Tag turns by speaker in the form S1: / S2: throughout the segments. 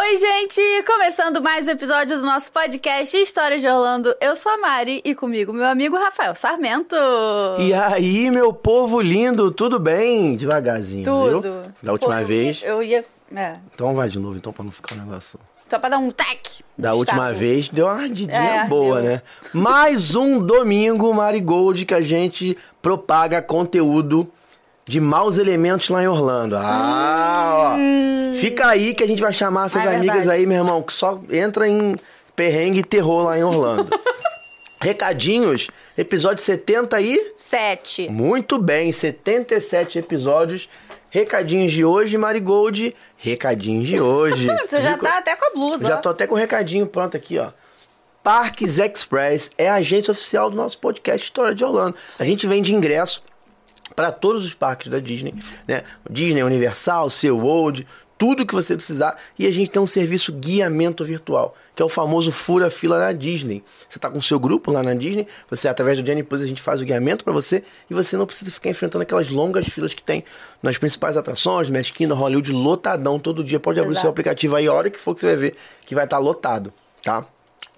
S1: Oi, gente! Começando mais um episódio do nosso podcast História de Orlando. Eu sou a Mari e comigo meu amigo Rafael Sarmento.
S2: E aí, meu povo lindo, tudo bem? Devagarzinho,
S1: Tudo.
S2: viu? Da última
S1: Pô,
S2: vez.
S1: Eu ia. É.
S2: Então vai de novo, então, pra não ficar um negócio.
S1: Só pra dar um tec.
S2: Da última vez deu uma ardidinha
S1: É,
S2: boa,
S1: deu.
S2: né? Mais um domingo Marigold que a gente propaga conteúdo de maus elementos lá em Orlando. Ah, ó. Fica aí que a gente vai chamar essas
S1: é
S2: amigas
S1: verdade.
S2: aí, meu irmão, que só entra em perrengue e terror lá em Orlando. Recadinhos, episódio 70 aí.
S1: Sete.
S2: Muito bem, 77 episódios. Recadinhos de hoje, Marigold. Recadinhos de hoje.
S1: Você já tá até com a blusa.
S2: Já
S1: ó.
S2: tô até com o recadinho pronto aqui, ó. Parques Express é a agência oficial do nosso podcast História de Orlando. A gente vende ingresso para todos os parques da Disney, né? Disney, Universal, SeaWorld, tudo que você precisar. E a gente tem um serviço guiamento virtual, que é o famoso fura fila na Disney. Você tá com o seu grupo lá na Disney, você através do Disney Plus a gente faz o guiamento para você e você não precisa ficar enfrentando aquelas longas filas que tem nas principais atrações, Magic Kingdom, Hollywood, lotadão todo dia. Pode abrir o seu aplicativo aí a hora que for que você vai ver que vai estar lotado, tá?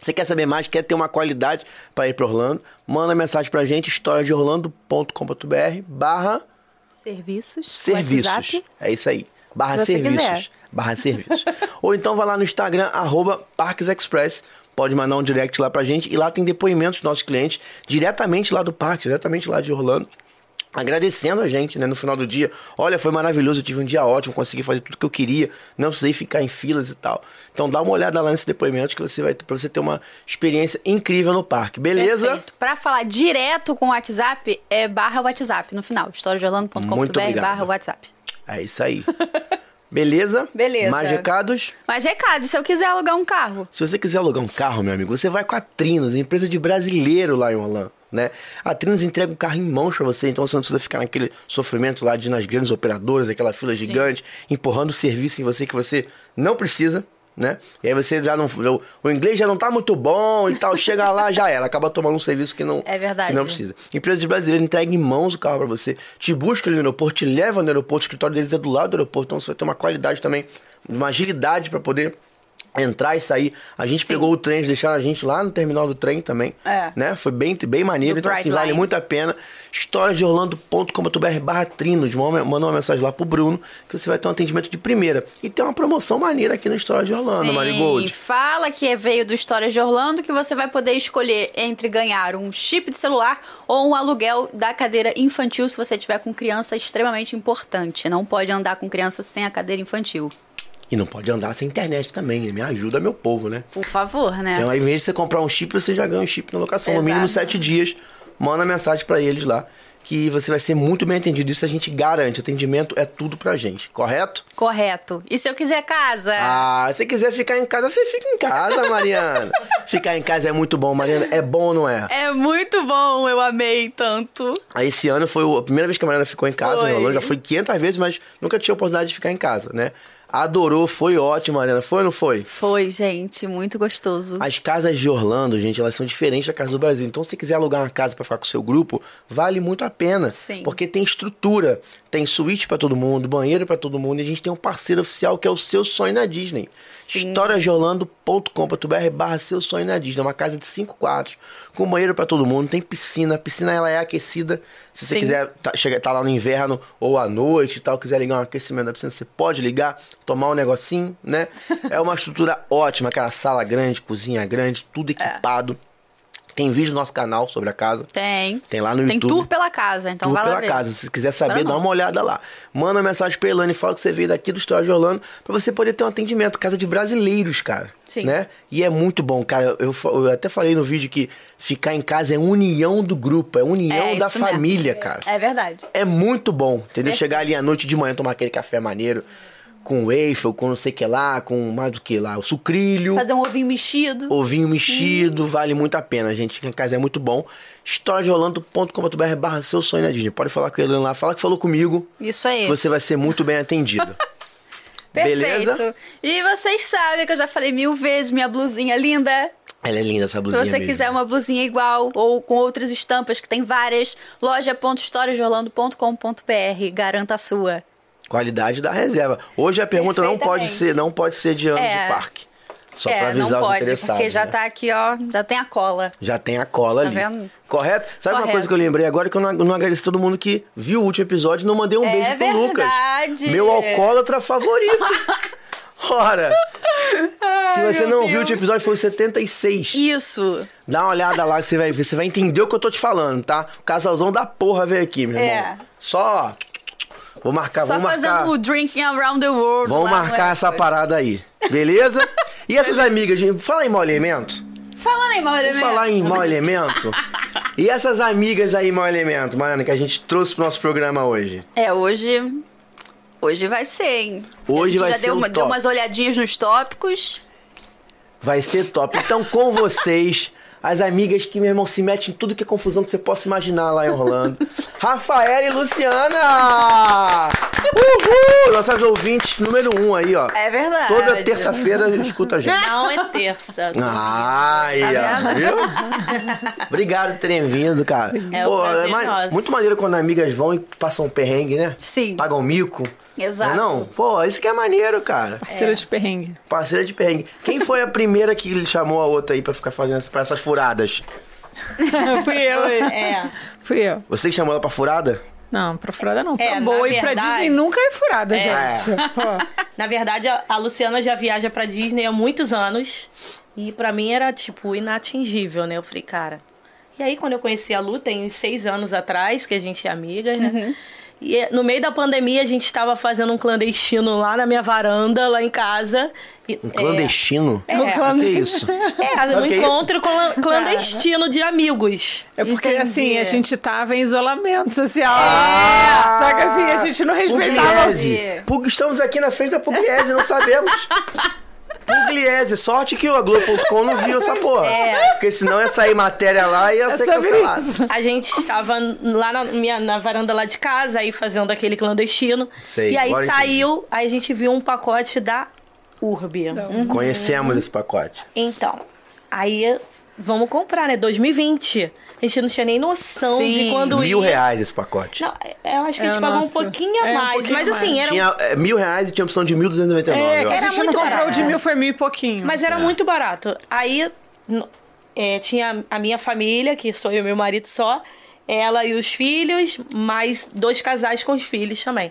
S2: Você quer saber mais, quer ter uma qualidade para ir para Orlando? Manda mensagem pra gente, historiadeorlando.com.br barra
S1: Serviços.
S2: serviços.
S1: WhatsApp.
S2: É isso aí. Barra
S1: Se
S2: serviços.
S1: quiser.
S2: Barra serviços. Ou então vai lá no Instagram, arroba Parques Express. Pode mandar um direct lá pra gente. E lá tem depoimentos dos nossos clientes, diretamente lá do parque, diretamente lá de Orlando. Agradecendo a gente, né, no final do dia. Olha, foi maravilhoso, eu tive um dia ótimo, consegui fazer tudo que eu queria, não precisei ficar em filas e tal. Então dá uma olhada lá nesse depoimento que você vai ter, pra você ter uma experiência incrível no parque, beleza?
S1: Pra falar direto com o WhatsApp, é barra WhatsApp no final.
S2: Obrigado.
S1: barra WhatsApp.
S2: É isso aí. Beleza?
S1: Beleza.
S2: Mais recados?
S1: Mas recado, se eu quiser alugar um carro.
S2: Se você quiser alugar um carro, meu amigo, você vai com a Trinos, empresa de brasileiro lá em Orlando, né? A Trinos entrega um carro em mãos pra você, então você não precisa ficar naquele sofrimento lá de nas grandes operadoras, aquela fila gigante, empurrando serviço em você que você não precisa, né? E aí você já não. O, o inglês já não tá muito bom e tal, chega lá, já era, acaba tomando um serviço que não,
S1: É verdade.
S2: que não precisa. Empresa de brasileiro entrega em mãos o carro pra você, te busca no aeroporto, te leva no aeroporto, o escritório deles é do lado do aeroporto, então você vai ter uma qualidade também, uma agilidade pra poder entrar e sair. A gente pegou o trem, eles deixaram a gente lá no terminal do trem também,
S1: É.
S2: né? Foi bem, bem maneiro,
S1: Do
S2: então assim, vale muito a pena. historiasdeorlando.com.br barra trinos, manda uma mensagem lá pro Bruno, que você vai ter um atendimento de primeira. E tem uma promoção maneira aqui no História de Orlando,
S1: Sim,
S2: Marigold.
S1: fala que é veio do Histórias de Orlando que você vai poder escolher entre ganhar um chip de celular ou um aluguel da cadeira infantil se você tiver com criança extremamente importante. Não pode andar com criança sem a cadeira infantil.
S2: E não pode andar sem internet também, né? Me ajuda, meu povo, né?
S1: Por favor, né?
S2: Então, ao invés de você comprar um chip, você já ganha um chip na locação. No mínimo
S1: Exato.
S2: sete dias. Manda mensagem pra eles lá. Que você vai ser muito bem atendido. Isso a gente garante. Atendimento é tudo pra gente, correto?
S1: Correto. E se eu quiser casa?
S2: Ah, se quiser ficar em casa, você fica em casa, Mariana. ficar em casa é muito bom, Mariana. É bom ou não é?
S1: É muito bom, eu amei tanto.
S2: Aí esse ano foi a primeira vez que a Mariana ficou em casa,
S1: Foi.
S2: em Orlando. Já foi 500 vezes, mas nunca tinha oportunidade de ficar em casa, né? Adorou, foi ótimo, Mariana. Foi ou não foi?
S1: Foi, gente, muito gostoso.
S2: As casas de Orlando, gente, elas são diferentes da casa do Brasil. Então, se você quiser alugar uma casa pra ficar com o seu grupo, vale muito a pena.
S1: Sim.
S2: Porque tem estrutura, tem suíte pra todo mundo, banheiro pra todo mundo. E a gente tem um parceiro oficial que é o Seu Sonho na Disney.
S1: Sim.
S2: historiasdeorlando.com.br barra Seu Sonho na Disney. É uma casa de cinco quartos, com banheiro pra todo mundo. Tem piscina. A piscina, ela é aquecida. Se você
S1: Sim.
S2: quiser tá, chega, tá lá no inverno ou à noite e tal, quiser ligar um aquecimento da piscina, você pode ligar, tomar um negocinho, né? É uma estrutura ótima, aquela sala grande, cozinha grande, tudo equipado. Tem vídeo no nosso canal sobre a casa.
S1: Tem.
S2: Tem lá no
S1: Tem
S2: YouTube.
S1: tour pela casa, então
S2: Tour
S1: vai lá
S2: pela
S1: ver.
S2: casa. Se você quiser saber,
S1: Para
S2: dá
S1: não.
S2: uma olhada lá. Manda uma mensagem pra Elane e fala que você veio daqui do História de Orlando pra você poder ter um atendimento. Casa de brasileiros, cara.
S1: Sim.
S2: Né? E é muito bom, cara. Eu, eu até falei no vídeo que ficar em casa é união do grupo, é união
S1: É
S2: da
S1: isso mesmo.
S2: família, cara.
S1: É verdade.
S2: É muito bom, entendeu?
S1: Perfeito.
S2: Chegar ali à noite de manhã, tomar aquele café maneiro, com waffle, com não sei o que lá, com mais do que lá, o sucrilho,
S1: Fazer um ovinho mexido.
S2: ovinho mexido, vale muito a pena, gente. Em casa é muito bom. historiadeorlando.com.br barra seu sonho na Disney. Pode falar com ele lá, fala que falou comigo,
S1: Isso aí.
S2: você vai ser muito bem atendido.
S1: Perfeito.
S2: Beleza?
S1: E vocês sabem que eu já falei mil vezes minha blusinha linda.
S2: Ela é linda essa
S1: Se
S2: blusinha
S1: você
S2: mesmo.
S1: quiser uma blusinha igual ou com outras estampas que tem várias, loja.historiasdeorlando.com.br. Garanta a sua.
S2: Qualidade da reserva. Hoje a pergunta não pode ser, não pode ser de anos
S1: É.
S2: de parque. Só
S1: é,
S2: pra avisar
S1: não
S2: os
S1: pode,
S2: interessados.
S1: porque já
S2: né?
S1: tá aqui, ó, já tem a cola.
S2: Já tem a cola
S1: Tá
S2: ali.
S1: vendo?
S2: Correto? Sabe uma
S1: Correto.
S2: coisa que eu lembrei agora que eu não, não agradeci todo mundo que viu o último episódio e não mandei um
S1: É
S2: beijo pro Lucas.
S1: verdade.
S2: Meu alcoólatra favorito. Ora, se você não viu o último episódio, foi o 76.
S1: Isso.
S2: Dá uma olhada lá que você vai ver. Você vai entender o que eu tô te falando, tá? O casalzão da porra veio aqui, meu
S1: É.
S2: irmão. Só. Vou marcar,
S1: Só
S2: vamos marcar.
S1: fazendo o drinking around the world.
S2: Vamos
S1: no
S2: marcar essa parada aí. Beleza? E essas amigas, gente, fala em mau elemento.
S1: Falando em mau
S2: Vou
S1: elemento.
S2: falar em mau elemento. E essas amigas aí, mau elemento, Mariana, que a gente trouxe pro nosso programa hoje.
S1: É, hoje. Hoje vai ser, hein?
S2: Hoje vai
S1: já
S2: ser
S1: deu,
S2: um
S1: uma- deu umas olhadinhas nos tópicos.
S2: Vai ser top. Então, com vocês, as amigas que, meu irmão, se metem em tudo que é confusão que você possa imaginar lá em Orlando. Rafaela e Luciana! Uhul! Nossas ouvintes número um aí, ó.
S1: É verdade.
S2: Toda terça-feira escuta a gente.
S3: Não é terça.
S2: Ai,
S1: Tá
S2: viu? Obrigado por terem vindo, cara.
S3: É
S2: ma-
S3: nosso.
S2: muito maneiro quando amigas vão e passam um perrengue, né?
S1: Sim.
S2: Pagam mico.
S1: Exato.
S2: Não, é não? Pô, isso que é maneiro, cara.
S4: Parceira de perrengue.
S2: Parceira de perrengue. Quem foi a primeira que chamou a outra aí pra ficar fazendo essas furadas?
S4: Fui eu.
S3: É.
S4: Fui eu.
S2: Você que chamou ela pra furada?
S4: Não, pra furada não. Pra
S3: É, na
S4: boa e pra
S3: verdade-
S4: Disney nunca é furada, gente. Pô.
S3: Na verdade, a a Luciana já viaja pra Disney há muitos anos. E pra mim era, tipo, inatingível, né? Eu falei, cara. E aí, quando eu conheci a Lu, tem seis anos atrás, que a gente é amiga, né?
S1: Uhum.
S3: E eh, no meio da pandemia, a gente estava fazendo um clandestino lá na minha varanda, lá em casa. E,
S2: Um clandestino?
S3: É.
S4: Um
S2: O
S4: clan-
S2: que é isso?
S3: É, um
S2: é
S3: encontro clan- clandestino de amigos.
S4: É porque,
S1: Entendi.
S4: assim, a gente tava em isolamento social.
S2: Ah!
S4: Só que, assim, a gente não respeitava...
S2: Pugliese. Pug- Estamos aqui na frente da Pugliese, não sabemos. Pugliese. Sorte que o Globo.com não viu essa porra.
S3: É.
S2: Porque senão ia sair matéria lá e ia
S4: É
S2: ser cancelado.
S4: isso.
S3: A gente estava lá na, minha, na varanda lá de casa, aí fazendo aquele clandestino.
S2: Sei,
S3: e aí saiu, aí a gente viu um pacote da Urbi.
S2: Conhecemos esse pacote.
S3: Então, aí vamos comprar, né? 2020. A gente não tinha nem noção
S1: Sim.
S3: de quando
S2: Mil
S3: ia.
S2: reais esse pacote.
S3: Não, eu acho que a
S4: É,
S3: gente pagou
S4: nossa.
S3: um pouquinho a
S4: É, um
S3: mais.
S4: pouquinho
S3: mas
S4: a
S3: assim,
S4: mais.
S3: era,
S2: Tinha é, mil reais e tinha opção de 1.299.
S4: É,
S2: ó.
S4: a
S3: Era
S4: gente não
S3: muito
S4: comprou
S3: barato.
S4: de mil, foi mil e pouquinho.
S3: mas era muito barato. Aí é, tinha a minha família, que sou eu e meu marido só. Ela e os filhos, mais dois casais com os filhos também.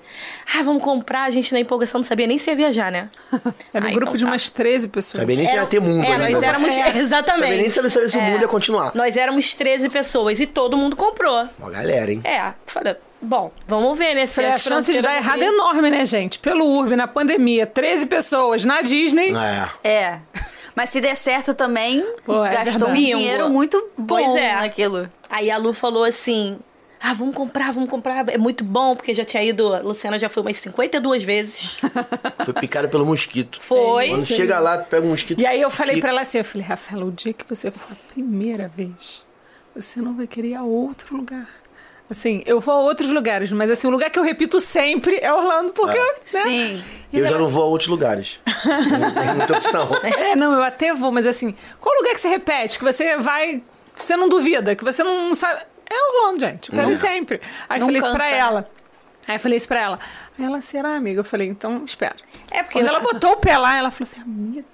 S3: Ah, vamos comprar. A gente na empolgação não sabia nem se ia viajar, né?
S4: Era um
S3: Ah,
S4: grupo
S3: então
S4: de
S3: tá.
S4: umas 13 pessoas.
S2: Sabia nem se ia ter mundo,
S3: é,
S2: né?
S3: nós éramos.
S4: É.
S3: Exatamente.
S2: Sabia nem se, se o mundo ia continuar.
S3: Nós éramos 13 pessoas e todo mundo comprou.
S2: Uma galera, hein?
S3: É, falei, bom, vamos ver, né? se
S4: a chance de dar errado é enorme, né, gente? Pelo Urb, na pandemia, 13 pessoas na Disney.
S2: É.
S1: É. Mas se der certo também,
S4: Pô, é
S1: gastou um dinheiro muito bom
S3: Pois é.
S1: naquilo.
S3: Aí a Lu falou assim: ah, vamos comprar, vamos comprar. É muito bom, porque já tinha ido. A Luciana já foi umas 52 vezes.
S2: Foi picada pelo mosquito.
S3: Foi.
S2: Quando chega lá, tu pega um mosquito.
S4: E aí eu falei
S2: pica.
S4: pra ela assim, eu falei, Rafaela, o dia que você for a primeira vez, você não vai querer ir a outro lugar. Assim, eu vou a outros lugares, mas assim, o lugar que eu repito sempre é Orlando, porque,
S2: É.
S4: né?
S1: Sim.
S2: Eu já não vou a outros lugares. não tem muita opção.
S4: É, não, eu até vou, mas assim, qual lugar que você repete, que você vai, que você não duvida, que você não sabe... É Orlando, gente, eu quero ir sempre. Aí eu
S1: Não
S4: falei isso pra
S1: né?
S4: ela. Aí eu falei isso pra ela. Aí ela, será, amiga? Eu falei, então, espera.
S3: É, porque.
S4: Quando ela botou o pé lá, ela falou assim, amiga,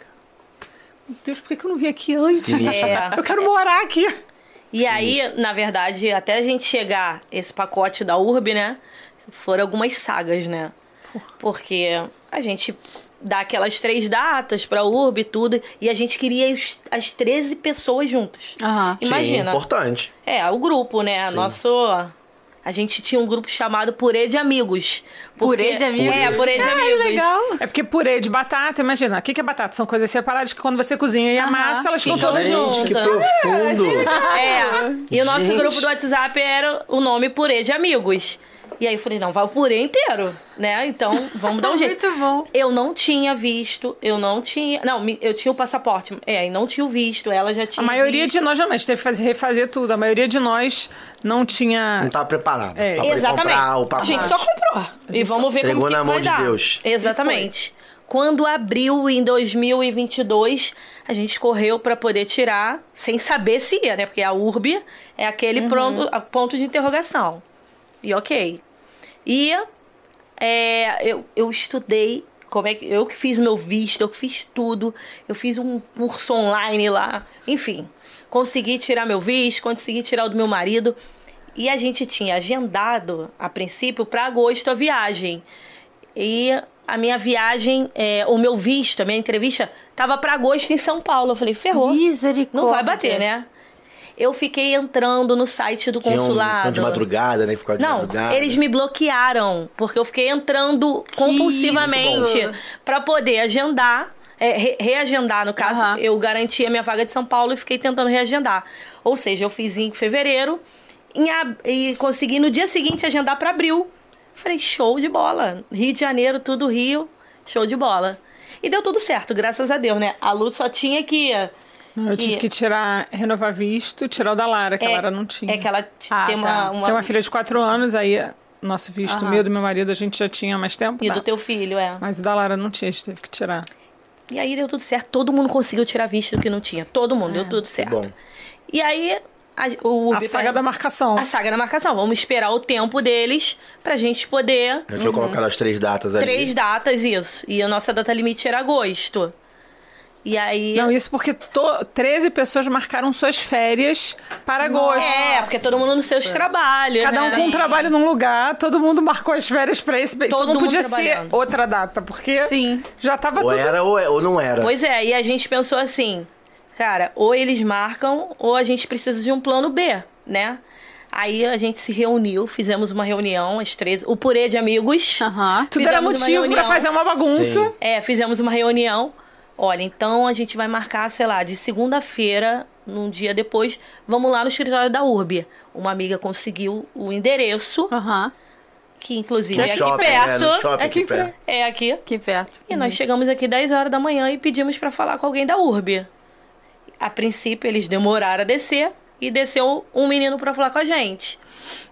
S4: meu Deus, por que, que eu não vim aqui antes?
S3: É.
S4: Eu quero morar aqui.
S3: E aí, na verdade, até a gente chegar esse pacote da Urb, né? Foram algumas sagas, né? Porque a gente dá aquelas três datas pra Urb e tudo, e a gente queria as 13 pessoas juntas.
S1: Aham.
S2: Sim,
S3: Imagina.
S2: importante.
S3: É, o grupo, né? Nosso. A gente tinha um grupo chamado Purê de Amigos.
S1: Purê de Amigos?
S3: É, Purê de Amigos.
S4: É porque purê de batata, imagina, o que, que é batata? São coisas separadas que quando você cozinha e amassa, elas ficam todas
S3: Gente,
S4: juntas.
S2: que profundo.
S3: É. E o nosso
S2: Gente.
S3: grupo do WhatsApp era o nome Purê de Amigos. E aí eu falei, não, vai o purê inteiro, né? Então, vamos dar um jeito.
S1: Muito bom.
S3: Eu não tinha visto, eu não tinha... Não, eu tinha o passaporte, é, e não tinha o visto, ela já tinha
S4: A maioria
S3: visto.
S4: de nós jamais teve que fazer, refazer tudo. A maioria de nós não tinha.
S2: Não tava preparado.
S4: É.
S3: Exatamente.
S2: comprar o
S3: a gente só comprou. E vamos ver
S2: Entregou
S3: como que
S2: na
S3: que
S2: mão
S3: vai
S2: de
S3: dar.
S2: Deus.
S3: Exatamente. Quando abriu em 2022, a gente correu para poder tirar, sem saber se ia, né? Porque a URB é aquele pronto, a ponto de interrogação. E ok. E É, eu, eu estudei, como é que eu que fiz o meu visto, eu que fiz tudo. Eu fiz um curso online lá, enfim. Consegui tirar meu visto, consegui tirar o do meu marido. E a gente tinha agendado, a princípio, para agosto a viagem. E a minha viagem, é, o meu visto, a minha entrevista, tava para agosto em São Paulo. Eu falei, ferrou.
S1: Misericórdia.
S3: Não vai bater, né? Eu fiquei entrando no site do
S2: Tinha uma
S3: consulado.
S2: missão de madrugada, né? Ficava de
S3: Não,
S2: madrugada.
S3: eles me bloquearam, porque eu fiquei entrando compulsivamente para poder agendar, é, re- reagendar, no caso,
S1: Aham.
S3: eu garanti a minha vaga de São Paulo e fiquei tentando reagendar. Ou seja, eu fiz em fevereiro em e consegui no dia seguinte agendar para abril. Falei, show de bola. Rio de Janeiro, tudo Rio, show de bola. E deu tudo certo, graças a Deus, né? A Lu só tinha que.
S4: Não, eu tive que tirar, renovar visto, tirar o da Lara, que a Lara não tinha.
S3: É que ela
S1: Ah,
S3: tem
S1: tá.
S3: uma, uma.
S4: Tem uma filha de quatro anos, aí nosso visto,
S1: Aham.
S4: meu e do meu marido, a gente já tinha mais tempo.
S3: E do teu filho, é.
S4: Mas o da Lara não tinha, a gente teve que tirar.
S3: E aí deu tudo certo. Todo mundo conseguiu tirar visto que não tinha. Todo mundo, deu tudo certo.
S2: bom.
S3: E aí, a, o
S4: A saga da marcação.
S3: A saga da marcação. Vamos esperar o tempo deles pra gente poder.
S2: Já tinha colocado as três datas ali.
S3: Três datas, isso. E a nossa data limite era agosto. E aí.
S4: Não, isso porque to 13 pessoas marcaram suas férias para agosto.
S3: é, porque todo mundo nos seus trabalhos.
S4: Cada um
S3: né?
S4: com um trabalho num lugar, todo mundo marcou as férias pra esse. Todo, não
S3: mundo
S4: podia ser outra data, porque
S1: Sim.
S4: já tava
S2: Ou
S4: tudo.
S2: era ou, é- ou não era.
S3: Pois é, e a gente pensou assim, cara, ou eles marcam, ou a gente precisa de um plano B, né? Aí a gente se reuniu, fizemos uma reunião, as três, o purê de amigos.
S1: Aham.
S4: Tudo era motivo pra
S3: reunião.
S4: fazer uma bagunça.
S2: Sim.
S3: É, fizemos uma reunião. Olha, então a gente vai marcar, sei lá, de segunda-feira, num dia depois, vamos lá no escritório da URB. Uma amiga conseguiu o endereço,
S1: Aham.
S3: que inclusive
S2: Que
S3: é
S2: é
S3: aqui
S2: shopping,
S3: perto.
S2: né? No shopping
S4: É
S2: aqui
S4: aqui
S2: perto.
S3: É aqui.
S1: Aqui perto.
S3: E nós chegamos aqui 10 horas da manhã e pedimos pra falar com alguém da URB. A princípio, eles demoraram a descer e desceu um menino pra falar com a gente.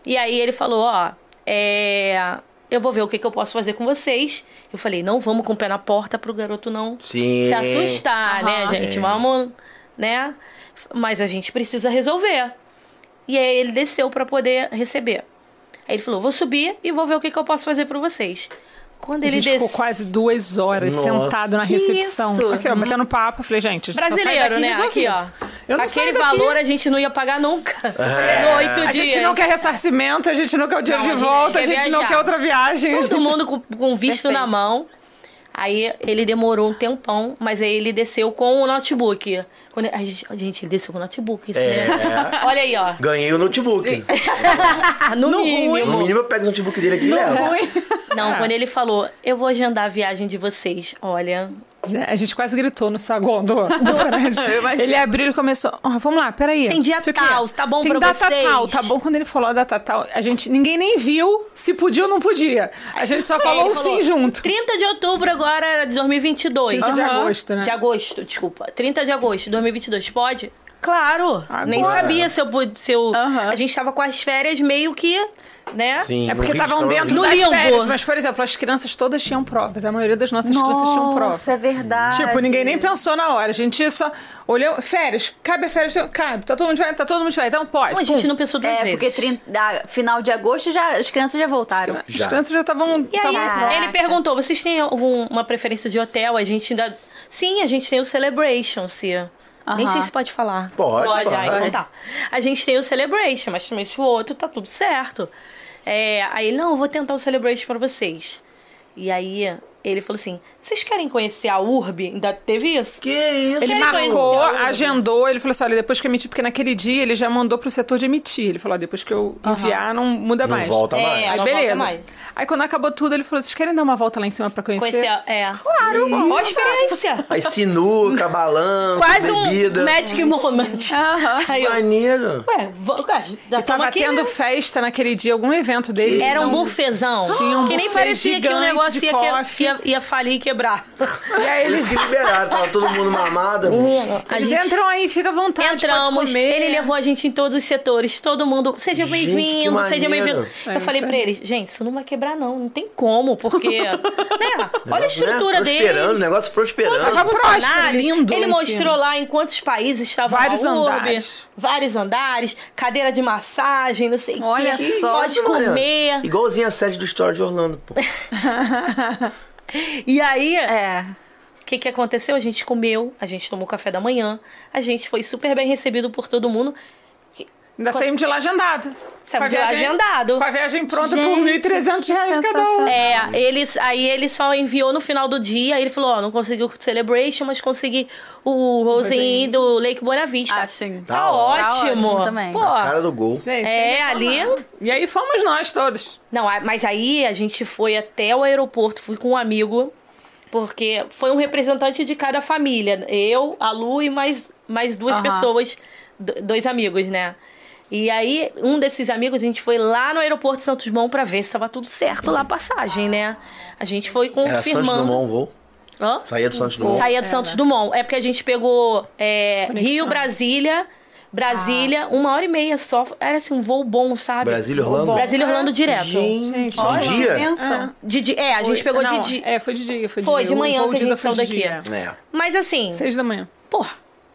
S3: E aí ele falou: Ó, é, eu vou ver o que, que eu posso fazer com vocês. Eu falei: Não vamos com o pé na porta pro garoto não
S2: Sim.
S3: se assustar, né,
S1: Aham.
S3: gente?
S2: É.
S3: Vamos, né? Mas a gente precisa resolver. E aí ele desceu pra poder receber. Aí ele falou: Vou subir e vou ver o que, que eu posso fazer pra vocês. Quando
S4: A
S3: ele
S4: gente ficou
S3: desceu.
S4: quase duas horas
S2: Nossa.
S4: sentado na
S1: Que
S4: recepção.
S1: isso?
S4: Aqui, ó, batendo papo. Falei, gente, a
S3: Brasileiro, né?
S4: resolvido.
S3: Aqui, ó.
S4: Eu não
S3: Aquele valor a gente não ia pagar nunca.
S2: É.
S3: Oito
S4: A
S3: dias.
S4: gente não quer ressarcimento, a gente não quer o dinheiro
S3: Não,
S4: de
S3: a gente
S4: volta, a gente não quer outra viagem. a
S3: Todo
S4: gente-
S3: mundo com, com visto
S1: Perfeito.
S3: na mão. Aí ele demorou um tempão, mas aí ele desceu com o notebook. Quando, a gente, desceu com o notebook. Isso
S2: É.
S3: né? Olha aí, ó.
S2: Ganhei o notebook.
S3: no,
S1: No
S3: mínimo.
S1: ruim.
S2: No mínimo eu pego o notebook dele aqui e levo.
S1: Ruim.
S3: Não, quando ele falou, eu vou agendar a viagem de vocês. Olha,
S4: A gente quase gritou no saguão do, do prédio. Ele abriu e começou. "Ó, vamos lá, peraí.
S3: Tem dia tal, tá bom
S4: Tem
S3: pra
S4: data
S3: vocês?"
S4: tal, tá bom quando ele falou a data tal. A gente, ninguém nem viu se podia ou não podia. A gente só falou
S3: falou,
S4: sim junto.
S3: 30 de outubro agora era de 2022.
S4: 30 de
S1: Aham.
S4: agosto, né?
S3: De agosto, desculpa. 30 de agosto de 2022. Pode? Claro.
S4: Agora.
S3: Nem sabia se eu... Se eu
S1: Aham.
S3: A gente tava com as férias meio que, né?
S2: Sim,
S4: É porque estavam
S2: de
S4: dentro
S3: No
S4: das
S3: limbo.
S4: férias. Mas, por exemplo, as crianças todas tinham provas. A maioria das nossas crianças tinham prova.
S1: Nossa, é verdade.
S4: Tipo, ninguém nem pensou na hora. A gente só olhou. Férias. Cabe a férias? Cabe. Tá todo mundo férias? Tá todo mundo férias. Então pode.
S3: Não, a gente não pensou duas
S1: É,
S3: vezes.
S1: porque 30, da- final de agosto já, as crianças já voltaram.
S4: As
S2: Já.
S4: crianças já estavam.
S3: E aí,
S1: Caraca.
S3: ele perguntou, vocês têm alguma preferência de hotel? A gente ainda... Sim, a gente tem o Celebration, Cia. Nem
S1: Aham.
S3: sei se pode falar.
S2: Pode,
S3: Pode,
S2: pode.
S3: ah, então tá. A gente tem o Celebration, mas também se for outro, tá tudo certo. É, aí ele, não, eu vou tentar o Celebration pra vocês. E aí, ele falou assim, vocês querem conhecer a URB? Ainda teve isso?
S2: Que isso?
S4: Ele marcou, agendou, ele falou assim: olha, depois que eu emitir, porque naquele dia ele já mandou pro setor de emitir. Ele falou: ó, depois que eu enviar, não muda
S2: Não
S4: mais.
S2: volta
S3: É,
S2: mais.
S4: Aí
S3: não
S4: beleza.
S3: volta mais.
S4: Aí quando acabou tudo, ele falou: vocês querem dar uma volta lá em cima pra conhecer?
S3: Conhecer, a- é. Claro, boa experiência.
S2: Aí sinuca, balanço,
S3: Quase um
S2: bebida.
S3: Magic Moment. Aí eu,
S2: Maneiro.
S3: ué, já
S4: E tava
S3: aqui,
S4: tendo
S3: né?
S4: festa naquele dia, algum evento dele.
S3: Era um
S4: Então,
S3: bufezão.
S4: Tinha um
S3: que nem parecia que o
S4: gigante
S3: negócio
S4: de
S3: ia, que ia-
S4: coffee.
S3: ia ia, ia falir e quebrar.
S4: E aí
S2: Eles que liberaram, tava todo mundo mamado.
S3: Menino, a
S4: eles
S3: gente
S4: entram aí, fica à vontade, pode
S3: entramos,
S4: comer.
S3: ele levou a gente em todos os setores, todo mundo, seja bem-vindo, seja bem-vindo.
S4: É,
S3: Eu falei
S4: tá.
S3: pra eles, gente, isso não vai quebrar não, não tem como, porque, né? Olha a estrutura
S2: né?
S3: dele.
S2: Prosperando, o negócio prosperando.
S4: Tava próspero, lindo
S3: Ele mostrou
S4: cima.
S3: lá em quantos países estava
S4: Vários andares.
S3: vários andares, cadeira de massagem, não sei o
S1: Olha
S3: que.
S1: só,
S3: Pode
S2: Olha,
S3: comer.
S2: Igualzinho a sede do Story de Orlando, pô.
S3: E aí,
S1: É.
S3: o que, que aconteceu? A gente comeu, a gente tomou café da manhã, a gente foi super bem recebido por todo mundo.
S4: Ainda saímos de lá agendado.
S3: Saímos de lá
S4: viagem-
S3: agendado.
S4: Com a viagem pronta
S1: Gente,
S4: por 1.300 reais cada um.
S3: É, eles, aí ele só enviou no final do dia, ele falou, ó, não conseguiu o Celebration, mas consegui o Rosen do Lake Bonavista.
S1: Ah, sim.
S3: Tá,
S2: Tá
S3: ótimo.
S1: ótimo também.
S3: Pô,
S2: Cara do gol.
S4: Gente,
S3: É,
S4: sem
S3: ali-.
S4: E aí fomos nós todos.
S3: Não, mas aí a gente foi até o aeroporto, fui com um amigo, porque foi um representante de cada família. Eu, a Lu e mais, mais duas pessoas, do- dois amigos, né? E aí, um desses amigos, a gente foi lá no aeroporto de Santos Dumont pra ver se tava tudo certo lá a passagem, né? A gente foi
S2: Era Santos
S3: confirmando.
S2: Dumont, voo.
S3: Hã?
S2: Saía do Santos Dumont.
S3: Saía do
S4: É,
S3: Santos? Dumont. É porque a gente pegou é. Rio, Brasília, Brasília, uma hora e meia só. Era assim, um voo bom, sabe?
S2: Brasília, Orlando?
S3: Brasília, Orlando direto.
S2: Gente,
S1: Olha,
S2: de dia?
S1: pensa.
S3: De, di- é, a gente pegou
S4: Não,
S3: de dia.
S4: É, foi de dia. Foi de,
S3: Foi,
S4: dia.
S3: de
S4: O
S3: manhã
S4: voo
S3: que a
S4: de
S3: gente
S4: foi
S3: saiu
S4: de
S3: daqui.
S2: É.
S3: Mas assim,
S4: Seis da manhã.
S3: pô,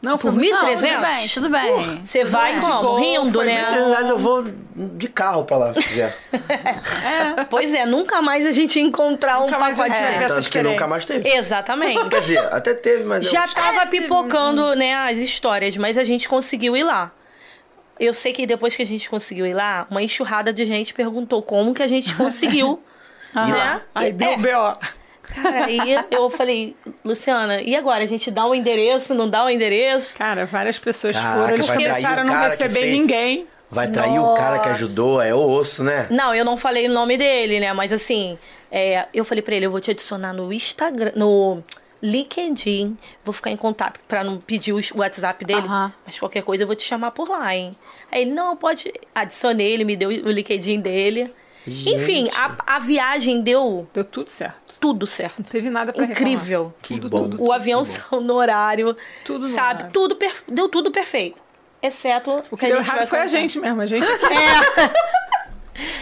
S4: Não,
S3: por
S4: foi
S3: 1.300?
S1: Não, tudo bem, tudo bem.
S3: Você vai
S4: bem.
S3: como?
S4: De gol,
S3: Rindo, né?
S2: Na verdade, eu vou de carro pra lá, se quiser.
S3: Pois é, nunca mais a gente ia encontrar
S4: Nunca
S3: um pacote.
S4: essa
S2: Tanto que nunca mais teve.
S3: Exatamente.
S2: Quer dizer, até teve, mas eu-
S3: Já tava pipocando, né, as histórias, mas a gente conseguiu ir lá. Eu sei que depois que a gente conseguiu ir lá, uma enxurrada de gente perguntou como que a gente conseguiu, né?
S4: Aí deu
S3: é,
S4: B.O.
S3: Cara, aí eu falei, Luciana, e agora? A gente dá o endereço, não dá o endereço?
S4: Cara, várias pessoas
S2: Caraca,
S4: foram, eles começaram a não receber
S2: fez.
S4: ninguém.
S2: Vai trair o cara que ajudou, é o osso, né?
S3: Não, eu não falei o nome dele, né? Mas assim, é, eu falei pra ele, eu vou te adicionar no Instagram, no LinkedIn, vou ficar em contato pra não pedir o WhatsApp dele, mas qualquer coisa eu vou te chamar por lá, hein? Aí ele, não, pode. Adicionei, ele me deu o LinkedIn dele. Enfim,
S2: Gente.
S3: a, a viagem deu
S4: Deu tudo certo.
S3: Tudo certo.
S4: Não teve nada pra
S3: Incrível.
S2: Que
S4: Tudo,
S2: bom.
S4: tudo,
S3: O avião saiu no horário,
S4: Tudo no
S3: sabe?
S4: horário.
S3: Tudo per- deu tudo perfeito. Exceto
S4: O que deu errado foi a gente mesmo. A gente,
S3: É.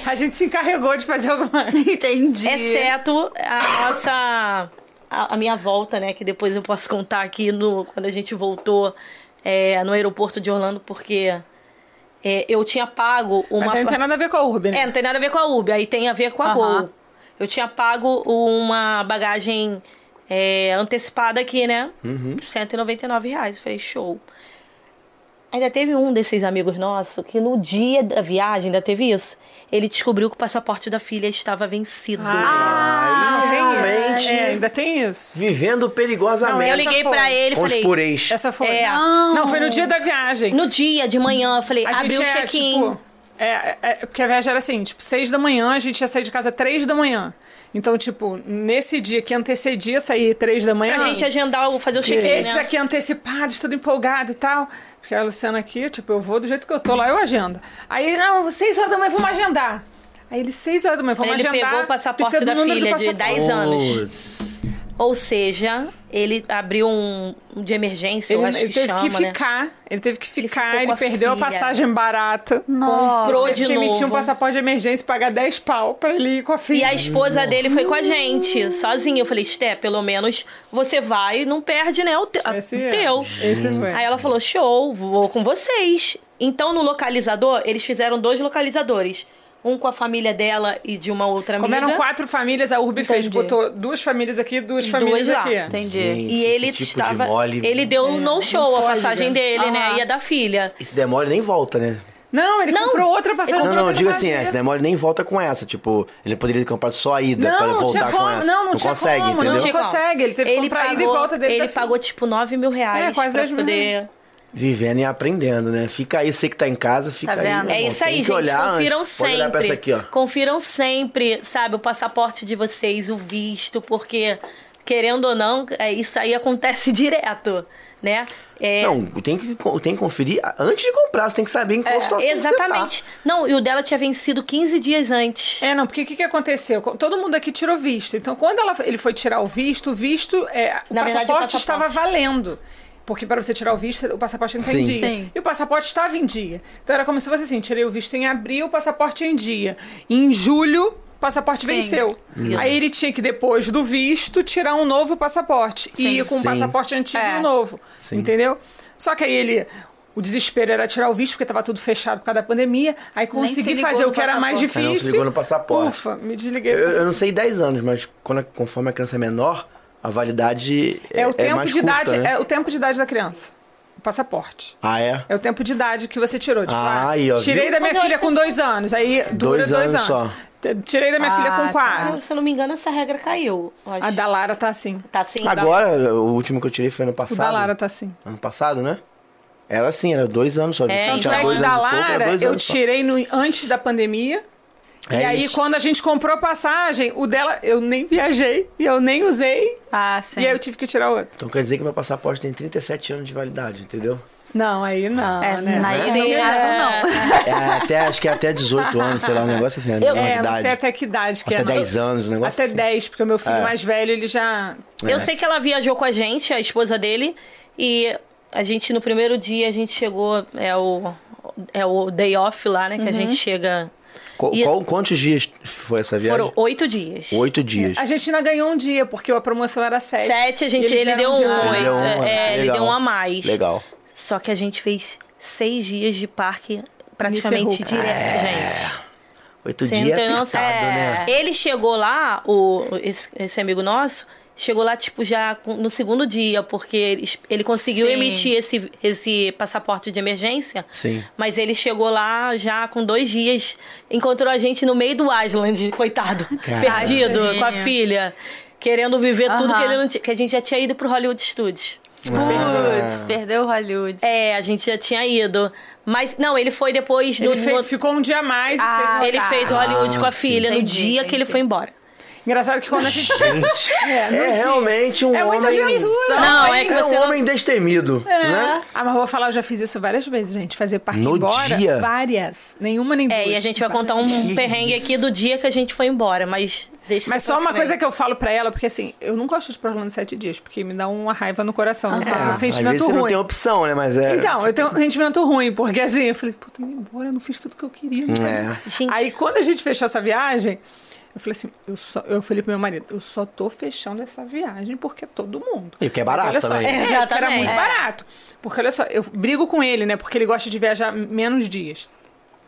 S4: a gente se encarregou de fazer alguma
S1: Entendi.
S3: Exceto a nossa. A, a minha volta, né? Que depois eu posso contar aqui no, quando a gente voltou é, no aeroporto de Orlando, porque é, eu tinha pago uma.
S4: Mas aí não tem nada a ver com a Urb, né?
S3: É, não tem nada a ver com a Uber, aí tem a ver com a
S1: Aham.
S3: Gol. Eu tinha pago uma bagagem é, antecipada aqui, né?
S2: Uhum.
S3: 199 reais. Eu Falei, show. Ainda teve um desses amigos nossos que no dia da viagem, ainda teve isso. Ele descobriu que o passaporte da filha estava vencido.
S4: Ah, tem
S2: realmente.
S4: É, ainda tem isso.
S2: vivendo perigosamente.
S3: eu
S4: essa
S3: liguei pra ele e falei.
S2: pureis.
S4: Essa foi.
S3: É.
S4: Não, foi no dia da viagem.
S3: No dia de manhã, eu falei, abriu o
S4: é,
S3: check-in.
S4: tipo, é, é, é, porque a viagem era assim, tipo, seis da manhã, a gente ia sair de casa três da manhã. Então, tipo, nesse dia que antecedia sair três da manhã...
S3: Pra gente agendar, o- fazer o check-in,
S4: Esses
S3: né?
S4: aqui antecipados, tudo empolgado e tal. Porque a Luciana aqui, tipo, eu vou do jeito que eu tô lá, eu agendo. Aí ele, não, seis horas da manhã, vamos agendar. Aí ele, seis horas da manhã, vamos
S3: Ele
S4: agendar.
S3: pegou o passaporte da filha de. 10 anos. Ou seja, ele abriu um, de emergência, eu
S4: Ele,
S3: acho
S4: ele
S3: que
S4: teve
S3: chama,
S4: que
S3: né?
S4: ficar, ele teve que
S3: Ele
S4: ficar, ele,
S3: a
S4: perdeu a
S3: filha.
S4: passagem barata.
S3: Comprou
S4: Teve
S3: de
S4: que emitir um
S3: novo.
S4: passaporte de emergência e pagar 10 pau pra ele ir com a
S3: E
S4: filha.
S3: a esposa dele foi com a gente, sozinha. Eu falei, Sté, pelo menos você vai e não perde, né, o, te- a-
S4: Esse
S3: o
S4: é.
S3: teu.
S4: Esse foi.
S3: Aí ela falou, show, vou com vocês. Então, no localizador, eles fizeram dois localizadores. Um com a família dela e de uma outra
S4: Como
S3: amiga.
S4: eram quatro famílias, a Urb fez. Botou duas famílias aqui, duas
S3: E
S4: famílias
S3: duas lá.
S4: aqui.
S1: Entendi.
S2: Gente,
S3: E ele
S2: tipo de
S3: estava.
S2: mole-
S3: Ele deu um no-show, a
S4: pode,
S3: passagem
S4: né?
S3: dele, né?
S1: Aham.
S3: E a da filha.
S2: Esse demole nem volta, né?
S4: Não, ele
S3: Não,
S4: comprou outra passagem.
S2: Não, não,
S4: ele
S2: digo assim, esse demole nem volta com essa. Tipo, ele poderia ter comprado só a ida
S4: Não,
S2: pra
S4: não
S2: voltar com
S4: como,
S2: essa.
S4: não, não tinha
S2: consegue,
S4: como, não
S2: entendeu?
S4: como. consegue, ele teve que comprar a ida e volta dele
S3: Ele pagou tipo 9 mil reais
S4: É, quase
S3: pra
S4: 10 mil
S3: poder.
S2: Vivendo e aprendendo, né? Fica aí, você que tá em casa, fica
S1: Tá
S2: aí.
S3: É
S2: irmão.
S3: isso
S2: Tem
S3: aí,
S2: que
S3: gente.
S2: olhar
S3: Confiram
S2: antes.
S3: sempre.
S2: Pode olhar pra essa aqui, ó.
S3: Confiram sempre, sabe, o passaporte de vocês, o visto, porque, querendo ou não, é, isso aí acontece direto. né? É,
S2: Não, tem que, tem que conferir antes de comprar. Você tem que saber em qual situação
S3: exatamente. Não, e o dela tinha vencido 15 dias antes.
S4: É, não, porque o que, que aconteceu? Todo mundo aqui tirou visto. Então, quando ela- ele foi tirar o visto, o visto, é, o
S3: Na verdade,
S4: passaporte
S3: o
S4: estava
S3: passaporte.
S4: valendo. Porque para você tirar o visto, o passaporte não está em
S2: Sim.
S4: dia.
S1: Sim.
S4: E o passaporte estava em dia. Então era como se fosse assim: tirei o visto em abril, o passaporte em dia. Em julho, o passaporte
S1: Sim.
S4: venceu.
S3: Isso.
S4: Aí ele tinha que, depois do visto, tirar um novo passaporte. E ir com o
S2: Sim.
S4: passaporte antigo
S1: É.
S4: e um novo.
S2: Sim.
S4: Entendeu? Só que aí ele. O desespero era tirar o visto, porque estava tudo fechado por causa da pandemia. Aí
S1: se
S4: consegui fazer o que era mais
S1: passaporte.
S2: É, não se
S4: difícil.
S2: ligou no passaporte.
S4: Ufa, me desliguei.
S2: Eu, eu não sei 10 anos, mas quando, conforme a criança é menor, a validade é,
S4: É o tempo
S2: mais
S4: de
S2: curta,
S4: idade,
S2: né?
S4: é o tempo de idade da criança. O passaporte.
S2: Ah, é?
S4: É o tempo de idade que você tirou. Tipo,
S2: Ah,
S4: ah,
S2: aí, ó,
S4: tirei
S2: viu?
S4: da minha
S3: Mas
S4: filha com
S3: que
S4: dois anos. Aí dura
S2: Dois
S4: dois,
S2: anos
S4: anos.
S2: só.
S4: Tirei da minha
S1: Ah,
S4: filha com
S1: tá.
S4: quatro.
S3: Se eu não me engano, essa regra caiu.
S4: A da Lara tá assim.
S3: Tá assim?
S2: Agora, o último que eu tirei foi ano
S4: O
S2: passado.
S4: da Lara tá assim.
S2: Ano passado, né? Era assim, era dois anos só.
S3: É,
S2: Tinha
S3: então,
S4: Tanto é
S2: dois anos
S4: da
S2: pouco, era
S4: Lara
S2: dois
S4: eu
S2: anos
S4: tirei no- antes da pandemia.
S2: É
S4: e aí,
S2: isso.
S4: quando a gente comprou passagem, o dela eu nem viajei e eu nem usei.
S1: Ah, sim.
S4: E aí eu tive que tirar outro.
S2: Então quer dizer que meu passaporte tem 37 anos de validade, entendeu?
S4: Não, aí não.
S1: É,
S4: né?
S1: aí no
S4: é.
S1: caso, não.
S2: É até, acho que é até 18 anos, sei lá, um negócio assim, a menor
S4: É,
S2: de
S4: não sei
S2: idade.
S4: até que idade que
S2: Até
S4: é. não.
S2: 10 anos, um negócio
S4: Até
S2: assim.
S4: 10, porque o meu filho
S2: É.
S4: mais velho, ele já.
S3: Eu sei que ela viajou com a gente, a esposa dele, e a gente, no primeiro dia, a gente chegou, é o, é o day off lá, né? Que a gente chega.
S2: Qual,
S3: E-
S2: qual- quantos dias foi essa viagem?
S3: Foram oito dias.
S2: Oito dias.
S4: A gente ainda ganhou um dia, porque a promoção era sete.
S3: Sete, a gente, ele deu
S4: um
S3: um,
S4: a.
S2: Ele deu um,
S3: é,
S2: é,
S3: ele
S2: legal.
S3: deu um a mais.
S2: Legal.
S3: Só que a gente fez seis dias de parque praticamente direto, gente.
S2: Oito
S3: Você
S2: dias
S3: tem
S2: apertado,
S3: noção.
S2: né?
S3: Ele chegou lá, o, esse, esse amigo nosso, chegou lá, tipo, já no segundo dia, porque ele, conseguiu
S1: Sim.
S3: emitir esse, esse passaporte de emergência.
S2: Sim.
S3: Mas ele chegou lá já com dois dias, encontrou a gente no meio do Island, coitado,
S2: Caralho.
S3: perdido, com a filha, querendo viver tudo
S1: Aham.
S3: que ele não tinha. Que a gente já tinha ido pro Hollywood Studios.
S1: Putz, perdeu Hollywood.
S3: É, a gente já tinha ido. Mas, não, ele foi depois
S4: Ele
S3: no.
S4: fe-
S3: no-
S4: ficou um dia a mais
S1: Ah,
S4: e fez o
S3: ele fez o Hollywood
S2: Ah,
S3: com a
S2: sim.
S3: filha no
S1: Entendi,
S3: dia que ele
S1: entendi.
S3: foi embora.
S4: Engraçado que quando a gente.
S2: Gente,
S4: É,
S2: é realmente um
S4: É
S2: homem...
S4: aventura.
S3: Não, é que
S2: É um
S3: você não-
S2: homem destemido, né?
S4: Ah, mas vou falar, eu já fiz isso várias vezes, gente. Fazer parque
S2: No
S4: embora.
S2: dia?
S4: Várias. Nenhuma nem duas.
S3: É, e a gente vai contar um
S2: Que
S3: perrengue
S2: isso.
S3: aqui do dia que a gente foi embora, mas deixa
S4: Mas só uma
S3: frente.
S4: coisa que eu falo pra ela, porque assim, eu não gosto de prolongando sete dias, porque me dá uma raiva no coração. Eu tenho
S2: Ah,
S4: um
S2: às
S4: sentimento
S2: vezes você
S4: ruim.
S2: não tem opção, né? Mas é...
S4: Então, eu tenho um sentimento ruim, porque assim, eu falei, pô, tô indo embora, eu não fiz tudo que eu queria. quero.
S2: É.
S3: Gente,
S4: Aí quando a gente fechou essa viagem, eu falei assim, eu, só, eu falei pro meu marido, eu só tô fechando essa viagem porque é todo mundo.
S2: E porque é
S4: Mas
S2: barato
S4: olha só,
S2: também.
S4: É,
S3: É,
S4: porque era
S3: exatamente.
S4: muito
S3: É.
S4: barato. Porque olha só, eu brigo com ele, né? Porque ele gosta de viajar menos dias.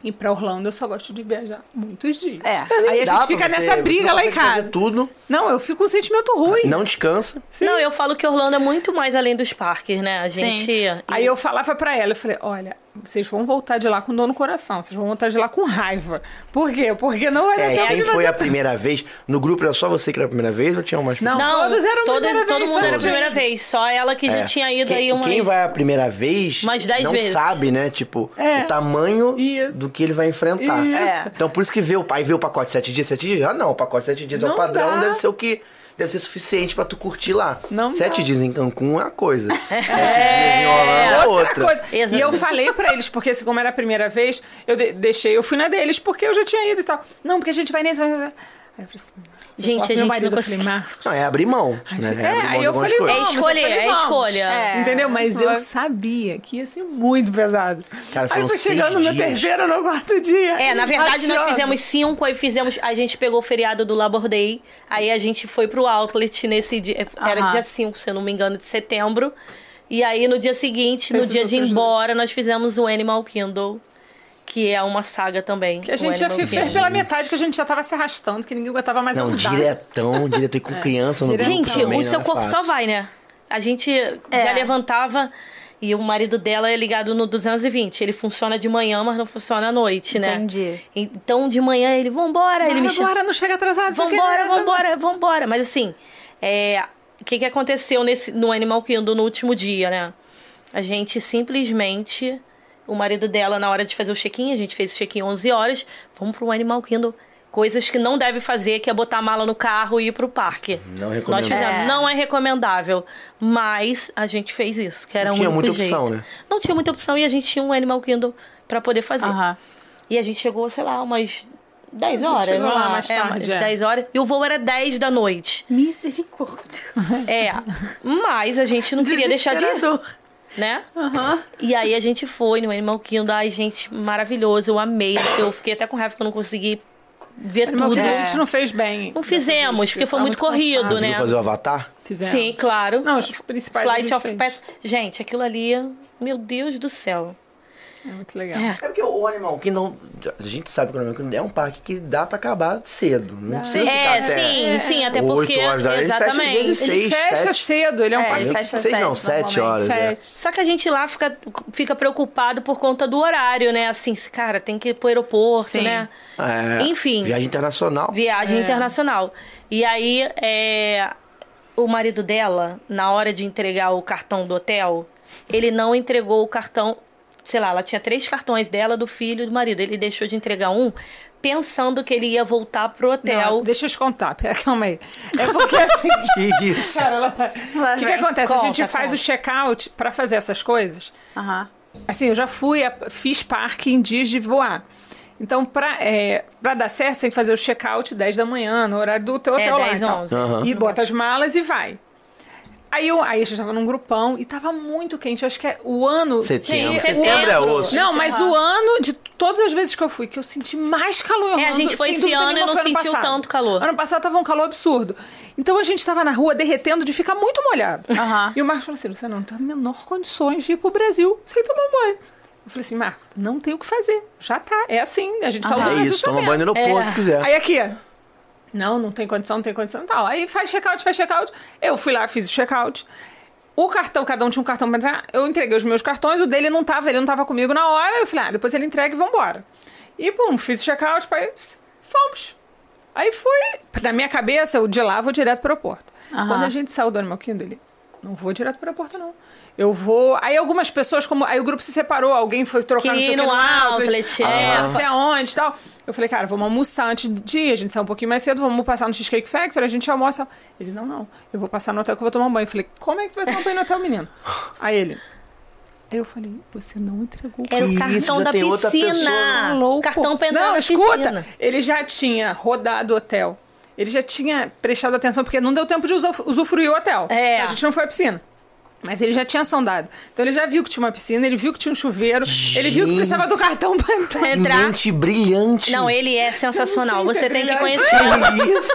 S4: E pra Orlando eu só gosto de viajar muitos dias.
S1: É.
S4: Aí a gente fica
S2: você-
S4: nessa briga
S2: não
S4: lá em casa.
S2: tudo,
S4: Não, eu fico com um sentimento ruim.
S2: não descansa.
S4: Sim.
S3: Não, eu falo que Orlando é muito mais além dos parques, né? A gente.
S4: Aí eu falava pra ela, eu falei, olha, vocês vão voltar de lá com dor no coração, vocês vão voltar de lá com raiva. Por quê? Porque não era
S2: É, e
S4: tempo
S2: quem
S4: de
S2: foi a primeira vez? No grupo era só você que era a primeira vez ou tinha mais
S4: Não,
S2: pessoas?
S3: Não,
S4: todos eram
S3: todos,
S4: primeira
S3: todo
S4: vez,
S3: mundo era a primeira vez. Só ela que já
S2: É.
S3: tinha ido
S2: quem,
S3: aí uma.
S2: Quem vai a primeira vez
S3: Umas dez
S2: não
S3: vezes.
S2: sabe, né? Tipo,
S4: É.
S2: o tamanho
S4: Isso.
S2: do que ele vai enfrentar.
S4: Isso.
S1: É.
S2: Então, por isso que vê o pai vê o pacote sete dias, sete dias. Ah, não, o pacote sete dias é o
S4: Não
S2: padrão,
S4: dá.
S2: deve ser o que. Deve ser suficiente pra tu curtir lá.
S4: Não
S2: Sete
S4: dá.
S2: dias em Cancún é uma coisa. Sete dias em Orlando é outra.
S4: coisa.
S3: Exato.
S4: E eu falei pra eles, porque assim, como era a primeira vez, eu de- deixei, eu fui na deles, porque eu já tinha ido e tal. Não, porque a gente vai nesse. Aí eu falei assim,
S3: Gente,
S4: eu
S3: a gente não
S4: eu
S3: consegue-
S4: Marcos,
S2: Não, é abrir mão.
S4: Ai,
S2: né? É
S4: é,
S2: abrir mão
S4: aí
S2: de
S4: eu falei,
S2: coisas.
S3: É
S4: vamos, eu
S3: escolher,
S4: falei,
S3: é escolha.
S1: É.
S4: Entendeu? Mas eu sabia que ia ser muito pesado.
S2: Cara,
S4: aí foi
S2: seis
S4: chegando no
S2: dias.
S4: terceiro ou no quarto dia.
S3: É, na verdade nós fizemos cinco, aí fizemos. A gente pegou o feriado do Labor Day, aí a gente foi pro Outlet nesse dia. Era
S1: Aham.
S3: dia 5, se eu não me engano, de setembro. E aí no dia seguinte,
S4: Fez
S3: no dia de ir embora, nós fizemos o Animal Kingdom, que é uma saga também.
S4: Que a gente já fez pela metade, que a gente já tava se arrastando, que ninguém aguentava mais
S2: Não,
S4: andar.
S2: diretão, direto e com criança no
S3: Gente,
S2: também,
S3: o seu
S2: é
S3: corpo só
S2: fácil.
S3: vai, né? A gente
S1: É.
S3: já levantava e o marido dela é ligado no 220. Ele funciona de manhã, mas não funciona à noite, né?
S1: Entendi.
S3: Então de manhã ele, vambora, ele me chama.
S4: Agora não chega atrasado. só
S3: Vambora,
S4: quer-
S3: vambora, vambora. Mas assim, é, o que, que aconteceu nesse, no Animal Kingdom no último dia, né? A gente simplesmente. O marido dela, na hora de fazer o check-in, a gente fez o check-in 11 horas, vamos pro Animal Kingdom. Coisas que não deve fazer, que é botar a mala no carro e ir pro parque.
S2: Não
S3: Nós
S2: recomendável.
S3: fizemos.
S1: É.
S3: Não é recomendável. Mas a gente fez isso, que era
S2: Não tinha muita
S3: jeito.
S2: opção, né?
S3: Não tinha muita opção e a gente tinha um Animal Kingdom pra poder fazer.
S1: Aham.
S3: E a gente chegou, sei lá, umas 10
S4: gente
S3: horas.
S4: chegou lá
S3: né?
S4: mais
S3: é,
S4: tarde,
S3: umas
S4: é.
S3: 10 horas. E o voo era 10 da noite.
S1: Misericórdia.
S3: É. Mas a gente não queria deixar de ir. Né? E aí a gente foi no Animal Kingdom. Ai, gente, maravilhoso. Eu amei. Eu fiquei até com raiva que eu não consegui ver
S4: Animal
S3: tudo.
S1: É.
S4: a gente não fez bem.
S3: Não fizemos, porque foi
S4: Tava
S3: muito corrido,
S4: cansado.
S3: né?
S2: Conseguiu fazer o Avatar?
S4: Fizemos.
S3: Sim, claro.
S4: Não, os principais a
S3: Flight
S4: gente
S3: of. Passage. Gente, aquilo ali, meu Deus do céu.
S4: É muito legal.
S3: É.
S2: É porque o Animal Kingdom, a gente sabe que o Animal Kingdom é um parque que dá pra acabar cedo. Não precisa ficar
S3: É,
S2: até
S3: sim, sim, até
S2: oito
S3: porque.
S2: horas da noite, ele fecha
S3: Exatamente.
S2: vezes
S4: Ele
S2: Seis,
S4: fecha
S2: sete.
S4: cedo, ele é um
S1: É,
S4: parque
S1: ele fecha
S2: Seis não,
S1: sete,
S2: sete
S1: normalmente.
S2: horas. é.
S4: sete.
S3: Só que a gente lá fica, fica preocupado por conta do horário, né? Assim, cara, tem que ir pro aeroporto,
S1: Sim.
S3: né?
S2: É,
S3: Enfim.
S2: Viagem internacional.
S3: Viagem
S4: É.
S3: internacional. E aí, é, o marido dela, na hora de entregar o cartão do hotel, ele não entregou o cartão. Sei lá, ela tinha três cartões dela, do filho e do marido. Ele deixou de entregar um, pensando que ele ia voltar pro hotel.
S4: Não, deixa eu te contar, pera, calma aí. É porque assim.
S2: Que isso?
S4: Cara, ela-
S1: Lá
S4: O que, que acontece?
S3: Conta,
S4: a gente faz
S3: conta.
S4: o check-out pra fazer essas coisas.
S1: Aham.
S4: Assim, eu já fui, fiz parque em dias de voar. Então, pra, é, pra dar certo, você tem que fazer o check-out 10 da manhã, no horário do teu
S3: É,
S4: hotel lá.
S3: 10,
S4: então.
S3: 11.
S2: Aham.
S4: E bota as malas e vai. Aí, eu, aí a gente tava num grupão e tava muito quente. Eu acho que é o ano.
S2: Setembro.
S4: Gente,
S2: Setembro é osso.
S4: Não, mas o ano de todas as vezes que eu fui, que eu senti mais calor.
S3: É, a gente foi esse ano e não sentiu
S4: passado.
S3: tanto calor.
S4: Ano passado tava um calor absurdo. Então a gente tava na rua derretendo de ficar muito molhado.
S1: Aham.
S4: E o Marcos falou assim: Luciano, não tem a menor condições de ir pro Brasil sem tomar banho. Eu falei assim, Marco, não tem o que fazer. Já tá. É assim. A gente saiu do
S2: É
S4: Brasil
S2: isso, toma banho no aeroporto
S3: É.
S2: se quiser.
S4: Aí aqui, não, não tem condição, não tem condição e tal. Aí faz check-out, faz check-out. Eu fui lá, fiz o check-out. O cartão, cada um tinha um cartão pra entrar. Eu entreguei os meus cartões, o dele não tava, ele não tava comigo na hora. Eu falei, ah, depois ele entrega e vambora. E, pum, fiz o check-out, pai, fomos. Aí fui. Na minha cabeça, eu de lá vou direto pro aeroporto.
S1: Aham.
S4: Quando a gente saiu do Animal Kingdom, ele, não vou direto pro aeroporto, não. Eu vou. Aí algumas pessoas, como. Aí o grupo se separou, alguém foi trocar que
S3: no
S4: no
S3: outlet,
S4: É,
S3: é.
S4: não sei aonde e tal. Eu falei, cara, vamos almoçar antes de ir. A gente saiu um pouquinho mais cedo, vamos passar no Cheesecake Factory, a gente almoça. Ele, não, não. Eu vou passar no hotel que eu vou tomar um banho. Eu falei, como é que tu vai tomar um banho no hotel, menino? Aí ele. Aí eu falei, você não entregou o
S3: Era o cartão da
S2: tem outra
S3: piscina.
S2: pessoa.
S4: louco.
S3: Cartão pra entrar
S4: Não,
S3: na
S4: escuta.
S3: piscina.
S4: Ele já tinha rodado o hotel. Ele já tinha prestado atenção, porque não deu tempo de usuf- usufruir o hotel.
S3: É.
S4: A gente não foi à piscina. Mas ele já tinha sondado. Então ele já viu que tinha uma piscina, ele viu que tinha um chuveiro, ele viu que
S2: Gente.
S4: precisava do cartão pra entrar.
S2: Mente brilhante.
S3: Não, ele é sensacional.
S4: Se
S3: Você
S4: é
S3: tem que
S4: brilhante.
S3: conhecer.
S2: Que isso?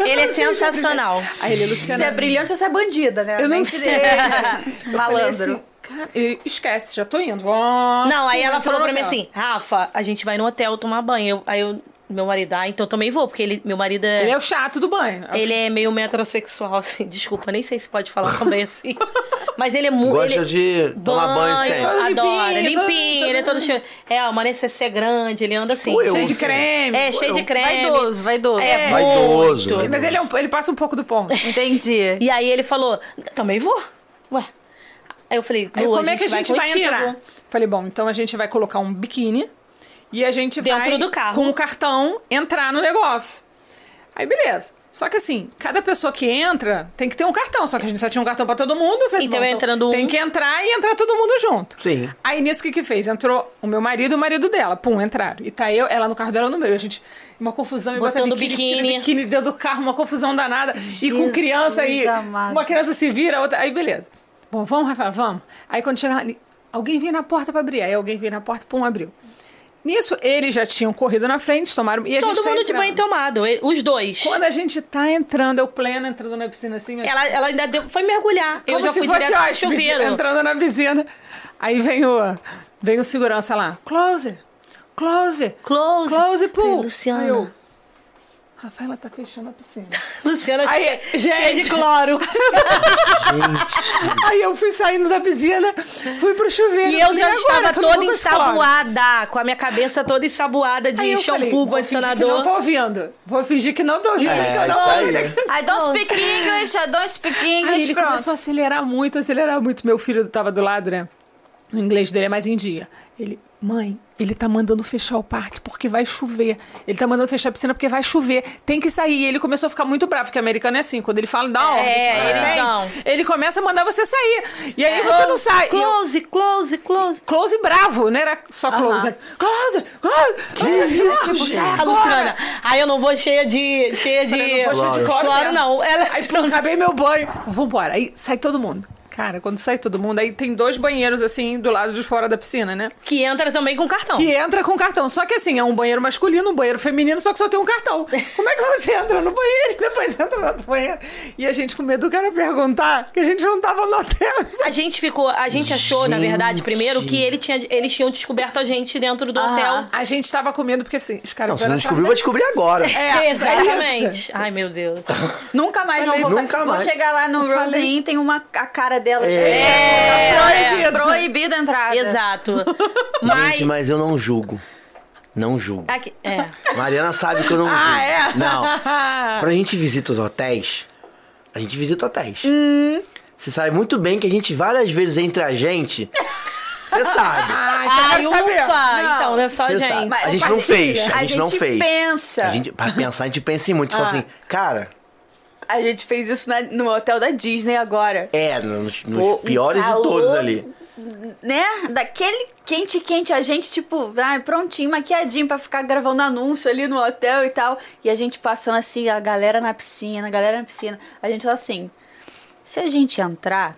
S3: Ele é sensacional.
S4: Aí ele,
S1: Se
S4: Luciana.
S1: é brilhante ou se é bandida, né?
S4: Eu não
S1: Mente
S4: sei.
S1: dele. Malandro.
S4: assim, cara, ele, esquece, já tô indo. Ó,
S3: Não, aí ela falou pra mim assim: Rafa, a gente vai no hotel tomar banho. Eu- aí eu, meu marido, ah, então eu também vou, porque ele, meu marido é.
S4: Ele é o chato do banho.
S3: Ele é meio metrosexual, assim. Desculpa, nem sei se pode falar também assim. Mas ele é muito.
S2: Gosta
S3: ele...
S2: de tomar banho sempre.
S4: Todo
S3: Adora,
S4: limpinho,
S3: limpinho,
S4: todo-
S3: ele é todo cheio. É, uma necessaire grande, ele anda assim.
S2: Tipo eu,
S4: cheio de
S2: assim.
S4: creme.
S3: É, cheio de creme.
S1: Vaidoso, vaidoso.
S3: É,
S2: Vaidoso,
S3: muito.
S4: Mas ele, é um- ele passa um pouco do ponto.
S1: Entendi.
S3: E aí ele falou, também vou. Ué. Aí eu falei,
S4: Aí, como é que a gente vai,
S3: contigo.
S4: entrar? Falei, bom, então a gente vai colocar um biquíni e a gente
S3: Dentro
S4: vai,
S3: do carro.
S4: com o cartão, entrar no negócio. Aí, beleza. Só que assim, cada pessoa que entra tem que ter um cartão. Só que a gente só tinha um cartão pra todo mundo. Eu falei,
S3: Então,
S4: bom,
S3: entrando um-
S4: Tem que entrar e entrar todo mundo junto.
S2: Sim.
S4: Aí, nisso, o que que fez? Entrou o meu marido e o marido dela. Pum, entraram. E tá eu, ela no carro dela no meio. A gente, uma confusão. e
S3: Botando
S4: bota biquíni, tira
S3: biquíni.
S4: biquíni dentro do carro, uma confusão danada. e com
S1: Jesus
S4: criança aí. Uma criança se vira, outra. Aí, beleza. Bom, vamos, Rafael, vamos. Aí, quando chega ali, alguém veio na porta pra abrir. Aí, alguém veio na porta, pum, abriu. Nisso, eles já tinham corrido na frente, tomaram. E a
S3: Todo
S4: gente tá
S3: mundo de banho tomado, os dois.
S4: Quando a gente tá entrando, eu pleno, entrando na piscina assim.
S3: Ela, ela ainda deu, foi mergulhar. eu
S4: Como
S3: já
S4: se
S3: fui
S4: fosse
S3: direto
S4: hóspede,
S3: chuveiro.
S4: entrando na piscina. Aí vem o, vem o segurança lá. Close, close,
S3: Close.
S4: close, pool.
S3: Luciana.
S4: Aí eu, Rafaela tá fechando a piscina.
S3: Luciana
S4: Aí,
S3: cheia
S4: gente.
S3: de cloro.
S4: Aí eu fui saindo da piscina, fui pro chuveiro.
S3: E eu já
S4: "Agora
S3: estava toda
S4: vou mais cloro."
S3: ensaboada, com a minha cabeça toda ensaboada de
S4: Aí eu
S3: shampoo,
S4: falei, que
S3: condicionador.
S4: não tô ouvindo. Vou fingir que não tô ouvindo.
S2: É,
S4: eu não
S2: aí.
S1: I don't speak English, I don't speak
S4: Aí
S1: English,
S4: ele
S1: pronto.
S4: começou a acelerar muito, acelerar muito. Meu filho tava do lado, né? O inglês dele é mais em dia. Ele, Mãe, ele tá mandando fechar o parque porque vai chover. Ele tá mandando fechar a piscina porque vai chover. Tem que sair. E ele começou a ficar muito bravo, porque americano é assim, quando ele fala, dá ordem.
S3: É,
S4: você
S3: eles
S4: entende?
S3: dão.
S4: Ele começa a mandar você sair. E aí você não sai. E eu-
S3: Close, close, close.
S4: Close bravo, não era só close. era Close, close. Que
S2: isso,
S3: A Luciana, aí eu não vou cheia de. cheia de.
S4: Eu não vou cheia de cloro
S3: Claro,
S4: mesmo.
S3: não. Ela
S4: Aí pronto, acabei meu banho. Vambora. Aí sai todo mundo. Cara, quando sai todo mundo, aí tem dois banheiros assim do lado de fora da piscina, né?
S3: que entra também com cartão.
S4: Que entra com cartão. Só que assim, é um banheiro masculino, um banheiro feminino, só que só tem um cartão. Como é que você entra no banheiro e depois entra no outro banheiro? E a gente com medo do cara perguntar que a gente não tava no hotel.
S3: A gente ficou, a gente achou, na verdade, primeiro que ele tinha, eles tinham descoberto a gente dentro do hotel.
S4: A gente tava com medo porque assim, os caras
S2: Não, se não descobriu, vai descobrir agora.
S4: É,
S3: Exatamente. Ai, meu Deus.
S1: Nunca mais
S4: Falei,
S1: vão voltar.
S2: nunca mais.
S1: chegar lá no
S4: falei.
S1: Rose Inn, tem uma, a cara dela.
S3: É,
S4: proibido.
S1: Proibida a entrada.
S3: Exato. Mas.
S2: Gente, mas eu não julgo. Não julgo.
S3: Aqui- é.
S2: Mariana sabe que eu não julgo.
S4: Ah, é?
S2: Não. Quando a gente visita os hotéis, a gente visita hotéis.
S4: Hum.
S2: Você sabe muito bem que a gente, várias vezes, entre a gente, você sabe.
S4: Ah, então
S3: Ai, ufa!
S1: Não,
S3: então, não é só gente.
S2: sabe. A gente não fez. A
S1: A
S2: gente não
S1: gente
S2: fez.
S1: pensa.
S2: A gente, pra pensar, a gente pensa em muito. Tipo
S4: Ah.
S2: assim, cara,
S1: A gente fez isso na- no hotel da Disney agora.
S2: é, nos, nos
S1: Pô, um
S2: piores de todos ali.
S1: Né? Daquele quente, quente, a gente, tipo, ai, prontinho, maquiadinho pra ficar gravando anúncio ali no hotel e tal. E a gente passando assim, a galera na piscina, a galera na piscina. A gente falou assim: se a gente entrar.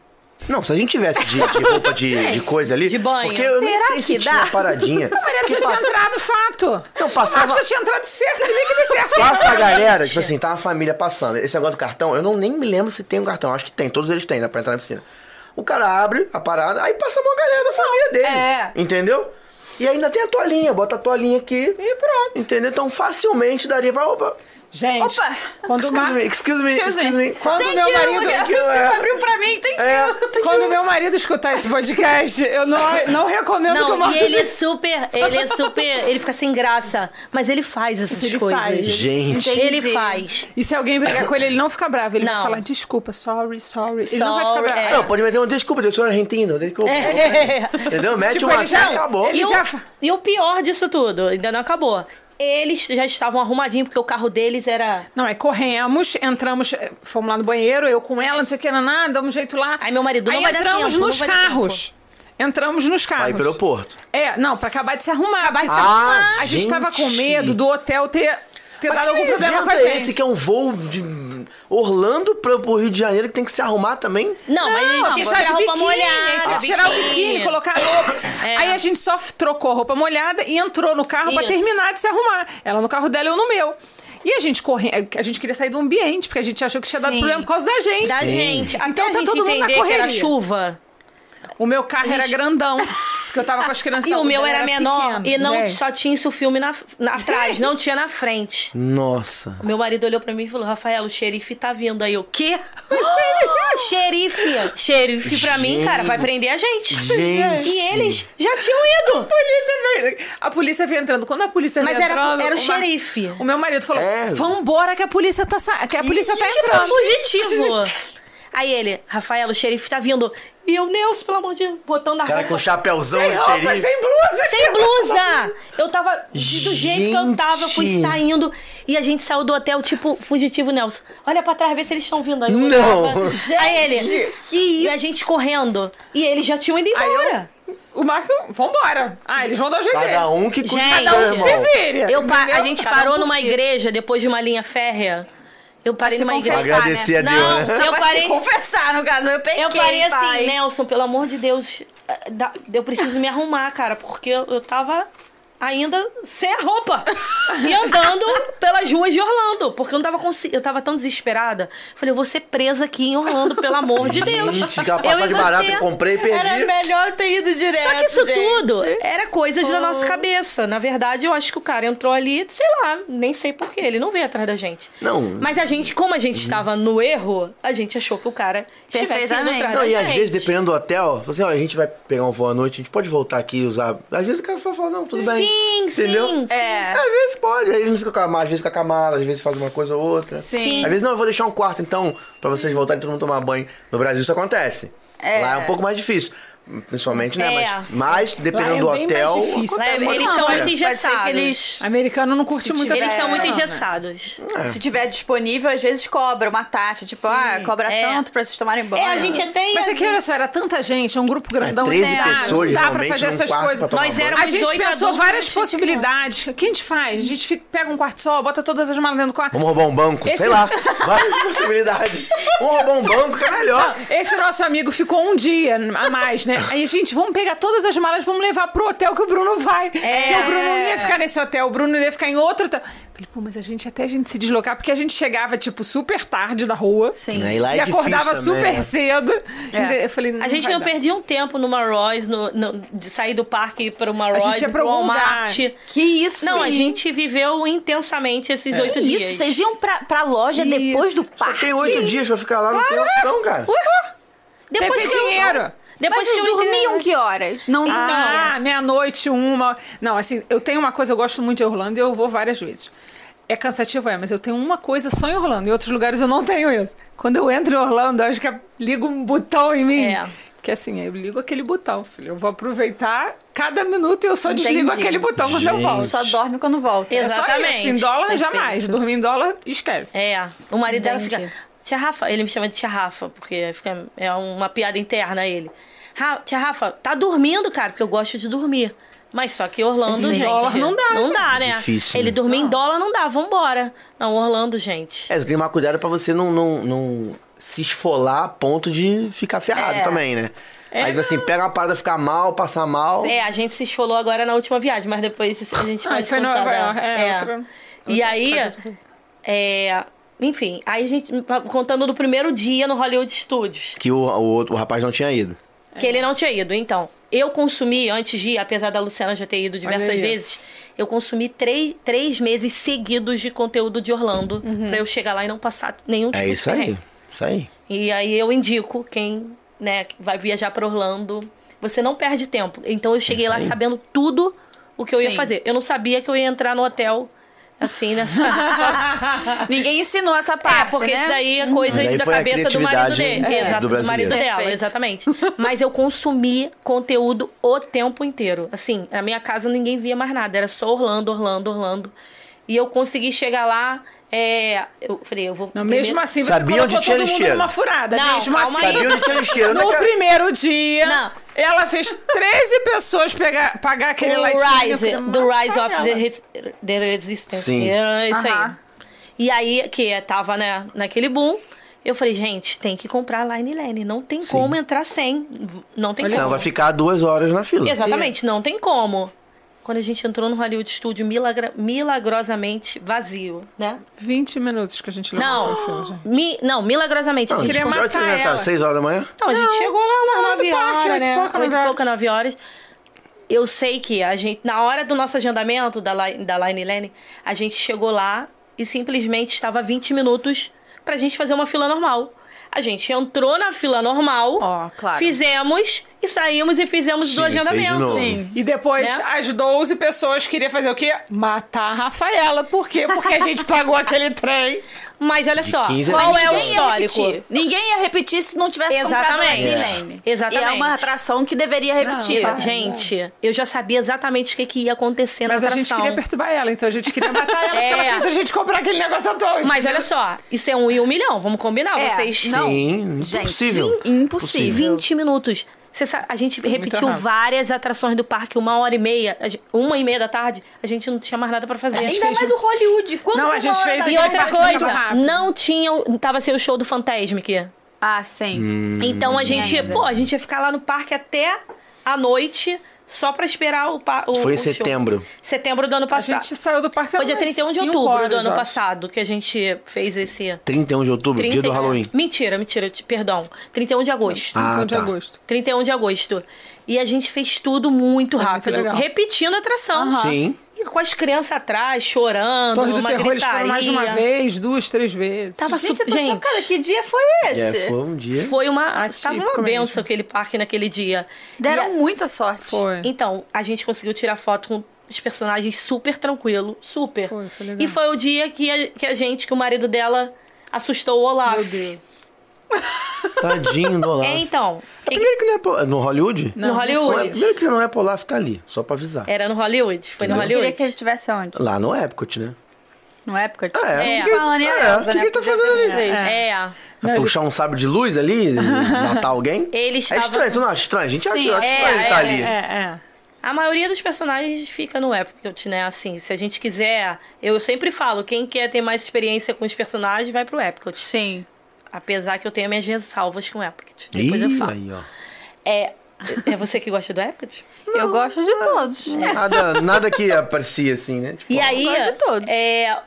S2: Não, se a gente tivesse de, de roupa de, de coisa ali.
S3: De banho.
S2: Porque eu nem
S1: Será
S2: sei se
S1: que
S2: tinha
S1: dá?
S2: paradinha.
S4: A Mariana
S2: Porque
S4: já tinha
S2: passa-
S4: entrado, fato.
S2: Não, passava-
S4: Marcos já tinha entrado certo, líquido certo.
S2: Passa a galera, tipo assim, tá uma família passando. Esse negócio do cartão, eu não nem me lembro se tem um cartão. Acho que tem, todos eles têm, né, pra entrar na piscina. O cara abre a parada, aí passa uma galera da família dele.
S1: é.
S2: Entendeu? E ainda tem a toalhinha, bota a toalhinha aqui.
S4: E pronto.
S2: Entendeu? Então facilmente daria pra. Opa,
S4: Gente,
S1: Opa!
S4: quando o
S2: excuse me, excuse me, excuse me.
S4: Quando
S1: Thank
S4: meu
S1: you,
S4: marido...
S2: É.
S1: Abriu pra mim, tem
S2: É,
S4: Quando meu marido escutar esse podcast, eu não, não recomendo que o
S3: Não,
S4: Marcos...
S3: e ele é super. Ele é super. Ele fica sem graça. Mas ele faz essas
S4: Ele
S3: coisas.
S4: faz.
S2: Gente.
S1: Entendi.
S3: Ele faz.
S4: E se alguém brigar com ele, ele não fica bravo. Ele vai
S3: Não.
S4: falar, desculpa, sorry, sorry. Ele não vai ficar
S3: Sorry,
S4: bravo.
S3: é.
S2: Não, pode meter uma desculpa, eu sou argentino. desculpa.
S3: É.
S2: Entendeu? Mete
S4: Tipo,
S2: uma
S4: já-
S2: e acabou.
S4: ele
S3: E o,
S4: já-
S3: e o pior disso tudo, ainda não acabou. Eles já estavam arrumadinhos, porque o carro deles era.
S4: Não, aí corremos, entramos, eh, fomos lá no banheiro, eu com ela, não sei o que, naná, damos um jeito lá.
S3: Aí meu marido, não
S4: aí
S3: vai dar
S4: entramos
S3: tempo,
S4: nos
S3: não vai dar
S4: carros. Entramos nos carros.
S2: Aí pro aeroporto.
S4: É, não, pra acabar de se arrumar. Acabar de se
S2: Ah,
S4: arrumar. A gente tava com
S2: gente.
S4: medo do hotel ter, ter dado
S2: que
S4: algum problema com a
S2: é
S4: gente.
S2: esse que é um voo de Orlando pro, pro Rio de Janeiro que tem que se arrumar também?
S3: Não, mas a gente
S4: tinha
S3: que
S4: tirar
S3: roupa
S4: de biquíni,
S3: molhada.
S4: tinha que tirar o biquíni, colocar a roupa.
S3: É.
S4: Aí a gente só trocou roupa molhada e entrou no carro pra
S3: Isso.
S4: terminar de se arrumar. Ela no carro dela, eu no meu. E a gente corre... a gente queria sair do ambiente, porque a gente achou que tinha dado
S1: Sim.
S4: problema por causa da gente.
S3: Da
S2: Sim.
S3: gente. Até
S4: Então
S3: a
S4: tá
S3: gente
S4: todo mundo na
S3: entender que era
S4: correria.
S3: chuva.
S4: O meu carro era grandão, porque eu tava com as crianças.
S3: E o meu
S4: dela
S3: era menor
S4: pequeno.
S3: e não
S4: Gente.
S3: só tinha isso filme na, na atrás, não tinha na frente.
S2: Nossa.
S3: O meu marido olhou pra mim e falou: Rafael, o xerife tá vindo. Aí eu, quê? xerife! Xerife pra mim, cara, vai prender a gente.
S2: Gente.
S3: E eles já tinham
S4: A
S3: ido.
S4: polícia veio, a polícia veio entrando. Quando a polícia
S3: Mas
S4: veio
S3: era-
S4: entrando.
S3: era o
S4: o
S3: xerife.
S4: O meu marido falou:
S2: É.
S4: Vambora que a polícia tá, que a polícia tá
S3: Tipo,
S4: entrando.
S3: fugitivo. Aí ele, Rafael, o xerife tá vindo. E eu, Deus, pelo amor de Deus, botando a
S2: Cara
S3: roupa.
S2: com chapéuzão
S4: Sem roupa,
S2: xerife.
S4: sem blusa.
S3: Sem blusa! Eu tava. Do jeito que eu tava, eu fui
S2: Gente.
S3: saindo. E a gente saiu do hotel, tipo, fugitivo Nelson. Olha pra trás, vê se eles estão vindo. Aí eu
S2: Não.
S3: olhava. Aí ele. E a gente correndo. E eles já tinham ido
S4: Aí
S3: embora.
S4: eu, o Marco, vambora. Ah, eles vão dar o jeito.
S2: Cada um que cuida
S3: Gente, cada um que
S2: irmão.
S4: se vire.
S3: Eu pa- a gente
S4: Cada um
S3: parou
S4: por
S3: numa igreja depois de uma linha férrea. Eu parei numa igreja.
S1: confessar,
S2: Agradecer a Deus,
S3: Não,
S2: né?
S3: eu parei.
S1: confessar, no caso. Eu peguei,
S3: Eu parei assim,
S1: pai.
S3: Nelson, pelo amor de Deus, eh, eu preciso me arrumar, cara, porque eu, eu tava ainda sem a roupa e andando pelas ruas de Orlando, porque eu não tava conseguindo, eu tava tão desesperada. Falei, eu vou ser presa aqui em Orlando, pelo amor de Deus.
S2: Gente, aquela
S3: Eu
S2: passagem
S3: e você.
S2: barata que eu comprei e perdi.
S1: Era melhor ter ido direto.
S3: Só que isso
S1: gente.
S3: tudo era coisas da nossa cabeça. Na verdade, eu acho que o cara entrou ali, sei lá, nem sei porquê, ele não veio atrás da gente.
S2: Não.
S3: Mas a gente, como a gente estava no erro, a gente achou que o cara estivesse indo atrás
S2: Não,
S3: da
S2: e às
S3: gente.
S2: vezes, dependendo do hotel, você, olha, a gente vai pegar um voo à noite, a gente pode voltar aqui e usar. Às vezes o cara fala, não, tudo bem.
S3: Sim,
S2: Entendeu?
S3: sim.
S1: É.
S2: Às vezes pode, aí não fica com a mala, às vezes fica com a mala, às vezes faz uma coisa ou outra.
S1: Sim.
S2: Às vezes, não, eu vou deixar um quarto, então, pra vocês voltarem e todo mundo tomar banho. No Brasil isso acontece.
S1: É.
S2: Lá é um pouco mais difícil. Principalmente, né?
S3: É.
S2: Mas, mas dependendo
S4: é
S2: do
S4: mais
S2: hotel.
S4: difícil.
S2: acontece
S3: É,
S2: muito
S3: eles
S2: mais.
S3: são
S1: Não,
S3: muito engessados.
S1: eles-
S4: Americano não curte muito
S1: tiver-
S3: Eles são muito
S4: né?
S3: engessados.
S1: Se tiver disponível, às vezes cobra uma taxa. Tipo, ah, cobra
S3: É.
S1: tanto pra vocês tomarem banho.
S3: É, a gente até ia...
S4: Mas aqui, olha só, era tanta gente, é um grupo grandão.
S2: 13
S4: né?
S2: pessoas,
S4: Não dá pra fazer essas coisas.
S3: Nós éramos
S4: A gente
S3: 18
S4: pensou várias possibilidades. O que a gente faz? A gente fica- pega um quarto só, bota todas as malas dentro do quarto.
S2: Vamos roubar um banco?
S4: Esse-
S2: Sei lá. Várias possibilidades. Vamos roubar um banco, que é melhor.
S4: Esse nosso amigo ficou um dia a mais, né? Aí, gente, vamos pegar todas as malas, vamos levar pro hotel que o Bruno vai.
S3: É.
S4: Porque o Bruno não ia ficar nesse hotel, o Bruno ia ficar em outro hotel. Falei, pô, mas a gente, até a gente se deslocar, porque a gente chegava, tipo, super tarde da rua.
S1: Sim.
S2: É, e lá é
S4: e acordava
S2: difícil também,
S4: super
S2: né?
S4: cedo.
S1: É.
S4: Eu falei,
S3: A gente
S4: vai
S3: não
S4: dar.
S3: perdia um tempo numa Royce, no, no- de sair do parque para uma
S4: A
S3: Royce,
S4: gente ia pra
S3: pro
S4: algum
S3: Walmart.
S4: lugar.
S1: Que isso?
S3: Não, a gente viveu intensamente esses
S1: Que
S3: oito dias.
S1: isso? Vocês iam pra, pra loja
S4: Isso.
S1: depois do
S2: Só
S1: parque?
S2: tem oito dias pra ficar lá, não tem opção, cara.
S3: Depois
S4: Tem
S3: que eu-
S4: dinheiro.
S1: Mas
S3: Depois que
S1: vocês
S3: eu entrei-
S1: dormiam que horas? Não,
S4: Ah, meia-noite, uma. Não, assim, eu tenho uma coisa, eu gosto muito de Orlando e eu vou várias vezes. É cansativo, é, mas eu tenho uma coisa só em Orlando. Em outros lugares eu não tenho isso. Quando eu entro em Orlando, eu acho que eu ligo um botão em mim.
S3: É.
S4: Que assim, eu ligo aquele botão, filho. Eu vou aproveitar cada minuto e eu só
S1: Entendi.
S4: desligo aquele botão quando eu
S2: Gente.
S4: volto.
S1: Só dorme quando volta.
S4: É só
S3: Exatamente.
S4: isso. Em dólar,
S1: Perfeito.
S4: jamais. Dormir em dólar, esquece.
S3: É, o marido dela
S1: Entendi.
S3: fica. Tia Rafa, ele me chama de Tia Rafa, porque fica, é uma piada interna ele. "Ra- Tia Rafa, tá dormindo, cara, porque eu gosto de dormir. Mas só que Orlando, gente.
S4: dólar não dá,
S3: Não
S4: gente.
S3: dá, né?
S2: Difícil,
S3: ele
S2: né?
S3: dormir em dólar não dá, vambora. Não, Orlando, gente.
S2: É, você tem que tomar cuidado pra você não, não, não se esfolar a ponto de ficar ferrado
S1: É.
S2: também, né? Aí, assim, pega uma parada, ficar mal, passar mal.
S3: É, a gente se esfolou agora na última viagem, mas depois a gente
S4: Ah,
S3: pode
S4: foi
S3: contar
S4: Nova
S3: da-
S4: York, é, outra-
S3: E
S4: outra
S3: aí, é, enfim, aí a gente, contando do primeiro dia no Hollywood Studios,
S2: Que o, o outro o rapaz não tinha ido.
S3: Que ele não tinha ido. Então, eu consumi, antes de ir, apesar da Luciana já ter ido diversas
S4: Olha isso.
S3: vezes, eu consumi três, três meses seguidos de conteúdo de Orlando, pra eu chegar lá e não passar nenhum tipo
S2: É
S3: de
S2: isso aí. Isso aí.
S3: E aí eu indico quem né, vai viajar para Orlando. Você não perde tempo. Então eu cheguei lá sabendo tudo o que eu ia
S1: Sim.
S3: fazer. Eu não sabia que eu ia entrar no hotel assim, nessa
S1: Ninguém ensinou essa parte,
S3: É, porque
S1: né?
S3: isso daí é coisa
S2: aí
S3: da cabeça do marido dele.
S2: é,
S3: Exato,
S2: do
S3: do, marido dela,
S1: Perfeito.
S3: exatamente. Mas eu consumi conteúdo o tempo inteiro. Assim, na minha casa ninguém via mais nada. Era só Orlando, Orlando, Orlando. E eu consegui chegar lá. É, eu falei, eu vou.
S4: Não,
S3: primeiro-
S4: mesmo assim, você
S2: Sabia
S4: colocou
S2: onde tinha
S4: todo mundo numa furada.
S3: Não,
S4: mesmo
S3: calma
S4: assim.
S3: aí.
S2: Sabia onde tinha lixeiro, né,
S4: No
S2: cara?
S4: primeiro dia,
S3: Não.
S4: ela fez 13 pessoas pegar, pagar aquele
S3: o
S4: leitinho.
S3: Rise, do Rise of
S4: "Mata
S3: the,
S4: ela."
S3: Res- the Resistance.
S2: Sim.
S3: É isso
S1: Aham.
S3: aí. E aí, que tava né, naquele boom, eu falei, gente, tem que comprar Line Lane. Não tem como entrar sem. Não tem
S2: Senão
S3: como.
S2: vai ficar duas horas na fila.
S3: Exatamente, não tem como. Quando a gente entrou no Hollywood Studio, milagra- milagrosamente vazio, né?
S4: 20 minutos que a gente levou
S3: Não,
S4: filme, gente.
S3: mi, não, milagrosamente.
S2: Não,
S3: a gente
S4: queria matar
S2: entraram?
S4: ela.
S2: Seis horas da manhã?
S3: Não, a gente chegou lá umas
S4: hora do
S3: 9
S4: parque,
S3: horas,
S4: oito e
S3: né?
S4: pouca,
S3: Oito
S4: nove
S3: e pouca,
S4: horas.
S3: 9 horas. Eu sei que a gente, na hora do nosso agendamento da, Line- da Line Lane, a gente chegou lá e simplesmente estava 20 minutos pra gente fazer uma fila normal. A gente entrou na fila normal,
S1: Ó, claro.
S3: fizemos e saímos e fizemos
S2: Sim,
S3: do agendamento.
S1: Sim.
S4: E depois,
S3: Né?
S4: as 12 pessoas queriam fazer o quê? Matar a Rafaela. Por quê? Porque a gente pagou aquele trem.
S3: Mas olha só,
S2: 15
S3: qual
S2: a
S3: é o
S1: Ninguém ia
S3: histórico?
S1: repetir. Ninguém ia repetir se não tivesse comprado
S3: Exatamente.
S1: Line
S3: É.
S1: Lane.
S3: Exatamente.
S1: E é uma atração que deveria repetir.
S4: Não,
S3: Gente, eu já sabia exatamente o que, que ia acontecer
S4: Mas
S3: na
S4: a gente
S3: atração.
S4: queria perturbar ela, então a gente queria matar ela, porque
S3: É.
S4: ela fez a gente comprar aquele negócio todo.
S3: Mas olha só, isso é um e um milhão, vamos combinar?
S1: É,
S3: Vocês.
S1: Não,
S2: Sim,
S1: gente,
S2: impossível.
S1: impossível.
S3: 20 minutos. Você sabe, a gente repetiu várias atrações do parque, uma hora e meia, uma e meia da tarde, a gente não tinha mais nada pra fazer.
S1: Ainda
S4: fez-
S1: mais o Hollywood. Quando
S4: Não, a gente fez
S3: E outra coisa, não tinha. Tava sem o show do Fantasmic.
S1: Ah, sim.
S2: Hum.
S3: Então a
S1: tinha
S3: gente,
S1: ainda.
S3: pô, a gente ia ficar lá no parque até a noite, só pra esperar o, pa- o
S2: Foi em
S3: o show.
S2: setembro.
S3: Setembro do ano
S4: A
S3: passado.
S4: gente saiu do parque
S3: Foi dia
S4: umas
S3: 31 de outubro
S4: horas,
S3: do ano passado que a gente fez esse.
S2: 31 de outubro,
S3: 30
S2: dia do Halloween.
S3: Mentira, mentira, perdão. 31 de agosto.
S2: Ah,
S4: 31 de
S2: tá.
S4: agosto.
S3: 31 de agosto. E a gente fez tudo muito
S4: Foi muito
S3: rápido,
S4: legal.
S3: repetindo a atração.
S1: Aham.
S2: Sim.
S3: E com as crianças atrás, chorando,
S4: Torre do
S3: uma
S4: Terror, eles foram mais de uma
S3: gritaria.
S4: vez, duas, três vezes.
S3: Tava
S1: Gente,
S3: super.
S1: eu tô
S3: Gente,
S1: chocada. Que dia foi esse?
S2: É, foi um dia.
S3: foi uma.
S4: Atípico
S3: Tava uma benção aquele parque naquele dia.
S1: Deram
S3: E
S1: muita sorte.
S4: Foi.
S3: Então, a gente conseguiu tirar foto com os personagens super tranquilo, super.
S4: Foi, foi legal.
S3: E foi o dia que a, que a gente, que o marido dela assustou o Olaf.
S4: Meu Deus.
S2: Tadinho do Olaf.
S3: É, então.
S2: É primeiro que não é no Hollywood?
S3: No Hollywood.
S2: Não é- primeiro que não é pro Olaf tá ali, só pra avisar.
S3: Era no Hollywood. Foi no
S2: Eu
S1: Eu queria
S3: Hollywood.
S1: que ele estivesse onde?
S2: Lá no Epcot, né?
S1: No Epcot?
S2: Ah, é?
S3: É.
S2: O que-
S1: Falando em
S2: é,
S1: Elsa,
S2: o que
S1: né?
S2: que ele tá fazendo ali?
S1: três.
S3: É.
S2: Vai puxar um sabre de luz ali? matar alguém?
S3: Ele
S2: É
S3: estava-
S2: estranho, tu não acha estranho? A gente
S1: Sim,
S2: acha, acha
S3: é,
S2: estranho ele
S3: é,
S2: tá ali.
S4: É, é.
S3: A maioria dos personagens fica no Epcot, né? Assim, se a gente quiser... Eu sempre falo, quem quer ter mais experiência com os personagens, vai pro Epcot.
S1: Sim.
S3: Apesar que eu tenho minhas ressalvas com o Epcot. Depois eu
S2: Ih,
S3: falo.
S2: aí, ó.
S3: É, é você que gosta do Epcot?
S1: Eu gosto de todos.
S2: Nada, nada que aparecia assim, né? Tipo,
S3: E aí,
S1: gosto de todos.
S3: é,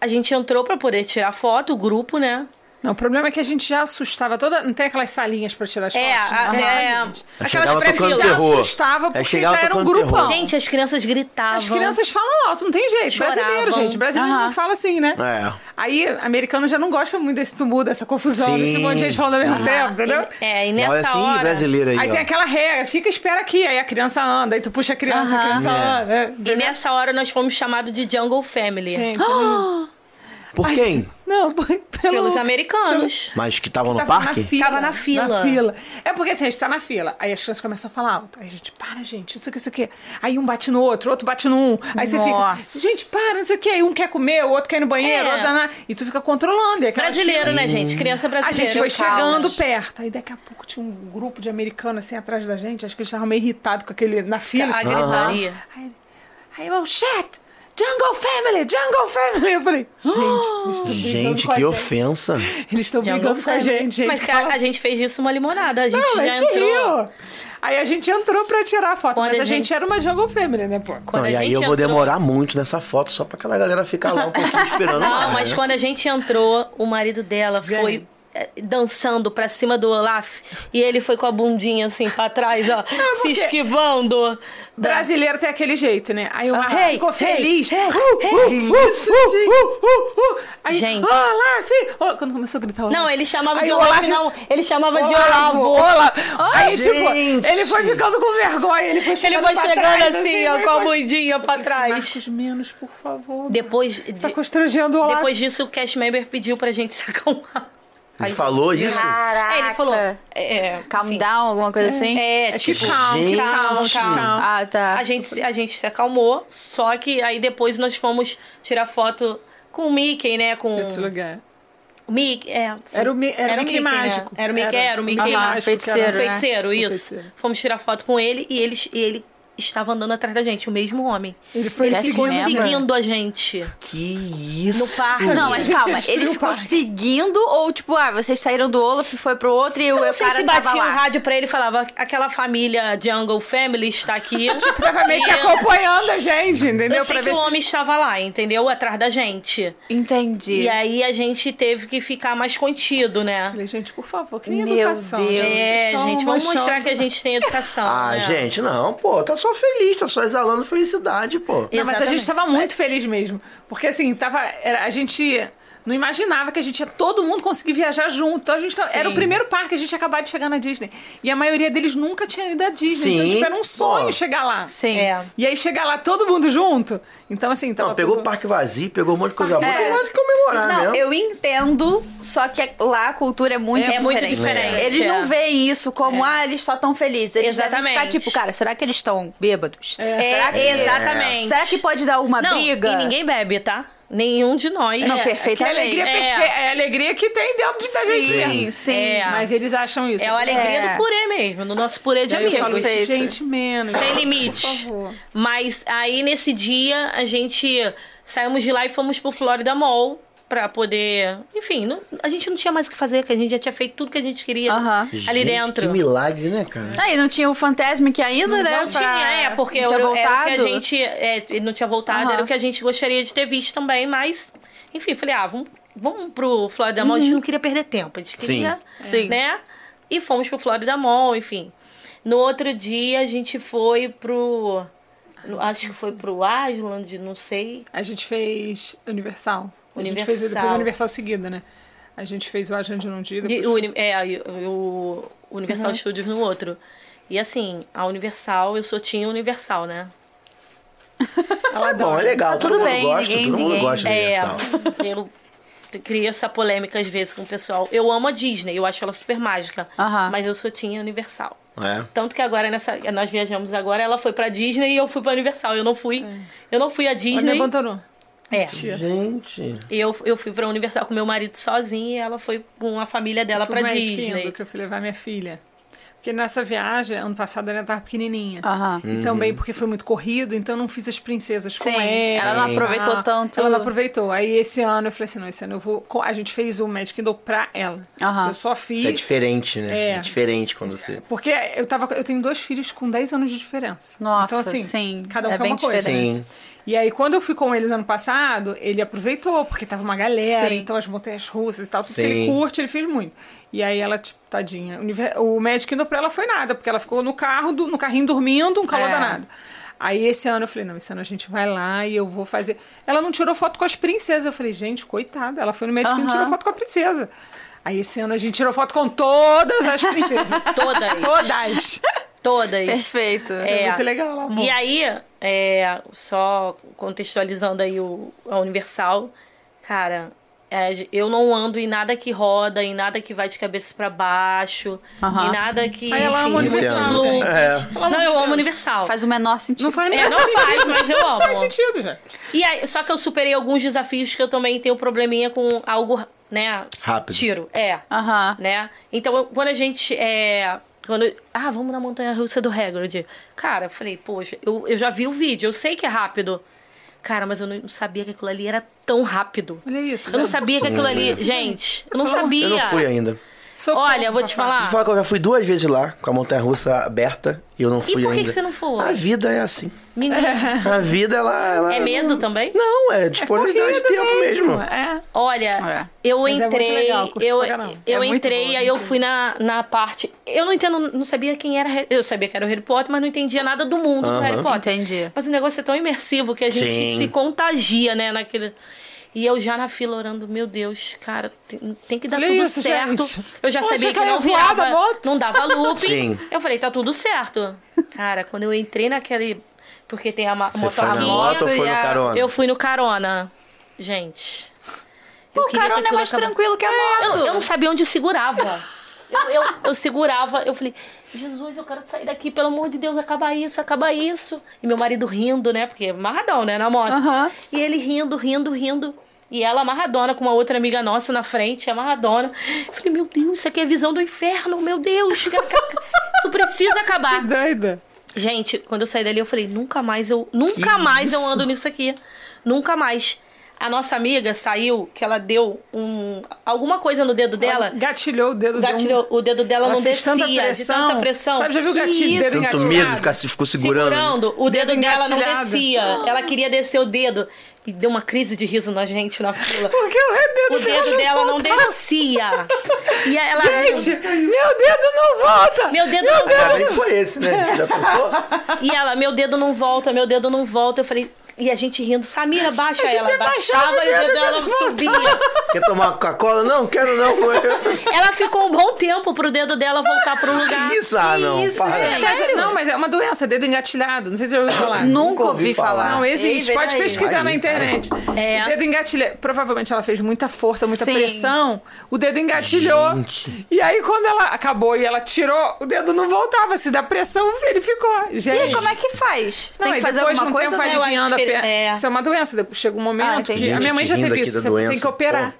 S3: a gente entrou pra poder tirar foto, o grupo, né?
S4: Não, o problema é que a gente já assustava toda. Não tem aquelas salinhas pra tirar as
S3: É,
S4: fotos?
S3: a-
S4: né?
S3: é.
S2: Aí
S4: Aquelas
S2: chegava
S4: pré
S2: tocando
S4: já
S2: terror.
S4: assustava porque
S2: chegava
S4: já era um grupão.
S2: terror.
S3: Gente, as crianças gritavam.
S4: As crianças falam alto, não tem jeito.
S3: Choravam.
S4: Brasileiro, gente. Brasileiro não fala assim, né?
S2: É.
S4: Aí, americano já não gosta muito desse tumulto, dessa confusão,
S2: Sim.
S4: desse monte de gente falando ao mesmo tempo, entendeu?
S3: E- é, e nessa
S2: Olha assim,
S3: hora...
S2: brasileira aí,
S4: Aí
S2: ó.
S4: tem aquela regra, fica, espera aqui, aí a criança anda, aí tu puxa a criança, a criança
S2: É.
S4: anda. né?
S3: E
S4: Entendeu?
S3: nessa hora nós fomos chamados de Jungle Family.
S4: Gente,
S2: Por quem?
S4: não, pelo,
S3: Pelos americanos.
S2: Mas que estavam no
S4: Tava
S2: parque?
S4: Na fila,
S3: Tava na fila.
S4: Na fila. É porque assim, a gente tá na fila. Aí as crianças começam a falar alto. Aí a gente, para, gente, isso aqui, isso aqui. Aí um bate no outro, outro bate no um. Aí você
S1: Nossa.
S4: fica, gente, para, não sei o quê. Aí um quer comer, o outro quer ir no banheiro,
S3: É.
S4: outro... na- E tu fica controlando. E aquelas
S3: Brasileiro, né, gente? Criança
S4: A
S3: brasileira.
S4: gente foi
S3: eu
S4: chegando perto. Aí daqui a pouco tinha um grupo de americanos assim atrás da gente. Acho que eles estavam meio irritados com aquele na fila.
S3: A gritaria.
S4: Aí, aí eu, shit! Jungle Family! Jungle Family! Eu falei, gente, eles brigando
S2: Gente,
S4: a
S2: que
S4: gente.
S2: ofensa.
S4: Eles estão brigando com a gente, gente.
S3: Mas
S4: Fala-
S3: a, gente fez disso uma limonada. A gente
S4: não,
S3: já
S4: a gente
S3: entrou.
S4: riu. Aí a gente entrou pra tirar a foto,
S3: Quando
S4: mas a gente...
S3: gente-
S4: era uma Jungle Family, né, pô?
S3: Quando
S2: Não, e aí
S3: gente
S2: eu vou
S3: entrou-
S2: demorar muito nessa foto só pra aquela galera ficar lá um pouquinho esperando
S3: Não,
S2: mais,
S3: mas
S2: né?
S3: quando a gente entrou, o marido dela foi
S4: Gente.
S3: Dançando pra cima do Olaf e ele foi com a bundinha assim pra trás, ó, se esquivando.
S4: Brasileiro tem aquele jeito, né? Aí o
S3: Ah, hey,
S4: ficou
S3: hey,
S4: feliz.
S3: hey,
S4: Uh, uh,
S2: Isso,
S4: uh. Aí,
S3: Gente.
S4: Olaf! Oh, Quando começou a gritar Olaf.
S3: Não, ele chamava
S4: Aí
S3: de Olaf,
S4: Olaf-
S3: não. Ele chamava de
S4: Olavo,
S3: Olavo.
S4: Olavo. Aí,
S2: Gente.
S4: tipo, ele foi ficando com vergonha. Ele foi
S3: Ele
S4: chegando
S3: foi
S4: pra
S3: chegando
S4: trás,
S3: assim, ó,
S4: foi
S3: com a bundinha pra trás.
S4: Marcos, menos, por favor.
S3: Depois,
S4: Tá
S3: de-
S4: constrangendo o Olaf.
S3: depois disso, o cast member pediu pra gente se acalmar.
S2: Ele falou isso?
S1: Caraca.
S3: É, ele falou. É, é,
S1: Calm
S3: enfim.
S1: down, alguma coisa assim?
S3: É,
S4: É
S3: tipo,
S4: calma, que
S2: gente.
S4: calma, que calma.
S1: Ah, tá.
S3: A gente, se- a gente se acalmou, só que aí depois nós fomos tirar foto com o Mickey, né? Com
S4: Esse lugar.
S3: Mickey, é.
S4: Era o, Mi- era o Mickey,
S3: né?
S4: mágico.
S3: Era o Mickey, era, o Mickey.
S1: Aham,
S4: mágico,
S1: feiticeiro,
S4: era-
S1: né?
S3: Feiticeiro,
S4: O
S3: isso.
S4: feiticeiro.
S3: Fomos tirar foto com ele e ele, e ele estava andando atrás da gente, o mesmo homem.
S4: Ele foi
S3: ele ficou
S1: seguindo.
S3: seguindo a gente.
S2: Que isso?
S3: No parque.
S1: Não, mas calma, ele
S4: o
S1: ficou
S4: parque.
S1: seguindo ou tipo, ah, vocês saíram do Olaf e foi pro outro e o
S3: Eu não sei
S1: cara
S3: se
S1: tava
S3: batia
S1: lá.
S3: um rádio pra ele e falava aquela família Jungle Family está aqui.
S4: Tava meio que acompanhando a gente, entendeu?
S3: Eu sei
S4: Pra
S3: que
S4: ver
S3: o
S4: se-
S3: homem estava lá, entendeu? Atrás da gente.
S1: Entendi.
S3: E aí a gente teve que ficar mais contido, né?
S4: Falei, gente, por favor, cria
S1: Meu
S4: educação.
S1: Deus.
S4: gente.
S3: É,
S4: Vocês estão
S3: gente, vamos mostrar que a gente tem educação.
S2: Ah,
S3: né?
S2: gente, não, pô, tá só feliz, tá só exalando felicidade, pô.
S4: Não, mas a gente tava muito feliz mesmo. Porque assim, tava. era- a gente não imaginava que a gente ia todo mundo conseguir viajar junto. Então, a gente tava-
S3: Sim.
S4: era o primeiro parque que a gente ia acabar de chegar na Disney. E a maioria deles nunca tinha ido à Disney. Então,
S2: Sim,
S4: tipo, era um sonho
S2: pô.
S4: chegar lá.
S1: Sim.
S3: É.
S4: E aí chegar lá todo mundo junto. Então, assim, tava
S2: Não, pegou o
S4: tudo-
S2: parque vazio, pegou um monte de coisa boa,
S1: É.
S2: tem mais que comemorar
S1: Não,
S2: mesmo.
S1: eu entendo, só que lá a cultura é muito
S3: É
S1: diferente.
S3: muito diferente,
S1: Eles
S3: é.
S1: não veem isso como, ah, eles só estão felizes. Eles devem
S3: Exatamente.
S1: ficar tipo, cara, será que eles estão bêbados?
S3: É,
S1: Será que
S3: exatamente.
S1: Será que pode dar alguma
S3: Não,
S1: briga?
S3: e ninguém bebe, tá? Nenhum de nós.
S1: Não,
S3: É.
S1: Perfeitamente.
S4: alegria,
S3: É.
S4: perfe- é a alegria que tem dentro da gente
S1: Sim,
S4: mesmo.
S1: sim.
S3: É.
S4: Mas eles acham isso.
S3: É a alegria
S1: É.
S3: do purê mesmo, no nosso purê de
S4: Aí eu
S3: amigos.
S4: falo, gente, menos.
S3: Sem limite.
S4: Por favor.
S3: Mas aí nesse dia a gente saímos de lá e fomos pro Florida Mall pra poder. Enfim, não- a gente não tinha mais o que fazer, que a gente já tinha feito tudo que a gente queria
S1: Aham.
S3: ali
S2: Gente,
S3: dentro.
S2: Que milagre, né, cara?
S1: Aí não tinha o Fantasmic ainda, né?
S3: Não tinha, é, porque
S1: não tinha
S3: era, era o que a
S1: voltado.
S3: gente. É, ele não tinha voltado, era o que a gente gostaria de ter visto também, mas. Enfim, falei, ah, vamos, vamos pro Florida Mall. A gente não queria perder tempo, a gente queria.
S1: Sim.
S3: Né? E fomos pro Florida Mall, enfim. No outro dia a gente foi pro. Acho que foi pro Island, não sei.
S4: A gente fez Universal. A gente
S3: Universal.
S4: fez depois o Universal seguida, né? A gente fez o Agente num dia. Depois...
S3: o, é, e o Universal Studios no outro. E assim, a Universal, eu sou Team Universal, né?
S4: Ela
S2: É bom, é legal.
S1: Tá
S2: todo
S1: tudo
S2: mundo
S1: bem,
S2: gosta,
S1: ninguém-
S2: todo mundo
S1: ninguém-
S2: gosta de
S3: É,
S2: Universal.
S3: eu cria essa polêmica às vezes com o pessoal. Eu amo a Disney, eu acho ela super mágica.
S1: Aham.
S3: Mas eu sou tinha Universal.
S2: É.
S3: Tanto que agora nessa. Nós viajamos agora, ela foi pra Disney e eu fui pra Universal. Eu não fui. Eu não fui
S4: Ela me
S3: Disney.
S4: abandonou.
S3: É.
S2: Gente.
S3: E eu, eu fui pra Universal com meu marido sozinha e ela foi com a família dela
S4: Fui
S3: pra
S4: mais
S3: Disney.
S4: Que eu fui levar minha filha. Porque nessa viagem, ano passado, ela estava pequenininha.
S1: Aham.
S4: E também porque foi muito corrido, então eu não fiz as princesas com
S1: Sim,
S4: ela.
S1: ela não aproveitou
S4: Ah,
S1: tanto.
S4: Ela não aproveitou. Aí esse ano eu falei assim, não, esse ano eu vou... A gente fez o Magic Kindle pra ela.
S1: Aham.
S4: Eu só
S2: Isso é
S4: fiz...
S2: diferente, né?
S4: É.
S2: É diferente quando você.
S4: Porque eu, tava, eu tenho dois filhos com 10 anos de diferença.
S1: Nossa,
S4: então, assim,
S1: sim,
S4: cada um
S1: é
S4: quer
S1: bem
S4: uma coisa.
S1: diferente.
S2: Sim.
S4: E aí, quando eu fui com eles ano passado, ele aproveitou, porque tava uma galera,
S1: Sim.
S4: então as montanhas russas e tal, tudo que
S2: Sim.
S4: ele curte, ele fez muito. E aí ela, tipo, tadinha. O univer- O Magic Kindle pra ela foi nada, porque ela ficou no carro, do- no carrinho dormindo, um calor
S1: É.
S4: danado. Aí esse ano eu falei, não, esse ano a gente vai lá e eu vou fazer. Ela não tirou foto com as princesas. Eu falei, gente, coitada. Ela foi no Kindle e
S1: Aham.
S4: tirou foto com a princesa. Aí esse ano a gente tirou foto com todas as princesas.
S3: Todas.
S4: todas.
S3: Todas.
S1: Perfeito.
S4: É muito legal, amor.
S3: E aí, é, só contextualizando aí o, a Universal, cara, é, eu não ando em nada que roda, em nada que vai de cabeça pra baixo, em nada que.
S4: Aí ela ama
S3: de
S4: Universal,
S2: gente.
S3: loops.
S2: É.
S3: Não, eu amo Universal.
S1: Faz o menor sentido.
S4: Não faz
S3: É, não faz, mas eu amo.
S4: faz sentido, já.
S3: E aí, só que eu superei alguns desafios que eu também tenho probleminha com algo, né?
S2: Rápido.
S3: Tiro. É.
S1: Aham.
S3: Né? Então, quando a gente. É, quando, ah, vamos na montanha russa do Hagrid. Cara, eu falei, poxa, eu, eu já vi o vídeo, eu sei que é rápido. Cara, mas eu não sabia que aquilo ali era tão rápido.
S4: Olha isso.
S3: Eu não sabia que aquilo ali. Gente, eu não sabia.
S2: Eu não fui ainda.
S4: Socorro,
S3: Olha, eu vou te falar.
S2: Vou falar que eu já fui duas vezes lá, com a montanha russa aberta, e eu não fui
S3: por que
S2: ainda.
S3: que você não foi?
S2: A vida é assim.
S3: Menina,
S2: A vida, ela. ela
S3: é medo também?
S2: Não, é disponibilidade de
S4: Corrida
S2: tempo mesmo.
S4: É.
S3: Olha,
S1: É.
S3: eu
S4: Mas é muito
S3: entrei,
S4: legal, curti
S3: eu, eu
S1: É
S3: entrei,
S1: boa,
S3: aí eu fui na, na parte. Eu não entendo, não sabia quem era. Harry- Eu sabia que era o Harry Potter, mas não entendia nada do mundo do. Harry Potter.
S1: Entendi.
S3: Mas o negócio é tão imersivo que a gente
S2: Sim.
S3: se contagia, né, naquele. E eu já na fila orando, meu Deus, cara, tem, tem que dar
S4: Olha
S3: tudo
S4: isso,
S3: certo.
S4: gente.
S3: Eu já
S4: Poxa,
S3: sabia que não
S4: ia voar da
S3: virava,
S4: moto.
S3: não dava looping.
S2: Sim.
S3: Eu falei, tá tudo certo. Cara, quando eu entrei naquele. Porque tem a
S2: Você foi na moto ou foi
S1: e
S2: no carona?
S3: Eu fui no carona. Gente.
S1: Pô, o carona é mais tranquilo que a moto.
S3: Eu, eu não sabia onde eu segurava. Eu, eu, eu segurava, eu falei, Jesus, eu quero sair daqui, pelo amor de Deus, acaba isso, acaba isso. E meu marido rindo, né? Porque é amarradão, né? Na moto.
S1: Aham.
S3: E ele rindo, rindo, rindo. E ela amarradona com uma outra amiga nossa na frente, amarradona. Eu falei, meu Deus, isso aqui é visão do inferno, meu Deus. Isso precisa acabar.
S4: Doida.
S3: Gente, quando eu saí dali, eu falei, nunca mais eu. Nunca
S2: Que
S3: mais eu
S2: isso?
S3: ando nisso aqui. Nunca mais. A nossa amiga saiu, que ela deu um. alguma coisa no dedo dela.
S4: Gatilhou o dedo. deu um-
S3: Gatilhou, o dedo dela
S4: Ela
S3: não
S4: fez
S3: descia
S4: tanta
S3: de
S4: pressão.
S3: tanta pressão.
S4: Sabe, já viu o
S3: Que
S4: gatilho, dedo
S2: Tanto
S4: engatilhado?
S2: medo, ficar, ficou segurando.
S3: Segurando, o dedo,
S4: Dedo
S3: dela não descia. Ela queria descer o dedo. E deu uma crise de riso na gente na fila.
S4: Porque o dedo,
S3: O dedo dela não
S4: voltava.
S3: descia. E ela
S4: Gente, meu dedo não volta.
S3: Meu dedo não
S2: Ainda bem que foi esse, né? Já pensou?
S3: E ela, meu dedo não volta, meu dedo não volta. Eu falei, e a gente rindo, Samira, baixa
S4: A gente
S3: ela.
S4: abaixava
S3: Baixava
S4: o
S3: e o
S4: dedo
S3: dela subia.
S2: Quer tomar Coca-Cola? Não, quero não.
S3: Ela ficou um bom tempo pro dedo dela voltar pro lugar.
S2: Isso? Ah, não.
S1: isso,
S2: para.
S1: gente?
S4: Mas,
S3: Sério?
S4: não, mas é uma doença, dedo engatilhado. Não sei se você já ouviu falar.
S1: Nunca ouvi falar.
S4: Não existe,
S1: Ei,
S4: pode pesquisar
S2: Aí,
S4: na internet.
S3: É.
S4: O dedo engatilha. Provavelmente ela fez muita força, muita
S1: Sim.
S4: pressão. O dedo engatilhou.
S2: Gente.
S4: E aí, quando ela acabou e ela tirou, o dedo não voltava. Se dá pressão, ele ficou.
S1: E
S4: Gente.
S1: aí, como é que faz?
S4: Não,
S1: Tem que
S4: e
S1: fazer
S4: depois de
S1: alguma
S4: um
S1: coisa?
S4: tempo
S1: né?
S4: Aliviando a perna.
S3: é.
S4: Isso é uma doença. Depois Chega um
S1: Ah,
S4: momento
S1: entendi.
S4: que a minha mãe já teve isso. Você tem
S2: doença,
S4: que operar.
S2: pô.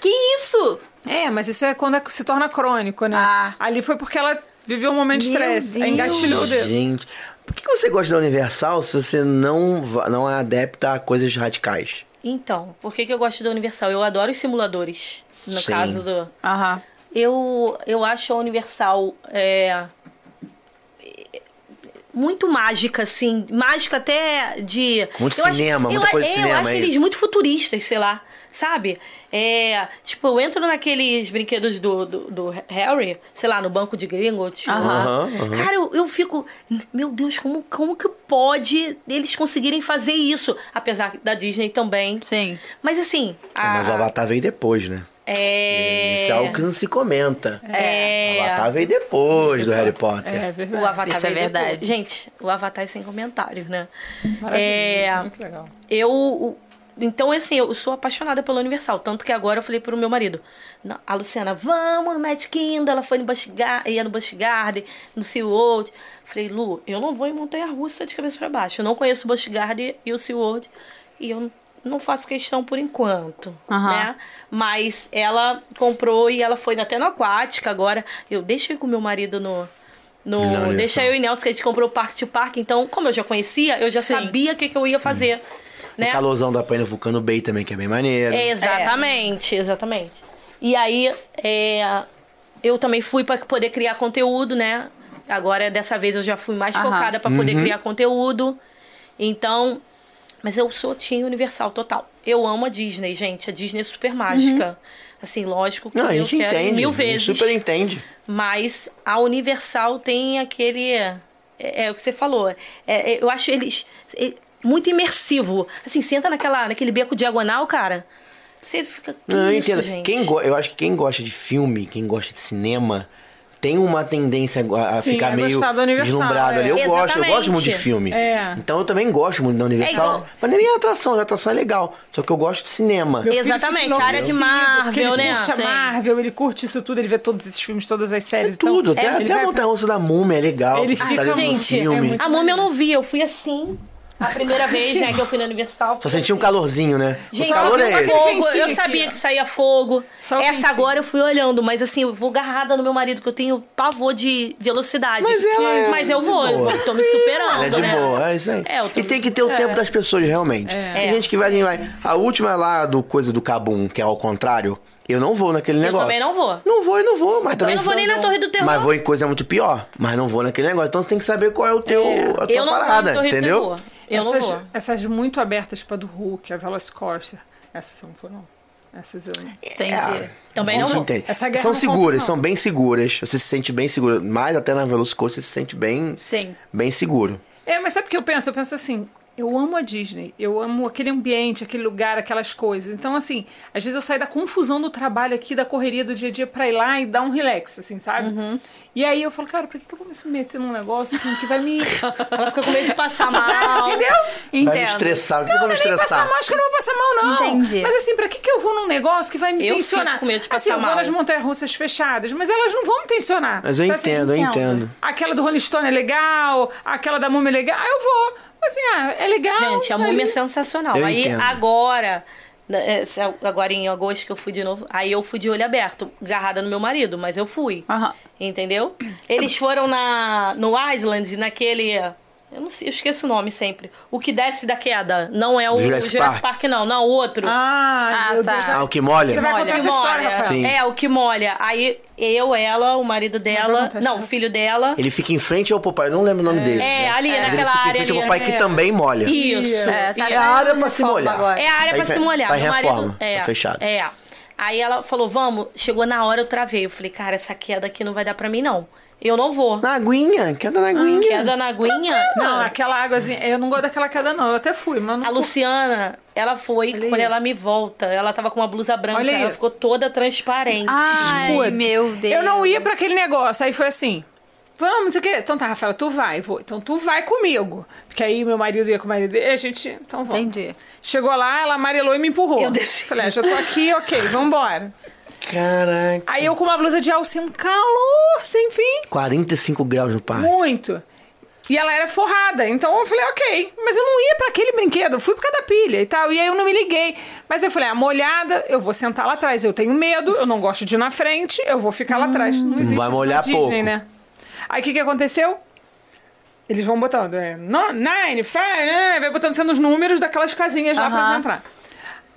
S1: Que isso?
S4: É, mas isso é quando é- se torna crônico, né?
S1: Ah.
S4: Ali foi porque ela viveu um momento de estresse. Aí engatilhou o dedo.
S2: Gente, por que você gosta da Universal se você não, não é adepta a coisas radicais?
S3: Então, por que, que eu gosto da Universal? Eu adoro os simuladores. No
S2: Sim.
S3: caso do.
S1: Aham.
S3: Eu, eu acho a Universal é, muito mágica, assim. Mágica até de.
S2: Muito
S3: eu acho-
S2: cinema,
S3: eu,
S2: muita coisa de
S3: é,
S2: cinema,
S3: Eu acho
S2: é
S3: eles
S2: isso.
S3: muito futuristas, sei lá. Sabe? É, tipo, eu entro naqueles brinquedos do, do, do Harry, sei lá, no banco de Gringotts.
S2: Aham, aham.
S3: Cara, eu, eu fico. Meu Deus, como, como que pode eles conseguirem fazer isso? Apesar da Disney também.
S1: Sim.
S3: Mas assim. A-
S2: mas o Avatar veio depois, né?
S3: É.
S2: Isso é algo que não se comenta.
S3: É.
S2: O Avatar veio depois do Harry Potter.
S4: É verdade.
S3: O Avatar
S1: Isso é
S3: veio depois.
S1: verdade.
S3: Gente, o Avatar é sem comentários, né?
S4: Maravilhoso,
S3: É,
S4: muito legal.
S3: eu, Então, assim, eu sou apaixonada pela Universal. Tanto que agora eu falei pro meu marido, "Não, a Luciana, vamos no Magic Kingdom. Ela foi no Busch Gar- ia no Busch Garden, no SeaWorld. Falei, Lu, eu não vou em montanha-russa de cabeça para baixo. Eu não conheço o Busch Garden e o SeaWorld. E eu não faço questão por enquanto,
S1: Aham.
S3: né? Mas ela comprou e ela foi até no Aquática agora. Eu deixei com meu marido no... No,
S2: Universal.
S3: deixa eu e Nelson, que a gente comprou o Parque to Parque. Então, como eu já conhecia, eu já
S4: Sim.
S3: sabia o que, que eu ia fazer. Né?
S2: O calorzão da Paina Vulcano Bay também, que é bem maneiro.
S3: Exatamente, exatamente. E aí, é, eu também fui para poder criar conteúdo, né? Agora, dessa vez, eu já fui mais
S1: Aham.
S3: focada para poder
S2: Uhum.
S3: criar conteúdo. Então, mas eu sou Team Universal total. Eu amo a Disney, gente. A Disney é super mágica. Assim, lógico que
S2: Não, a
S3: eu
S2: gente
S3: quero
S2: entende.
S3: mil
S2: a gente
S3: vezes.
S2: super entende.
S3: Mas a Universal tem aquele. É, é o que você falou. É, é, eu acho eles é, muito imersivo. Assim, senta naquela, naquele beco diagonal, cara. Você fica. Que
S2: Não, eu
S3: isso,
S2: entendo.
S3: gente?
S2: Quem eu acho que quem gosta de filme, quem gosta de cinema, tem uma tendência a,
S4: Sim,
S2: ficar
S4: a
S2: meio deslumbrado
S4: é.
S2: ali. Eu gosto, eu
S3: Exatamente.
S2: gosto muito de filme.
S4: É.
S2: Então eu também gosto muito da Universal.
S3: É igual-
S2: Mas nem a atração, a atração é legal. Só que eu gosto de cinema.
S4: Meu
S3: Exatamente, a área de Marvel,
S4: ele
S3: né?
S4: curte a. Marvel, ele curte isso tudo, ele vê todos esses filmes, todas as séries.
S2: É tudo,
S4: então,
S2: até,
S4: ele
S2: até
S4: vai
S2: a montanha-russa da múmia é legal.
S4: Ele fica-
S2: tá
S3: gente, é A múmia eu não vi, eu fui assim. A primeira vez, né, que eu fui na Universal.
S2: Só sentia um calorzinho, né?
S3: Gente,
S2: o calor é esse.
S4: fogo.
S3: Eu sabia que saía fogo.
S4: Só
S3: Essa
S4: quentinho.
S3: agora eu fui olhando, mas assim, eu vou agarrada no meu marido, que eu tenho pavor de velocidade.
S2: Mas ela é
S3: Mas eu vou, eu
S2: boa.
S3: vou- tô me superando,
S2: Ela é de
S3: né?
S2: boa, é isso aí.
S3: É, eu tô-
S2: E tem que ter o tempo das pessoas, realmente. Tem
S3: É.
S2: gente que vai, vai. A última lá do coisa do Cabum, que é ao contrário, eu não vou naquele negócio.
S3: também não vou.
S2: Não vou e não vou, mas também.
S3: não vou nem na Torre do Terror.
S2: Mas vou em coisa muito pior. Mas não vou naquele negócio. Então você tem que saber qual é o teu, a tua
S3: Eu não
S2: parada,
S3: vou em Torre do
S2: entendeu?
S3: Terror. Eu não
S4: essas,
S3: vou.
S4: essas muito abertas pra do Hulk, a Velocicoaster, essas são foram. Essas eu não.
S1: Entendi.
S2: É,
S3: Também não.
S4: Essa guerra
S2: São
S4: não
S2: seguras,
S4: conta, não.
S2: são bem seguras. Você se sente bem seguro. Mais até na Velocicoaster você se sente bem,
S1: Sim.
S2: bem seguro.
S4: É, mas sabe o que eu penso? Eu penso assim, eu amo a Disney, eu amo aquele ambiente, aquele lugar, aquelas coisas. Então, assim, às vezes eu saio da confusão do trabalho aqui, da correria do dia a dia pra ir lá e dar um relax, assim, sabe?
S3: Uhum.
S4: E aí eu falo, cara, por que que eu vou me submeter num negócio assim que vai me.
S3: Ela fica com medo de passar mal.
S4: Entendeu?
S2: Vai me
S1: Entendo.
S2: estressar. O que eu vou me
S4: Não é nem
S2: estressar?
S4: passar mal, acho que eu não vou passar mal, não.
S1: Entendi.
S4: Mas assim, pra que, que eu vou num negócio que vai me
S3: Eu
S4: tensionar?
S3: fico com medo de
S4: assim,
S3: passar
S4: eu vou
S3: mal.
S4: nas montanhas-russas fechadas, mas elas não vão me tensionar.
S2: Mas eu
S4: Então, assim,
S2: entendo, eu
S1: entendo.
S2: entendo.
S4: Aquela do Rolling Stone é legal, aquela da Múmia é legal, eu vou. Assim, ah, é legal.
S3: Gente, a
S4: ali.
S3: múmia é sensacional.
S2: Eu
S3: aí
S2: entendo.
S3: agora, né, agora em agosto que eu fui de novo, aí eu fui de olho aberto, agarrada no meu marido, mas eu fui.
S1: Aham.
S3: Entendeu? Eles foram na no Island, naquele. Eu não sei, eu esqueço o nome sempre. O que desce da queda. Não é o
S2: Jurassic
S3: Jurassic,
S2: Park.
S3: Park. não. Não, o outro.
S4: Ah,
S1: Ah, tá.
S4: Deus.
S2: Ah, o que molha?
S4: Você vai
S1: Molha.
S4: contar
S3: que
S4: essa história,
S3: molha.
S4: Rafael?
S3: É, o que molha. Aí eu, ela, o marido dela. Não, o filho dela.
S2: Ele fica em frente ao papai, eu não lembro o nome dele.
S3: É, ali,
S2: Mas ele
S3: naquela
S2: fica em
S3: área
S2: frente ao
S3: ali.
S2: papai que
S4: É.
S2: também molha.
S3: Isso.
S1: É, tá
S2: É a área pra se molhar.
S1: agora.
S3: É a área
S2: Tá
S3: pra se molhar.
S2: tá em reforma,
S3: marido, é,
S2: tá fechado.
S3: É. Aí ela falou, vamos. Chegou na hora, eu travei. Eu falei, cara, essa queda aqui não vai dar pra mim, não. Eu não vou.
S2: Na aguinha, queda na aguinha.
S3: Queda na aguinha.
S4: Não, aquela águazinha. Eu não gosto daquela queda, não. Eu até fui, mas não.
S3: A Luciana, ela foi,
S4: Olha
S3: quando
S4: isso.
S3: ela me volta, ela tava com uma blusa branca,
S4: Olha
S3: ela
S4: isso.
S3: ficou toda transparente.
S1: Ai,
S4: Escura.
S1: meu Deus.
S4: Eu não ia pra aquele negócio. Aí foi assim. Vamos, não sei o quê. Então tá, Rafaela, tu vai, vou. Então tu vai comigo. Porque aí meu marido ia com o marido dele, a gente. Então vamos.
S1: Entendi.
S4: Chegou lá, ela amarelou e me empurrou.
S3: Eu desci.
S4: Falei, ah, já tô aqui, ok, vambora.
S2: Caraca.
S4: Aí eu com uma blusa de alça, um calor sem fim.
S2: 45 graus no parque.
S4: Muito. E ela era forrada, então eu falei, ok. Mas eu não ia pra aquele brinquedo, eu fui por causa da pilha e tal. E aí eu não me liguei. Mas eu falei, a molhada, eu vou sentar lá atrás. Eu tenho medo, eu não gosto de ir na frente, eu vou ficar lá atrás. Não existe
S2: Vai molhar
S4: Disney,
S2: pouco.
S4: né? Aí o que, que aconteceu? Eles vão botando, é, nine, five, né? vai botando sendo os números daquelas casinhas lá pra
S1: Aham.
S4: você entrar.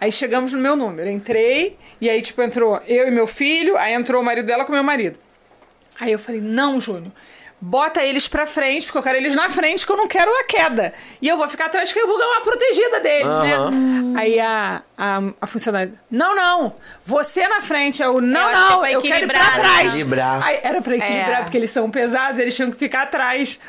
S4: Aí chegamos no meu número, entrei, e aí, tipo, entrou eu e meu filho, aí entrou o marido dela com meu marido. Aí eu falei, não, Júnior, bota eles pra frente, porque eu quero eles na frente, que eu não quero a queda. E eu vou ficar atrás, que eu vou dar uma protegida deles,
S2: Aham.
S4: né? Aí a, a, a funcionária, não, não, você na frente. Eu, não,
S3: que é
S4: não,
S3: pra
S4: eu quero ir pra
S3: equilibrar, né?
S4: trás.
S2: Equilibrar.
S4: Aí era pra equilibrar,
S1: É.
S4: porque eles são pesados, eles tinham que ficar atrás.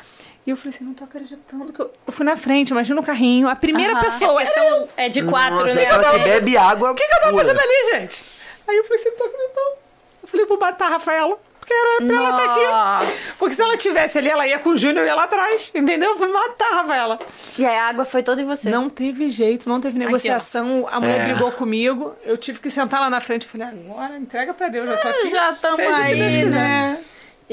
S4: E eu falei assim, não tô acreditando que eu, eu fui na frente, imagina o carrinho, a primeira
S1: Aham.
S4: pessoa.
S3: Porque
S4: eu.
S3: são, é de quatro,
S2: Nossa,
S3: né?
S2: aquela que bebe água
S4: O que, que eu tava
S2: pura.
S4: fazendo ali, gente? Aí eu falei assim, não tô acreditando. Eu falei, vou matar a Rafaela. Porque era pra ela estar aqui.
S1: Nossa.
S4: Porque se ela tivesse ali, ela ia com o Júnior e ia lá atrás, entendeu? Eu matava ela.
S1: E aí a água foi toda em você.
S4: Não teve jeito, não teve negociação. a mulher
S2: É.
S4: brigou comigo. Eu tive que sentar lá na frente e falei, agora entrega pra Deus, já tô aqui.
S1: Já estamos
S4: seja o que Deus
S1: aí,
S4: quiser.
S1: né?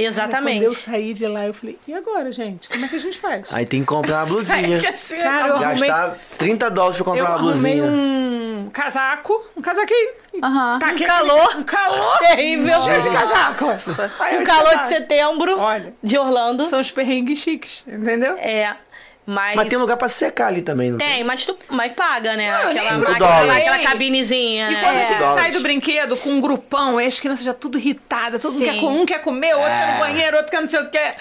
S3: Exatamente.
S4: Quando eu saí de lá, eu falei, e agora, gente? Como é que a gente faz?
S2: Aí tem que comprar uma blusinha.
S4: Cara, eu arrumei,
S2: Gastar 30 dólares pra comprar
S4: eu
S2: uma
S4: arrumei
S2: blusinha.
S4: um casaco, um casaquinho.
S1: Aham.
S4: Taquei
S3: calor.
S4: aquele- Um calor.
S3: Terrível.
S4: Cheio de casaco. Aí eu
S3: O calor de setembro
S4: Olha.
S3: de Orlando.
S4: São os perrengues chiques, entendeu?
S3: É. Mas.
S2: Mas tem um lugar pra secar ali também, não tem?
S3: Tem, mas tu mas paga, né?
S4: Não,
S3: aquela,
S4: cinco
S3: aquela,
S2: dólares.
S3: aquela cabinezinha,
S4: E
S3: né?
S4: quando a
S2: É.
S4: gente
S2: Dólares.
S4: sai do brinquedo com um grupão, aí as crianças já tudo irritadas, todo mundo quer, com- um quer comer, outro quer
S2: É.
S4: no banheiro, outro quer não sei o quê.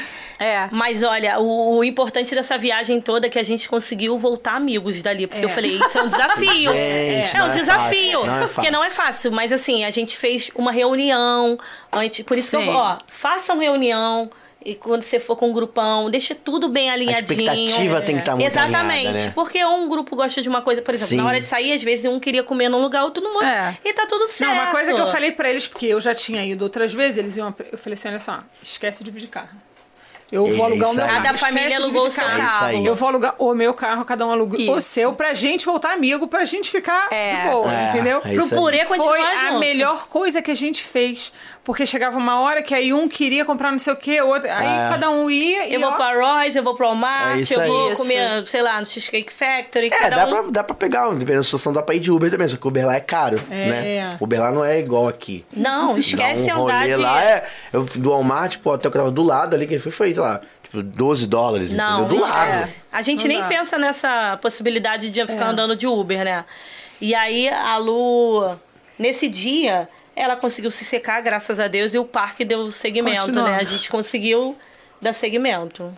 S1: É.
S3: Mas olha, o, o importante dessa viagem toda é que a gente conseguiu voltar amigos dali. Porque
S4: É.
S3: eu falei, isso é um desafio.
S2: Gente,
S3: é
S2: não
S3: um
S2: é
S3: desafio.
S2: fácil, não é
S3: Porque
S2: fácil.
S3: não é fácil. Mas assim, a gente fez uma reunião. Antes, por isso que
S1: Sim.
S3: eu, ó, façam reunião. E quando você for com um grupão, deixa tudo bem
S2: A
S3: alinhadinho.
S2: expectativa tem que estar muito
S3: Exatamente.
S2: alinhada, né?
S3: Porque um grupo gosta de uma coisa, por exemplo,
S2: Sim.
S3: na hora de sair, às vezes um queria comer num lugar, outro no outro.
S1: É.
S3: E tá tudo certo.
S4: Não, uma coisa que eu falei pra eles, porque eu já tinha ido outras vezes, eles iam. Eu falei assim: olha só, esquece de dividir carro. Eu
S2: É
S4: vou alugar o meu carro.
S3: Cada família
S4: esquece
S3: alugou o seu
S2: É
S3: carro.
S2: aí.
S4: Eu vou alugar o meu carro, cada um aluga o
S1: Isso.
S4: seu, pra gente voltar amigo, pra gente ficar
S1: É.
S4: de boa,
S2: É,
S4: entendeu?
S2: é
S3: Pro purê continuar
S4: Foi a
S3: junto.
S4: melhor coisa que a gente fez. Porque chegava uma hora que aí um queria comprar não sei o que, outro. Aí
S2: É.
S4: cada um ia e.
S3: Eu vou
S4: ó,
S3: pra Royce, eu vou pro
S2: É
S3: Walmart,
S2: isso
S3: eu vou
S2: aí.
S3: comer, sei lá, no Cheesecake Factory.
S2: É,
S3: cada
S2: dá,
S3: um...
S2: pra, dá pra pegar, dependendo da situação, dá pra ir de Uber também, só que o Uber lá é caro,
S4: É.
S2: né? O Uber lá não é igual aqui.
S3: Não, esquece
S2: Dá um
S3: andar de...
S2: lá, é, eu, do Walmart, pô, até que eu tava do lado ali, que foi, foi, sei lá, tipo, 12 dólares,
S3: Não,
S2: entendeu? Do lado.
S3: esquece. A gente
S4: Não
S3: nem
S4: dá.
S3: pensa nessa possibilidade de ficar
S4: É.
S3: andando de Uber, né? E aí a Lu, nesse dia, ela conseguiu se secar, graças a Deus, e o parque deu segmento, né? A gente conseguiu dar segmento.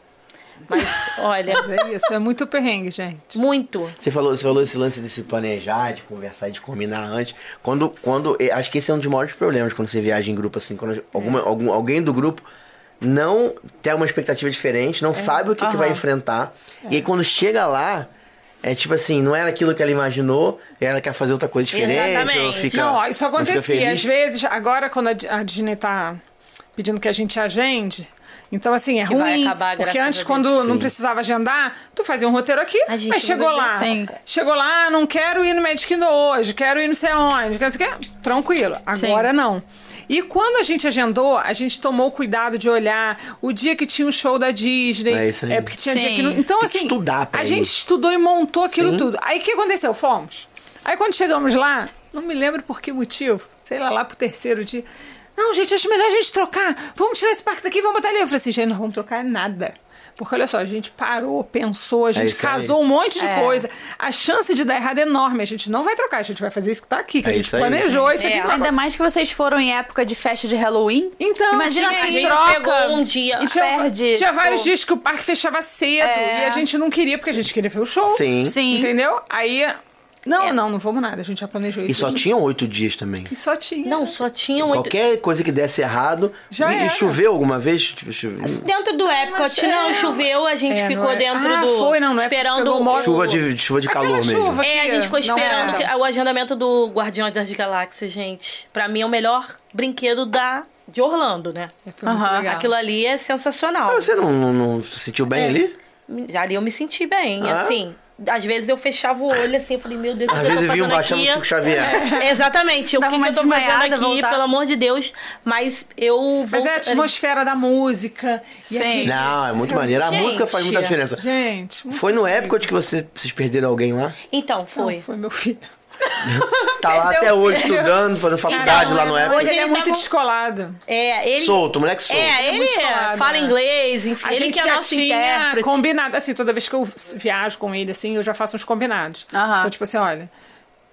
S3: Mas, olha,
S4: É isso, é muito perrengue, gente.
S3: muito.
S2: Você falou, você falou esse lance de se planejar, de conversar, de combinar antes. Quando, quando, eh, acho que esse é um dos maiores problemas quando você viaja em grupo assim, quando alguma, algum, alguém do grupo não tem uma expectativa diferente, não sabe o que, que vai enfrentar. E aí quando chega lá, é tipo assim, não era aquilo que ela imaginou, e ela quer fazer outra coisa diferente, ou
S3: Exatamente.
S2: fica.
S4: não, isso
S2: não fica
S4: acontecia. Às vezes, agora quando a Di- a Disney tá pedindo que a gente agende. Então, assim, é
S3: Que vai
S4: ruim.
S3: acabar,
S4: porque antes, quando
S3: Deus.
S4: não
S2: Sim.
S4: precisava agendar, tu fazia um roteiro aqui,
S3: A gente
S4: mas chegou lá.
S3: ver
S1: Sim.
S4: Chegou lá, não quero ir no Magic Kingdom hoje, quero ir não sei aonde, quero não sei o quê. Tranquilo. Agora não. E quando a gente agendou, a gente tomou o cuidado de olhar o dia que tinha o show da Disney.
S2: É isso aí.
S4: É porque tinha
S1: Sim.
S4: dia que não. Então,
S2: Tem que
S4: assim.
S2: estudar pra
S4: a
S2: ir.
S4: gente estudou e montou aquilo
S2: Sim.
S4: tudo. Aí o que aconteceu? Fomos. Aí quando chegamos lá, não me lembro por que motivo, sei lá, lá pro terceiro dia. Não, gente, acho melhor a gente trocar. Vamos tirar esse parque daqui e vamos botar ali. Eu falei assim, gente, não vamos trocar nada. Porque olha só, a gente parou, pensou, a gente
S2: isso aí.
S4: casou um monte de
S1: É.
S4: coisa. A chance de dar errado é enorme. A gente não vai trocar, a gente vai fazer isso que tá aqui, que
S2: É
S4: a gente
S2: isso aí.
S4: planejou isso
S3: É.
S4: aqui.
S1: Ainda mais que vocês foram em época de festa de Halloween.
S4: Então,
S1: Imagina
S3: A
S1: assim,
S3: gente
S1: troca.
S3: pegou um dia...
S4: E tinha,
S1: perde,
S4: tinha vários dias que o parque fechava cedo
S1: É.
S4: e a gente não queria, porque a gente queria ver o show.
S2: Sim.
S1: Sim.
S4: Entendeu? Aí. Não,
S3: É.
S4: não, não vamos nada. A gente já planejou isso.
S2: E só tinham oito dias também.
S4: E só tinha.
S3: Não, só tinha um...
S2: Qualquer coisa que desse errado.
S4: Já
S2: e, e choveu alguma vez? Tipo, chove-
S3: Dentro do Epcot,
S4: Mas
S3: não,
S4: é-
S3: choveu, a gente
S4: É,
S3: ficou
S4: não é-
S3: dentro
S4: Ah,
S3: do...
S4: foi, não, não é
S3: esperando o-
S2: Chuva de, chuva de
S4: Aquela
S2: calor mesmo.
S4: chuva
S3: É, a gente ficou
S4: não,
S3: esperando
S4: não.
S3: que- o agendamento do Guardiões das Galáxias, gente. Pra mim é o melhor brinquedo da, de Orlando, né?
S4: Legal.
S3: Aquilo ali é sensacional.
S2: Ah, você não, não, não se sentiu bem
S4: É.
S2: ali?
S3: Ali eu me senti bem,
S2: Ah?
S3: assim. Às vezes eu fechava o olho assim, eu falei, meu Deus,
S2: Às vezes
S3: tô
S2: vinha um baixando o Xavier.
S3: Exatamente, o que, que eu tô fazendo aqui,
S1: voltar.
S3: pelo amor de Deus. Mas eu
S4: Mas
S3: vou...
S4: é a atmosfera da música.
S1: Sim.
S4: aquele-
S2: Não, é muito maneiro. A
S3: Gente.
S2: música faz muita diferença.
S4: Gente,
S2: Foi no. Epcot que você, vocês perderam alguém lá?
S3: Então,
S4: Não,
S3: foi.
S4: foi meu filho.
S2: Tá lá até hoje estudando, fazendo faculdade lá no
S3: é,
S2: Epcot.
S3: hoje
S4: Ele é
S3: ele
S4: muito
S3: tá
S4: descolado.
S3: É, ele...
S2: Solto, moleque solto.
S3: É, ele
S4: muito escolado,
S3: fala
S4: né?
S3: inglês, enfim,
S4: A
S3: ele
S4: gente
S3: que é
S4: já
S3: nosso
S4: tinha
S3: intérprete.
S4: combinado, assim, toda vez que eu viajo com ele, assim, eu já faço uns combinados.
S1: Aham.
S4: Então, tipo assim, olha,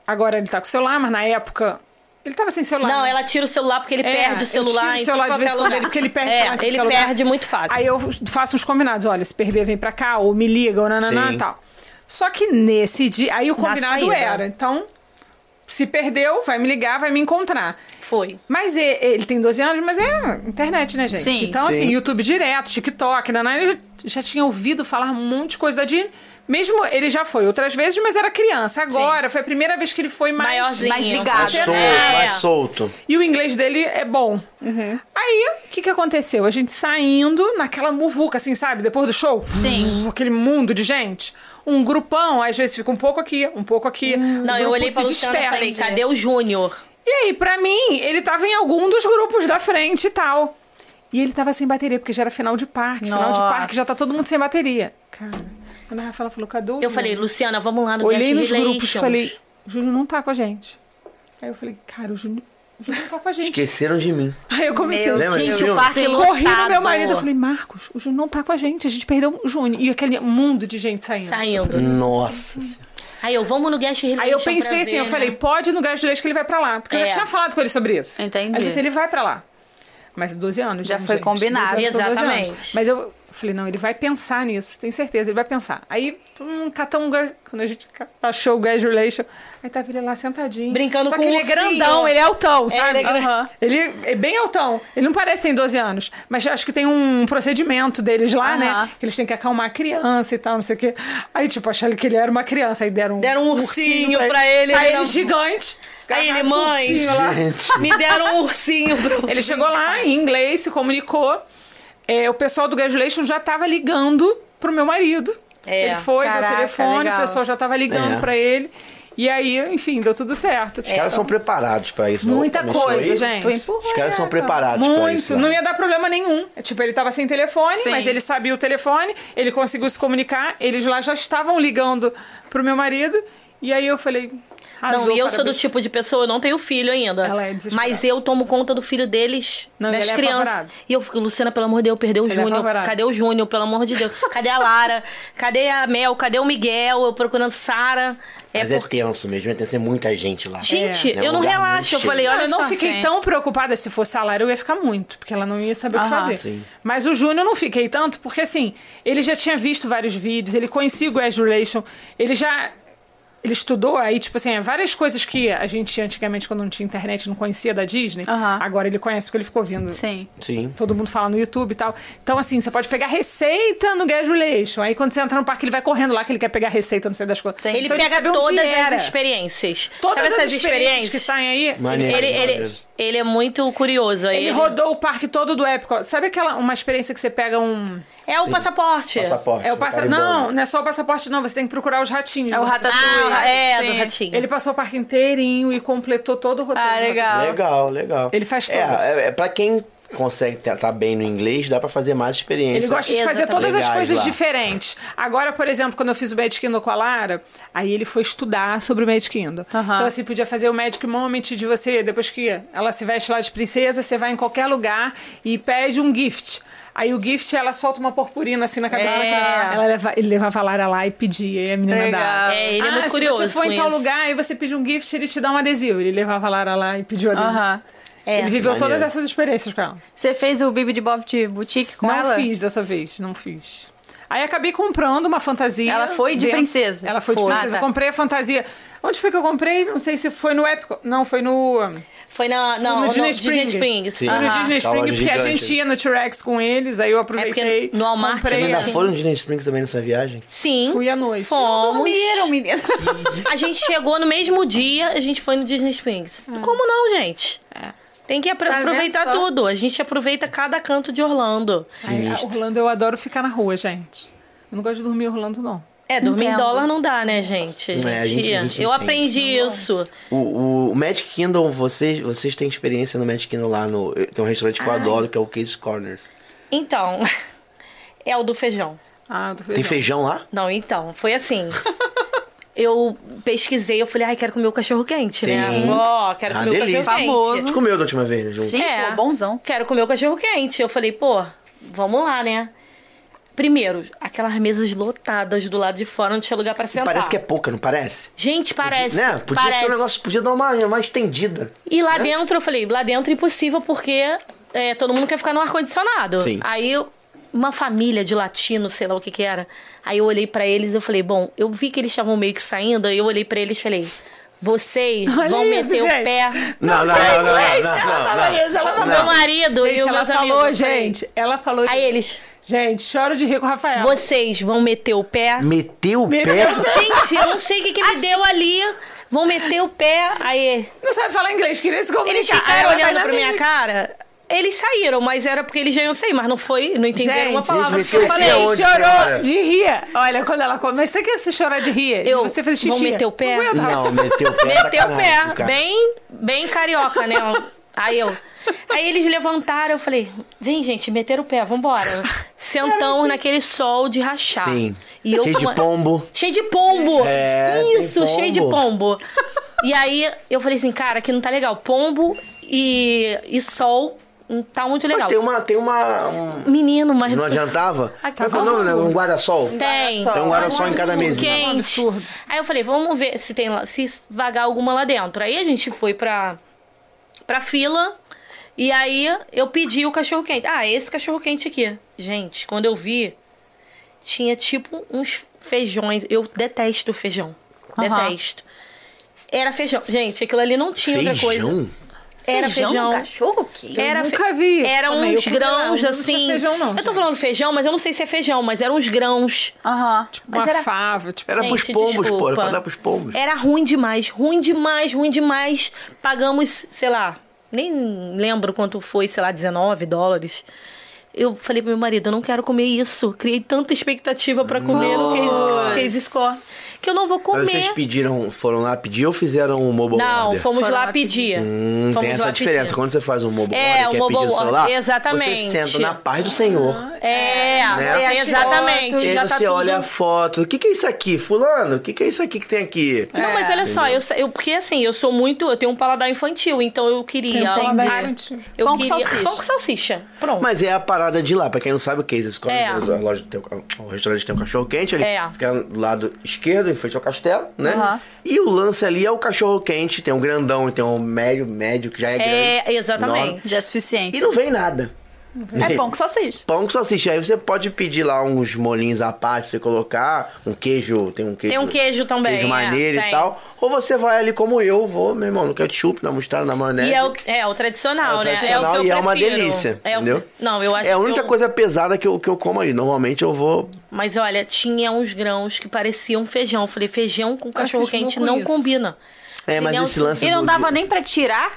S4: agora ele tá com o celular, mas na época ele tava sem celular.
S3: Não,
S4: né?
S3: ela tira o celular porque ele
S4: É,
S3: perde o celular.
S4: tiro o celular de vez em quando ele- porque ele perde
S3: É, ele
S4: qualquer lugar.
S3: perde muito fácil.
S4: Aí eu faço uns combinados, olha, se perder, vem pra cá, ou me liga, ou nananã e tal. Só que nesse dia, aí o
S3: Na
S4: combinado era, então, se perdeu, vai me ligar, vai me encontrar.
S3: Foi.
S4: Mas e- ele tem 12 anos, mas é internet, né, gente?
S1: Sim.
S4: Então, assim,
S2: Sim.
S4: YouTube direto, TikTok, naná, ele já, já tinha ouvido falar um monte de coisa Disney. Mesmo ele já foi outras vezes, mas era criança. Agora foi a primeira vez que ele foi mais.
S3: Maiorzinho.
S1: mais ligado.
S2: Mais solto,
S3: É.
S2: mais solto.
S4: E o inglês dele é bom. Aí, o que que aconteceu? A gente saindo naquela muvuca, assim, sabe? Depois do show.
S1: Sim.
S4: Aquele mundo de gente. Um grupão, às vezes fica um pouco aqui, um pouco aqui.
S3: Não,
S4: o
S3: eu olhei pra Luciana e falei, cadê o Júnior?
S4: E aí, pra mim, ele tava em algum dos grupos da frente e tal. E ele tava sem bateria, porque já era final de parque. Final de
S1: Nossa.
S4: parque, já tá todo mundo sem bateria. Cara, quando a Rafaela falou, cadê o
S3: Eu falei, Luciana, vamos lá no
S4: Olhei nos grupos e falei, o Júnior não tá com a gente. Aí eu falei, cara, o Júnior, o Júnior não tá com a gente.
S2: Esqueceram de mim.
S4: Aí eu comecei,
S1: Meu
S3: Gente,
S2: desse
S3: o parque
S4: eu
S3: lotado.
S4: corri no meu marido, eu falei, Marcos, o Júnior não tá com a gente, a gente perdeu o Júnior. E aquele mundo de gente saindo.
S3: Saindo.
S2: Nossa senhora.
S3: Aí eu, vamos no Guest Relations
S4: Aí eu pensei assim,
S3: ver,
S4: eu
S3: né?
S4: falei, pode ir no gás de leite que ele vai pra lá. Porque eu
S3: É.
S4: já tinha falado com ele sobre isso.
S1: Entendi.
S4: Aí eu disse, ele vai pra lá. Mas 12 anos,
S1: Já
S4: né,
S1: foi
S4: gente?
S1: combinado.
S4: 12 anos são 12 anos.
S3: Exatamente.
S4: Mas eu falei, não, ele vai pensar nisso, tenho certeza, ele vai pensar. Aí, um catão, quando a gente achou o Gas Relation, aí tava ele lá sentadinho.
S3: Brincando
S4: Só
S3: com
S4: que
S3: o
S4: ele é
S3: ursinho.
S4: grandão, ele é altão, sabe?
S3: ele é.
S1: Aham.
S4: Ele é bem altão. Ele não parece que tem 12 anos. Mas acho que tem um procedimento deles lá,
S1: Aham.
S4: né? Que eles têm que acalmar a criança e tal, não sei o quê. Aí, tipo, acharam que ele era uma criança. Aí deram,
S3: Deram um ursinho pra ele,
S4: Aí
S3: ele
S4: ele
S3: não-
S4: gigante.
S3: Aí ele, mãe,
S4: ursinho.
S2: Gente.
S3: me deram um ursinho pro...
S4: Ele chegou lá em inglês, se comunicou. É, o pessoal do Graduation já tava ligando pro meu marido.
S3: É.
S4: Ele foi,
S1: Caraca,
S4: deu telefone,
S1: legal.
S4: o pessoal já tava ligando
S2: É.
S4: pra ele. E aí, enfim, deu tudo certo.
S2: Os caras são preparados pra isso. não?
S4: Muita
S2: show
S4: coisa,
S2: aí.
S4: gente.
S2: Os caras são preparados pra isso.
S4: Muito,
S2: lá.
S4: não ia dar problema nenhum. Tipo, ele tava sem telefone,
S1: Sim.
S4: mas ele sabia o telefone, ele conseguiu se comunicar, eles lá já estavam ligando pro meu marido, e aí eu falei. Arrasou,
S3: Não, e eu sou do tipo de pessoa, eu não tenho filho ainda.
S4: Ela é desesperada.
S3: Mas eu tomo conta do filho deles,
S4: Não,
S3: das
S4: ele é
S3: crianças.
S4: apavorado.
S3: e eu fico, Luciana, pelo amor de Deus, perdeu o
S4: Ele é
S3: Júnior.
S4: apavorado.
S3: Cadê o Júnior, pelo amor de Deus? Cadê a Lara? Cadê a Mel? Cadê o Miguel? Eu procurando Sara. É
S2: Mas é tenso mesmo, vai ter ser muita gente lá.
S3: Gente,
S2: É. É um
S3: eu não relaxo. Eu falei, olha
S4: eu não
S3: só.
S4: fiquei
S1: sim.
S4: tão preocupada se fosse salário, eu ia ficar muito, porque ela não ia saber o que
S1: Aham.
S4: fazer.
S2: Sim.
S4: Mas o Júnior eu não fiquei tanto, porque assim, ele já tinha visto vários vídeos, ele conhecia o Grass Relation, ele já. Ele estudou aí, tipo assim, várias coisas que a gente antigamente, quando não tinha internet, não conhecia da Disney.
S1: Aham.
S4: Agora ele conhece porque ele ficou vindo
S1: Sim.
S2: Sim.
S4: todo mundo fala no YouTube e tal. Então, assim, você pode pegar receita no Gas Relation. Aí quando você entra no parque, ele vai correndo lá que ele quer pegar receita, não sei das coisas.
S3: Ele
S4: Então,
S3: pega
S4: onde
S3: todas as experiências.
S4: Todas
S3: Sabe
S4: as
S3: essas
S4: experiências que saem aí.
S2: Maneiro.
S3: Ele, ele, ele é muito curioso. aí
S4: Ele rodou o parque todo do Epcot. Sabe aquela uma experiência que você pega um
S3: É o passaporte.
S2: Passaporte.
S4: é o passa... Não, não é só o passaporte não, você tem que procurar os ratinhos.
S1: É o Ratatouille.
S3: Ah, é,
S1: Sim.
S3: do ratinho.
S4: Ele passou o parque inteirinho e completou todo o roteiro.
S1: Ah, legal.
S2: Legal, legal.
S4: Ele faz
S2: é,
S4: todas.
S2: é, é pra quem consegue estar bem no inglês, dá pra fazer mais experiências.
S4: Ele gosta de fazer
S3: Exatamente.
S4: todas as coisas
S2: lá.
S4: diferentes. Agora, por exemplo, quando eu fiz o Magic Kingdom com a Lara, aí ele foi estudar sobre o Magic Kingdom. Então, assim, podia fazer o Magic Moment de você, depois que ela se veste lá de princesa, você vai em qualquer lugar e pede um gift. Aí o gift, ela solta uma purpurina assim na cabeça
S3: É.
S4: da criança. Ela leva, ele levava a Lara lá e pedia, e a menina
S1: Legal.
S4: dava.
S3: É, ele é
S4: ah,
S3: muito
S4: se
S3: curioso
S4: você for em tal
S3: isso.
S4: lugar e você pedir um gift, ele te dá um adesivo. Ele levava a Lara lá e pediu adesivo.
S1: Aham.
S3: É.
S4: Ele viveu
S2: Maneiro.
S4: todas essas experiências com ela.
S1: Você fez o Bibi de Bob de Boutique com
S4: não
S1: ela?
S4: fiz dessa vez, não fiz. Aí acabei comprando uma fantasia.
S1: Ela foi de
S4: dentro-
S1: princesa?
S4: Ela foi, de
S1: Foi.
S4: princesa.
S1: Ah, tá.
S4: Comprei a fantasia. Onde foi que eu comprei? Não sei se foi no Epcot. Não, foi no.
S3: Foi na,
S4: Foi
S3: não,
S4: no
S3: no
S4: Disney
S3: Disney,
S4: Spring.
S3: Springs.
S2: Sim.
S4: Foi no
S1: Aham.
S4: Disney
S2: Tá lá
S4: Spring, porque a gente ia no T-Rex com eles, aí eu aproveitei.
S3: É no Walmart também
S2: Ainda foram no Disney Springs também nessa viagem?
S3: Sim.
S4: Fui à noite.
S3: Fomos.
S1: Dormiram, menina.
S3: A gente chegou no mesmo dia, a gente foi no Disney Springs. Como não, gente? Tem que apro-
S1: Tá
S3: aproveitar tudo. A gente aproveita cada canto de Orlando.
S4: Ai, Orlando, eu adoro ficar na rua, gente. Eu não gosto de dormir em Orlando, não.
S3: É, dormir em
S1: Entendo.
S3: dólar não dá, né, gente?
S2: É, gente- gente
S3: eu
S2: entende.
S3: aprendi isso.
S2: O, o Magic Kingdom, vocês, vocês têm experiência no Magic Kingdom lá no. Tem um restaurante que eu adoro, que é o Case Corners.
S3: Então, é o do feijão.
S4: Ah, do
S2: Tem feijão lá?
S3: Não, então, foi assim. eu pesquisei, eu falei, ai, quero comer o cachorro quente, né?
S2: Sim.
S3: Ó, quero
S2: Ah,
S3: comer
S2: delícia.
S3: o cachorro quente.
S1: Famoso.
S2: Você comeu da última vez, né?
S1: Sim,
S3: É.
S1: bonzão.
S3: Quero comer o cachorro quente. Eu falei, pô, vamos lá, né? Primeiro, aquelas mesas lotadas do lado de fora, não tinha lugar pra sentar.
S2: Parece que é pouca, não parece?
S3: Gente, parece.
S2: Né? Podia
S3: parece.
S2: ser um negócio, podia dar uma, uma estendida.
S3: E lá dentro, eu falei, lá dentro é impossível porque é, todo mundo quer ficar no ar-condicionado. Aí uma família de latino, sei lá o que que era. Aí eu olhei pra eles e eu falei, bom, eu vi que eles estavam meio que saindo, aí eu olhei pra eles e falei, vocês
S4: Olha
S3: vão
S4: isso,
S3: meter o
S4: gente.
S3: pé.
S2: Não, não, não, não, não,
S4: Ela
S2: não,
S4: falou isso, ela.
S3: Meu marido e
S4: Gente,
S3: os
S4: ela
S3: meus
S4: falou,
S3: amigos.
S4: gente. Ela falou.
S3: Aí eles,
S4: Gente, choro de rir com o Rafael.
S3: vocês vão meter o pé.
S2: Meteu o
S4: Meteu
S2: pé.
S3: Gente, eu não sei o que, que me deu ali. Vão meter o pé. Aí
S4: Não sabe falar inglês, queria se comunicar.
S3: eles ficaram
S4: ela vai
S3: olhando pra minha cara. Eles saíram, mas era porque eles já iam sair, mas não foi, não entenderam uma
S4: Gente,
S3: palavra
S2: gente,
S3: que eu falei.
S2: onde,
S4: Chorou
S2: senhora?
S4: de rir. Olha, quando ela comecei que você chorar de rir.
S3: Eu,
S4: você fez xixi.
S3: vão meter o pé?
S4: Não.
S2: Não, meteu o pé.
S3: Meteu o pé,
S2: cara.
S3: bem, bem carioca, né? Aí eu. Aí eles levantaram, eu falei, vem, gente, meter o pé, vambora. Sentamos naquele sol de rachar.
S2: Sim.
S3: E eu
S2: Cheio de pombo.
S3: Cheio de pombo.
S2: É,
S3: Isso, cheio de pombo. E aí eu falei assim, cara, aqui não tá legal. Pombo e, e sol não tá muito
S2: Mas
S3: legal.
S2: tem uma. Tem uma um-
S3: Menino, mas.
S2: Não adiantava?
S3: Aqui,
S2: Qual é que é o nome, né? Um guarda-sol?
S3: Tem.
S2: Tem um guarda-sol em cada mesinha.
S4: É um
S3: quente.
S4: absurdo.
S3: Aí eu falei, vamos ver se tem lá, se vagar alguma lá dentro. Aí a gente foi pra, pra fila e aí eu pedi o cachorro quente. Ah, esse cachorro quente aqui. Gente, quando eu vi, tinha tipo uns feijões. Eu detesto feijão.
S1: Aham.
S3: Detesto. Era feijão. Gente, aquilo ali não tinha outra coisa.
S2: Feijão?
S3: Era feijão.
S1: cachorro quente?
S3: Era
S4: nunca vi isso
S3: Eram
S4: também. Eu
S3: uns
S4: lá,
S3: grãos
S4: não
S3: assim.
S4: feijão, não,
S3: eu tô falando feijão, mas eu não sei se é feijão, mas eram uns grãos.
S1: Aham.
S4: Uma
S3: Mas era-
S4: fava, tipo.
S2: Era pros
S3: Gente,
S2: pombos, pô. Era pra dar pros pombos.
S3: Era ruim demais, ruim demais, ruim demais. Pagamos, sei lá, nem lembro quanto foi, sei lá, 19 dólares. Eu falei pro meu marido, eu não quero comer isso. Criei tanta expectativa pra comer no case, score que eu não vou
S2: Mas
S3: comer.
S2: vocês pediram, foram lá pedir ou fizeram um mobile
S3: Não,
S2: order?
S3: fomos
S1: Foram
S3: lá pedir.
S2: Hum,
S3: Fomos
S2: tem essa diferença.
S3: pedir.
S2: Quando você faz um mobile
S3: É,
S2: order,
S3: o
S2: quer
S3: mobile
S2: pedir o celular,
S3: exatamente.
S2: você senta na paz do Senhor.
S3: É,
S2: Né?
S3: é, exatamente.
S2: E aí você
S3: tá tudo...
S2: olha a foto. O que, que é isso aqui? Fulano, o que, que é isso aqui que tem aqui?
S3: Não, mas olha só, eu, eu- porque assim, eu sou muito. Eu tenho um paladar infantil, então eu queria.
S4: Tem um paladar infantil.
S3: Eu
S1: Pão com
S3: queria,
S1: salsicha.
S3: Pão com salsicha. Pronto.
S2: Mas é a parada de lá. Pra quem não sabe o que é isso,
S3: É.
S2: a loja tem o, o restaurante tem um cachorro quente, ele
S3: É.
S2: fica do lado esquerdo, em frente ao castelo, né?
S1: Aham.
S2: E o lance ali é o cachorro quente, tem um grandão tem um médio, médio, que já é,
S3: É,
S2: grande.
S3: exatamente.
S2: enorme.
S1: Já é suficiente.
S2: E não vem nada.
S1: É pão com salsicha.
S2: Pão com salsicha. Aí você pode pedir lá uns molinhos à parte pra você colocar. Um queijo, tem um queijo.
S3: Tem um queijo também,
S2: Queijo
S3: é,
S2: maneiro e
S3: tem.
S2: tal. Ou você vai ali como eu, vou, meu irmão, no ketchup, na mostarda, na maionese.
S3: E é o, é o tradicional,
S2: É o
S3: né?
S2: tradicional
S3: é o que
S2: e
S3: eu
S2: é uma delícia,
S3: É o-
S2: entendeu?
S3: Não, eu acho
S2: É a
S3: que
S2: única
S3: eu-
S2: coisa pesada que eu, que eu como ali. Normalmente eu vou...
S3: Mas olha, tinha uns grãos que pareciam feijão. Eu falei, feijão com cachorro quente
S4: cismou com
S3: não
S4: isso.
S3: combina.
S2: É, mas esse lance
S1: E não dava nem pra tirar?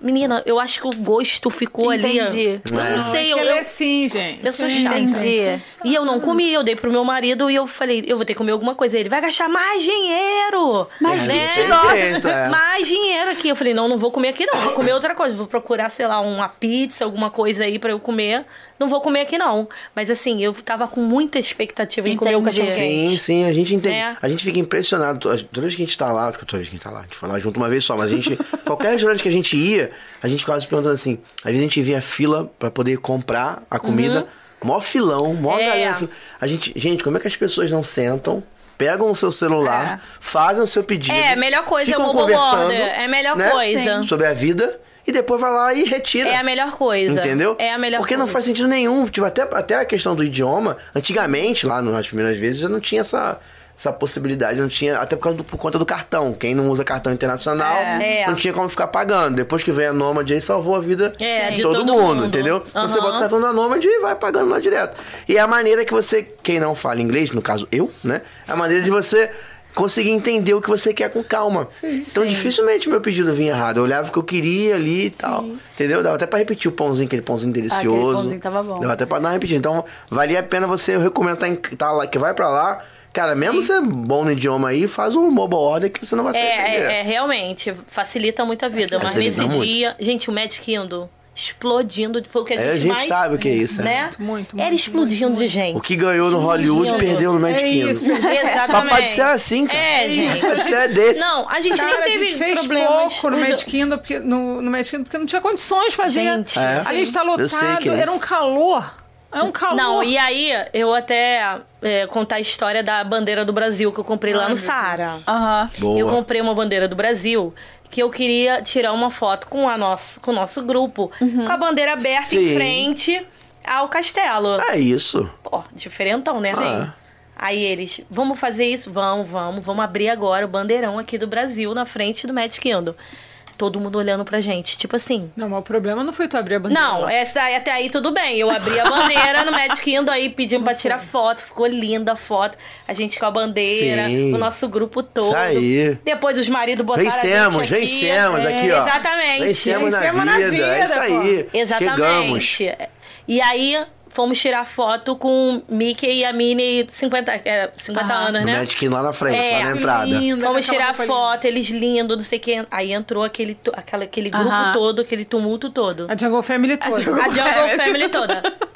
S3: Menina, eu acho que o gosto ficou ali.
S1: Entendi.
S3: Eu não
S2: É.
S4: Não,
S3: sei,
S4: é
S3: eu,
S4: que ele
S3: eu-
S4: é assim, gente.
S3: eu sou chata.
S1: Entendi.
S3: E eu não comi, eu dei pro meu marido e eu falei, eu vou ter que comer alguma coisa. Ele vai gastar mais dinheiro.
S1: Mais
S3: né?
S1: 20
S2: Tem
S1: dólares.
S2: é.
S3: Mais dinheiro aqui. Eu falei, não, não vou comer aqui não. Vou comer outra coisa. Vou procurar, sei lá, uma pizza, alguma coisa aí pra eu comer. Não vou comer aqui não. Mas assim, eu tava com muita expectativa em comer o cachorro
S2: Sim,
S3: quente.
S2: sim, a gente entende.
S3: É.
S2: A gente fica impressionado. Toda vez que a gente tá lá, toda vez que a gente tá lá, a gente foi lá junto uma vez só, mas a gente. qualquer restaurante que a gente ia, a gente ficava se perguntando assim. Às vezes a gente via fila pra poder comprar a comida. Mó filão, mó
S3: É.
S2: galera. fila. A gente, gente, como é que as pessoas não sentam? Pegam o seu celular, fazem o seu pedido.
S3: É, a melhor coisa é o
S2: conversando,
S3: order. É a melhor
S2: né,
S3: coisa.
S2: Sobre a vida. E depois vai lá e retira.
S3: É a melhor coisa.
S2: Entendeu?
S3: É a melhor
S2: Porque
S3: coisa.
S2: não faz sentido nenhum. Tipo, até, até a questão do idioma, antigamente, lá nas primeiras vezes, já não tinha essa, essa possibilidade. Não tinha, até por, causa do- por conta do cartão. Quem não usa cartão internacional
S3: É.
S2: não tinha como ficar pagando. Depois que veio a Nômade aí, salvou a vida
S3: É,
S2: de, todo,
S3: todo
S2: mundo,
S3: mundo.
S2: entendeu? Então Você bota o cartão da Nômade e vai pagando lá direto. E é a maneira que você, quem não fala inglês, no caso eu, né? É a maneira de você conseguir entender o que você quer com calma. então dificilmente meu pedido vinha errado. Eu olhava o que eu queria ali e tal. Entendeu? Dava até pra repetir o pãozinho, aquele pãozinho delicioso.
S1: pãozinho tava bom.
S2: Dava até pra dar uma repetida. Então, valia a pena você, eu recomendo tá lá, que vai pra lá. Cara, mesmo você bom no idioma aí, faz um mobile order que você não vai sair
S3: É, é, é, realmente, facilita muito a vida. Mas nesse
S2: muito.
S3: dia, gente, o Magic Kingdom explodindo, foi o que a gente,
S2: É, a gente
S3: mais,
S2: sabe o que é isso,
S3: né?
S2: é.
S4: Muito, muito,
S3: Era
S4: muito,
S3: explodindo de gente.
S2: O que ganhou no Hollywood
S3: Explodindo.
S2: perdeu no Magic
S4: É
S2: Kingdom.
S4: isso, perdeu.
S3: Exatamente.
S2: Papai ser assim, cara.
S3: É, gente.
S2: Ser desse.
S3: Não, a gente
S4: Cara,
S3: nem
S4: a
S3: teve
S4: gente fez
S3: problemas.
S4: pouco no
S3: Os-
S4: Magic Kingdom, porque, no, no Magic Kingdom porque não tinha condições de fazer.
S3: Gente,
S2: É.
S4: Ali está
S2: Eu sei
S4: lotado,
S2: que é
S4: era um
S2: isso.
S4: calor. É um calor.
S3: Não, e aí eu até é, contar a história da bandeira do Brasil que eu comprei lá no Saara.
S1: Aham.
S2: Boa.
S3: Eu comprei uma bandeira do Brasil que eu queria tirar uma foto com, a nossa, com o nosso grupo, com a bandeira aberta
S2: Sim.
S3: em frente ao castelo.
S2: É isso.
S3: Pô, diferentão, né?
S2: Ah.
S3: Aí eles, vamos fazer isso? Vamos, vamos, vamos abrir agora o bandeirão aqui do Brasil na frente do Magic Kingdom. Todo mundo olhando pra gente, tipo assim.
S4: Não, mas o problema não foi tu abrir a bandeira.
S3: Não, essa aí, até aí tudo bem. Eu abri a bandeira no Magic Kingdom, aí pedimos pra tirar foto, ficou linda a foto. A gente com a bandeira,
S2: Sim.
S3: o nosso grupo todo.
S2: Isso aí.
S3: Depois os maridos botaram a
S2: Vencemos,
S3: gente aqui.
S2: vencemos
S3: É,
S2: aqui, ó.
S3: Exatamente.
S2: Vencemos,
S4: Vencemos
S2: na,
S4: na
S2: vida. É isso
S4: vida,
S2: aí.
S3: Exatamente.
S2: Chegamos.
S3: E aí fomos tirar foto com Mickey e a Minnie, 50, era 50
S1: Aham.
S3: anos,
S2: No
S3: né?
S2: Magic lá na frente,
S3: É,
S2: lá na entrada.
S4: lindo.
S3: Fomos tirar foto, eles lindos, não sei o que. Aí entrou aquele, aquela, aquele grupo
S1: Aham.
S3: todo, aquele tumulto todo.
S4: A Jungle Family toda.
S3: A Jungle Family toda.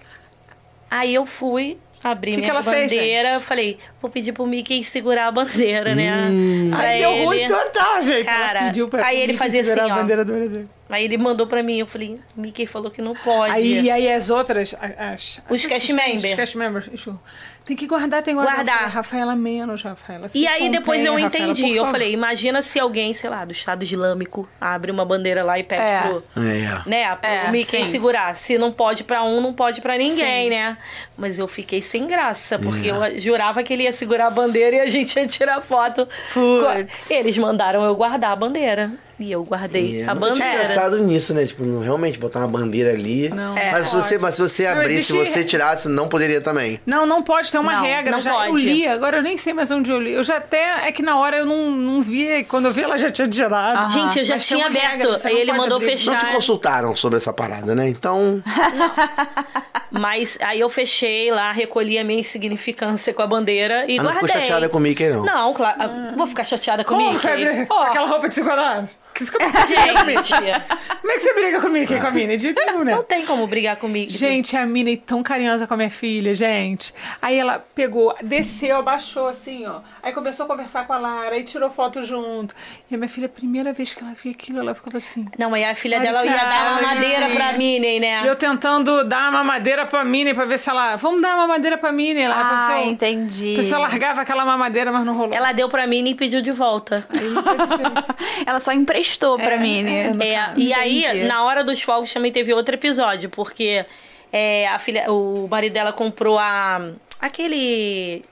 S3: Aí eu fui, abri
S4: Que que
S3: minha
S4: ela fez,
S3: bandeira, falei, vou pedir pro Mickey segurar a bandeira, né? Pra
S4: Aí deu
S3: ele.
S4: ruim total, gente.
S3: Cara,
S4: Ela pediu pra
S3: aí ele fazia
S4: segurar
S3: assim,
S4: a
S3: ó. Aí ele mandou pra mim, eu falei, Mickey falou que não pode.
S4: Aí, e aí as outras, as,
S3: Os cast
S4: assistentes,
S3: members.
S4: Os cast members. isso. Tem que guardar, tem que guardar.
S3: Guardar.
S4: Rafaela menos, Rafaela. se
S3: E aí depois
S4: contém,
S3: eu
S4: Rafaela,
S3: entendi. eu falei, imagina se alguém, sei lá, do Estado Islâmico abre uma bandeira lá e pede
S1: É.
S3: pro.
S2: É.
S3: Né, pro
S1: É,
S3: Mickey
S1: sim.
S3: segurar. Se não pode pra um, não pode pra ninguém,
S1: Sim.
S3: né? Mas eu fiquei sem graça, porque
S2: É.
S3: eu jurava que ele ia segurar a bandeira e a gente ia tirar foto.
S1: Putz.
S3: Eles mandaram eu guardar a bandeira. E eu guardei
S2: É,
S3: a
S2: nunca tinha
S3: bandeira.
S2: pensado nisso, né? Tipo, não- realmente botar uma bandeira ali.
S4: Não.
S2: mas, se você, mas se você
S4: Não,
S2: abrisse, se
S4: existe-
S2: você tirasse, não poderia também.
S4: Não, não pode ter uma
S1: Não,
S4: regra.
S3: não
S4: já, Eu
S3: pode.
S4: li, agora eu nem sei mais onde eu li. Eu já até. É que na hora eu não, não vi, e quando eu vi ela já tinha tirado.
S1: Aham.
S3: Gente, eu já tinha
S4: regra,
S3: aberto.
S4: você
S3: Aí
S4: não
S3: ele mandou
S4: abrir.
S3: fechar.
S2: Não te consultaram sobre essa parada, né? Então,
S3: Mas aí eu fechei lá, recolhi a minha insignificância com a bandeira e
S2: Mas não ficou
S3: guardei.
S2: chateada com o Mickey, não?
S3: Não, claro. Vou ficar chateada com o Mickey.
S4: Com aquela roupa de 50 anos? Que isso que eu briga com o Mickey?
S3: gente,
S4: Como é que você briga com o Mickey e com a Minnie? De nenhum, né?
S3: não tem como brigar com o Mickey.
S4: Gente, a Minnie tão carinhosa com a minha filha, gente. Aí ela pegou, desceu, abaixou assim, ó. Aí começou a conversar com a Lara, aí tirou foto junto. E a minha filha, a primeira vez que ela via aquilo, ela ficava assim.
S3: Não, aí a filha dela ia dar uma madeira pra Minnie, né?
S4: E eu tentando dar uma mamadeira pra Minnie pra ver se ela. Vamos dar uma mamadeira pra Minnie. Ela
S1: Ah,
S4: pensou,
S1: entendi.
S4: A pessoa largava aquela mamadeira, mas não rolou.
S3: Ela deu pra Minnie e pediu de volta.
S1: Ela só emprestou pra mim, né?
S3: É, e aí, na hora dos fogos também teve outro episódio, porque é, a filha, o marido dela comprou a aquele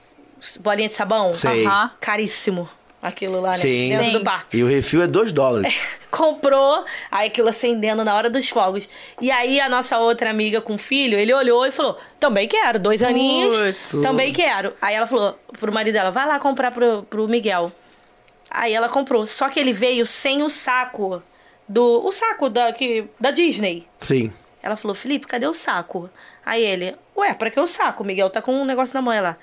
S3: bolinha de sabão.
S2: Sei.
S1: Aham.
S3: Caríssimo. Aquilo lá, né?
S2: Sim.
S3: Dentro
S1: Sim.
S3: do parque.
S2: e o refil é 2 dólares.
S3: comprou, aí aquilo acendendo na hora dos fogos. E aí a nossa outra amiga com filho, ele olhou e falou: também quero, dois aninhos,
S1: Putz.
S3: também quero. Aí ela falou pro marido dela: vai lá comprar pro, pro Miguel. Aí ela comprou. Só que ele veio sem o saco do. O saco da, que, da Disney.
S2: Sim.
S3: Ela falou, Felipe, cadê o saco? Aí ele, ué, pra que o saco? Miguel tá com um negócio na mão. Ela,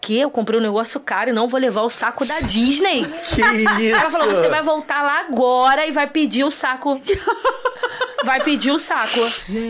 S3: que? Eu comprei um negócio caro e não vou levar o saco da Disney.
S2: Que isso?
S3: Ela falou, você vai voltar lá agora e vai pedir o saco. Vai pedir o saco.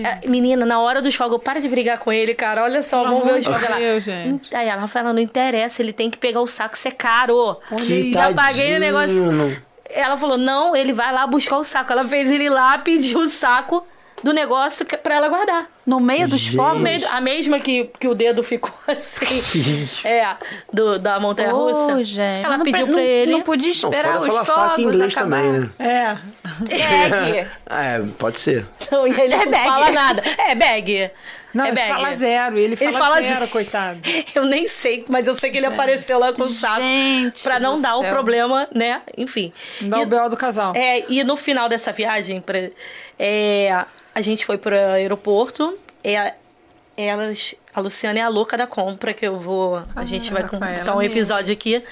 S3: É, Menina, na hora dos fogos, para de brigar com ele, cara. Olha só,
S4: Pelo
S3: vamos ver
S4: de
S3: fogos lá.
S4: Gente.
S3: Aí ela falou, não interessa, ele tem que pegar o saco, isso é caro.
S2: Que
S3: Já paguei o negócio. Ela falou, não, ele vai lá buscar o saco. Ela fez ele ir lá pedir o saco do negócio pra ela guardar.
S1: No meio dos
S2: Gente.
S1: fogos?
S3: Meio- A mesma que, que o dedo ficou assim. é, do, da montanha russa.
S1: Ô, gente.
S3: Ela
S1: Mas não
S3: pediu pra
S1: não,
S3: ele.
S1: Não podia
S2: Não,
S1: esperar
S2: fora
S1: os
S2: falar
S1: fogos
S2: saco em inglês
S1: acabar.
S2: também, né?
S4: É.
S1: Bag.
S2: É, pode ser.
S3: Não, e ele
S1: É
S3: não
S1: bag.
S3: fala nada. É bag.
S4: Não,
S3: é
S4: ele
S3: bag.
S4: fala zero. Ele fala,
S3: Ele fala
S4: zero,
S3: zero.
S4: coitado.
S3: Eu nem sei, mas eu sei que ele apareceu lá com o saco.
S1: Gente
S3: pra não dar o
S1: céu.
S3: problema, né? Enfim.
S4: Dá
S3: E-
S4: o B.O. do casal.
S3: É, e no final dessa viagem, pra, é, a gente foi pro aeroporto. É, elas, a Luciana é a louca da compra, que eu vou. A gente vai
S4: Rafaela
S3: contar um episódio aqui.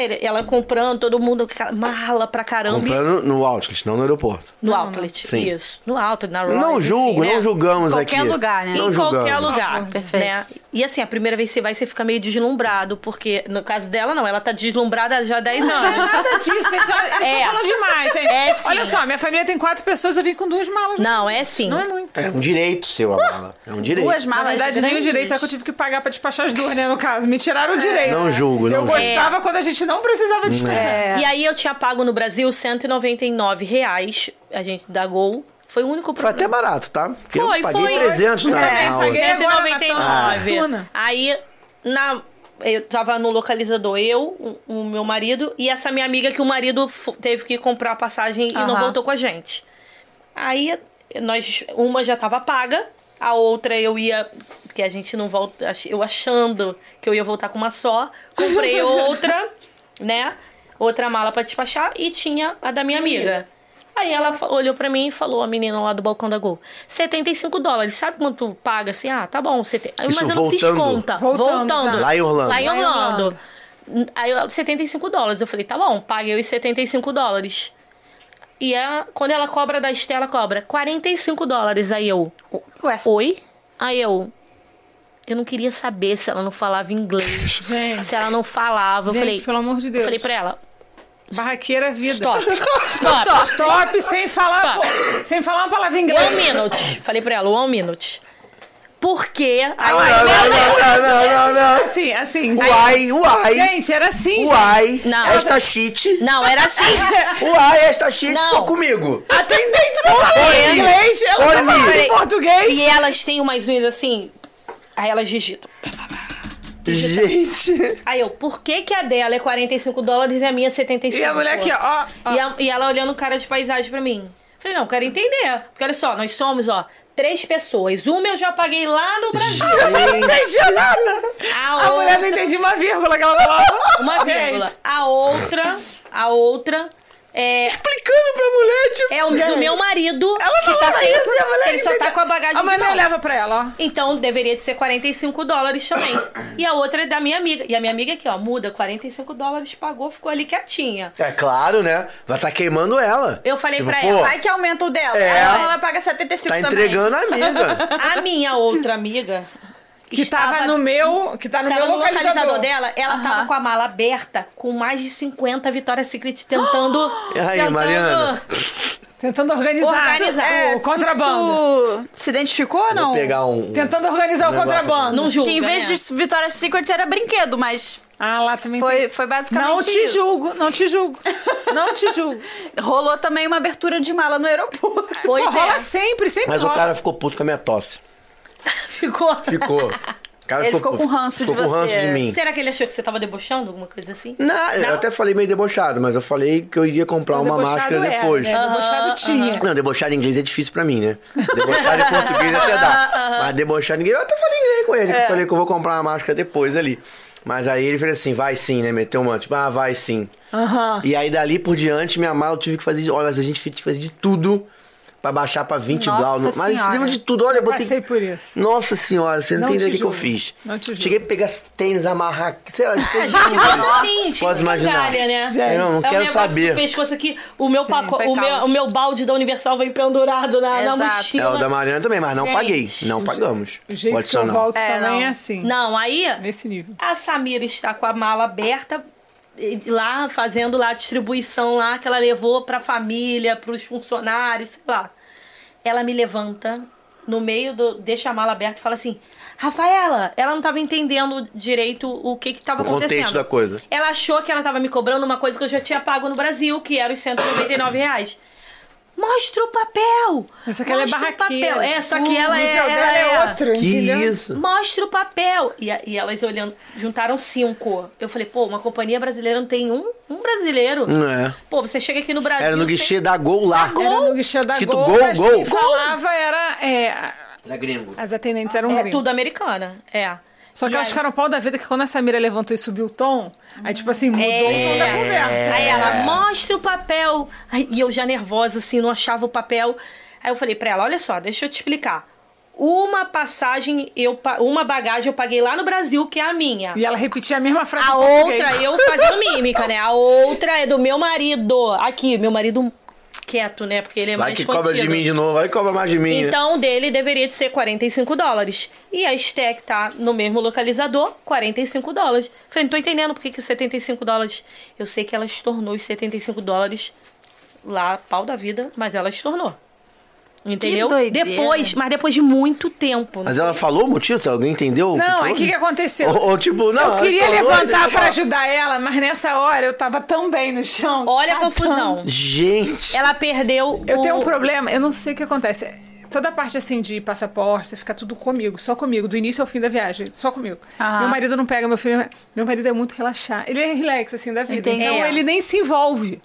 S3: Ele- Ela comprando, todo mundo mala pra caramba.
S2: Comprando no outlet, não no aeroporto.
S3: No outlet,
S2: Sim.
S3: isso. No outlet, na Royce,
S2: Não julgo,
S3: enfim,
S2: não
S3: né?
S2: julgamos
S1: Qualquer
S2: aqui.
S1: lugar, né?
S2: Não
S3: em qualquer lugar.
S1: Perfeito.
S3: Né? E assim, a primeira vez que você vai, você fica meio deslumbrado, porque no caso dela, não, ela tá deslumbrada já há 10
S4: Não é
S3: anos.
S4: nada disso, gente. Eles
S3: É.
S4: estão falando demais, gente.
S3: É sim.
S4: Olha só, minha família tem quatro pessoas, eu vim com duas malas.
S3: Não, é assim.
S4: Não é muito.
S2: É um direito seu, a mala. É um direito.
S1: Duas
S4: Na
S1: malas
S4: verdade, nem o direito é que eu tive que pagar pra despachar as duas, né, no caso. Me tiraram o direito.
S2: Não julgo, não
S4: Eu
S2: julgo.
S4: gostava quando a gente não precisava despachar.
S1: É.
S3: E aí eu tinha pago no Brasil 199 reais, a gente da Gol. Foi o único
S2: Foi até
S3: problema.
S2: barato, tá? Porque
S3: Foi,
S2: eu paguei
S3: foi.
S2: 300 na,
S1: É,
S2: na
S4: paguei.
S2: outra.
S4: agora,
S3: 199.
S4: Natal.
S3: Aí, na, eu tava no localizador, eu, o, o meu marido e essa minha amiga que o marido teve que comprar a passagem e não voltou com a gente. Aí, nós, uma já tava paga A outra eu ia. Porque a gente não volta. Eu achando que eu ia voltar com uma só. Comprei outra, né? Outra mala pra despachar e tinha a da minha amiga. Aí ela olhou pra mim e falou, a menina lá do balcão da Gol, 75 dólares. Sabe quanto paga assim? Ah, tá bom. Sete... Aí,
S2: Isso
S3: Mas eu não fiz
S2: voltando.
S3: conta.
S4: Voltando
S3: Voltando.
S2: Lá em Orlando.
S3: Lá em. Orlando. Aí eu, 75 dólares. Eu falei, tá bom, paguei os 75 dólares. E a, quando ela cobra da Estela, cobra 45 dólares. Aí eu,
S1: Ué.
S3: oi? Aí eu, eu não queria saber se ela não falava inglês.
S4: Gente.
S3: se ela não falava. eu
S4: Gente,
S3: falei,
S4: pelo amor de Deus.
S3: eu falei pra ela,
S4: Barraqueira é vida.
S3: stop, stop,
S4: Stop, sem falar,
S3: Stop.
S4: pô, sem falar uma palavra em inglês.
S3: one minute. Falei pra ela, one minute. Porque... Aí
S2: Não,
S3: eu-
S2: não, não, não, não, não.
S4: Assim, assim.
S2: Uai, uai.
S4: Gente, era assim, gente.
S2: Uai,
S3: Não.
S2: esta shit.
S3: Não, era assim.
S2: Uai, esta shit
S3: Não.
S2: ficou comigo.
S4: Atendente não fala
S2: Oi.
S4: inglês, ela falando
S2: Mi.
S4: em português.
S3: E elas têm umas unhas assim... Aí elas digitam.
S2: Gente.
S3: Aí eu, por que que a dela é 45 dólares e a minha é 75?
S4: E a mulher aqui, ó. ó.
S3: E, a- e ela olhando cara de paisagem pra mim. Falei, não, quero entender. Porque olha só, nós somos, ó, três pessoas. Uma eu já paguei lá no Brasil.
S4: Não entendi nada.
S3: A,
S4: A mulher não
S3: outra-
S4: entendi uma vírgula que ela falava.
S3: Uma vírgula. A outra, a outra é,
S2: Explicando pra mulher, tipo.
S3: é o do meu marido.
S4: Ela
S3: que tá sem,
S4: isso, a mulher
S3: ele só tá com a bagagem
S4: A mulher leva pra ela, ó.
S3: Então deveria de ser 45 dólares também. E a outra é da minha amiga. E a minha amiga aqui, ó, muda, 45 dólares, pagou, ficou ali quietinha.
S2: É claro, né? Vai tá queimando ela.
S3: Eu falei
S2: Tipo,
S3: pra ela,
S1: Vai que aumenta o dela.
S2: É.
S1: Ela paga 75
S2: Tá
S1: também.
S2: entregando a amiga.
S3: A minha outra amiga.
S4: Que
S3: estava-
S4: tava no meu, que tá no meu
S3: no
S4: localizador.
S3: localizador dela, ela
S1: Aham.
S3: tava com a mala aberta, com mais de 50 Victoria's Secret tentando.
S2: E aí,
S3: tentando-
S2: Mariana?
S4: Tentando organizar,
S3: Organizar.
S4: o
S1: tu-
S4: contrabando.
S1: Tu se identificou ou não?
S2: Vou pegar um.
S4: Tentando organizar o
S2: negócio
S4: contrabando.
S3: Não julga.
S1: Que em vez
S3: né?
S1: de Victoria's Secret era brinquedo, mas
S4: Ah, lá também
S1: foi,
S4: tem.
S1: foi basicamente
S4: Não te
S1: isso.
S4: julgo, não te julgo. Não te julgo.
S1: Rolou também uma abertura de mala no aeroporto.
S3: Pois
S4: Pô, rola
S3: é.
S4: sempre, sempre
S2: Mas o
S4: rola.
S2: cara ficou puto com a minha tosse.
S3: Ficou.
S2: Ficou. Cara
S1: Ele ficou com ranço
S2: ficou
S1: de
S2: com
S1: você.
S2: ranço de mim.
S3: Será que ele achou que você tava debochando? Alguma coisa assim?
S2: Não, eu
S3: Não?
S2: até falei meio debochado, mas eu falei que eu iria comprar uma
S4: Debochado
S2: máscara
S4: era,
S2: depois.
S4: Né? Debochado tinha.
S2: Não, debochar em inglês é difícil pra mim, né? Debochar em português até dá. Mas debochar em inglês, eu até falei em inglês com ele. que Eu falei que eu vou comprar uma máscara depois ali. Mas aí ele falou assim, vai sim, né? Meteu uma, tipo, ah, vai sim. E aí dali por diante, minha mala eu tive que fazer, de- olha, mas a gente teve que fazer de tudo pra baixar pra 20
S1: Nossa
S2: graus. Mas
S1: Senhora.
S2: fizemos de tudo, olha, eu botei...
S4: Passei por isso.
S2: Nossa senhora, você não,
S4: Não
S2: tem
S4: te
S2: ideia o que, eu fiz.
S4: Não te.
S2: Cheguei a pegar tênis, amarrar, sei lá,
S3: A
S2: de
S3: gente bota assim, tipo
S2: Pode imaginar.
S3: migalha, né?
S4: Gente.
S2: Eu não, não
S3: É um
S2: quero
S3: negócio
S2: saber.
S3: do pescoço aqui, o meu, paco... o, meu, o meu balde da Universal vem pendurado na, na
S1: Exato.
S2: É
S3: mochila.
S2: o da Mariana também, mas não
S3: Gente,
S2: paguei. Não pagamos.
S4: O jeito
S2: o
S4: que eu volto
S1: É,
S4: também
S1: não.
S4: é assim.
S3: Não, aí
S4: Nesse nível.
S3: a Samira está com a mala aberta lá fazendo lá a distribuição lá que ela levou pra família, pros funcionários, sei lá. Ela me levanta no meio do deixa a mala aberta e fala assim: "Rafaela, ela não estava entendendo direito o que que estava
S2: O contexto
S3: acontecendo".
S2: da coisa.
S3: Ela achou que ela estava me cobrando uma coisa que eu já tinha pago no Brasil, que era os 199 reais. Mostra o papel.
S4: Só que ela é barraqueira.
S3: papel. É, só que
S4: O
S3: ela é,
S4: nível
S3: ela
S4: dela
S3: é
S4: é outro,
S2: Que
S4: entendeu?
S2: isso?
S3: Mostra o papel. E, e elas olhando, juntaram cinco. Eu falei, pô, uma companhia brasileira não tem um, um brasileiro.
S2: Não é.
S3: Pô, você chega aqui no Brasil.
S2: Era no guichê da Gol lá.
S3: Da
S4: Era no guichê da
S2: Escrito
S4: Gol,
S2: Gol,
S4: mas
S2: Gol.
S4: quem falava era... É,
S2: Da gringo.
S4: as atendentes eram
S3: É
S4: gringos.
S3: tudo americana. É.
S4: Só que
S3: E
S4: elas
S3: aí-
S4: ficaram pau da vida que quando a Samira levantou e subiu o tom, aí tipo assim, mudou o tom da conversa.
S3: Aí ela, mostra o papel. E eu já nervosa, assim, não achava o papel. Aí eu falei pra ela, olha só, deixa eu te explicar. Uma passagem, eu, uma bagagem eu paguei lá no Brasil, que é a minha.
S4: E ela repetia a mesma frase
S3: A outra, eu fazendo mímica, né? A outra é do meu marido. Aqui, meu marido quieto, né? Porque ele é
S2: Vai
S3: mais
S2: que cobra de
S3: contido.
S2: mim de novo, vai que cobra mais de mim. né?
S3: Então, dele deveria de ser 45 dólares. E a Stack tá no mesmo localizador, 45 dólares. Falei, não tô entendendo por que, que 75 dólares. Eu sei que ela estornou os 75 dólares lá, pau da vida, mas ela estornou. Entendeu? Depois, mas depois de muito tempo.
S2: Mas ela falou o motivo? Se alguém entendeu?
S4: Não, aí o que, que aconteceu?
S2: Ou, ou tipo, não.
S4: eu queria levantar
S2: ela-
S4: ajudar ela, mas nessa hora eu tava tão bem no chão.
S3: Olha a
S4: tão,
S3: confusão.
S2: Gente.
S3: Ela perdeu
S4: Eu
S3: o...
S4: tenho um problema, eu não sei o que acontece. Toda a parte assim de passaporte, fica tudo comigo, só comigo, do início ao fim da viagem, só comigo.
S1: Aham.
S4: Meu marido não pega, meu filho. Meu marido é muito relaxado. Ele é relax, assim, da vida.
S1: Entendi.
S4: Então
S3: É.
S4: ele nem se envolve.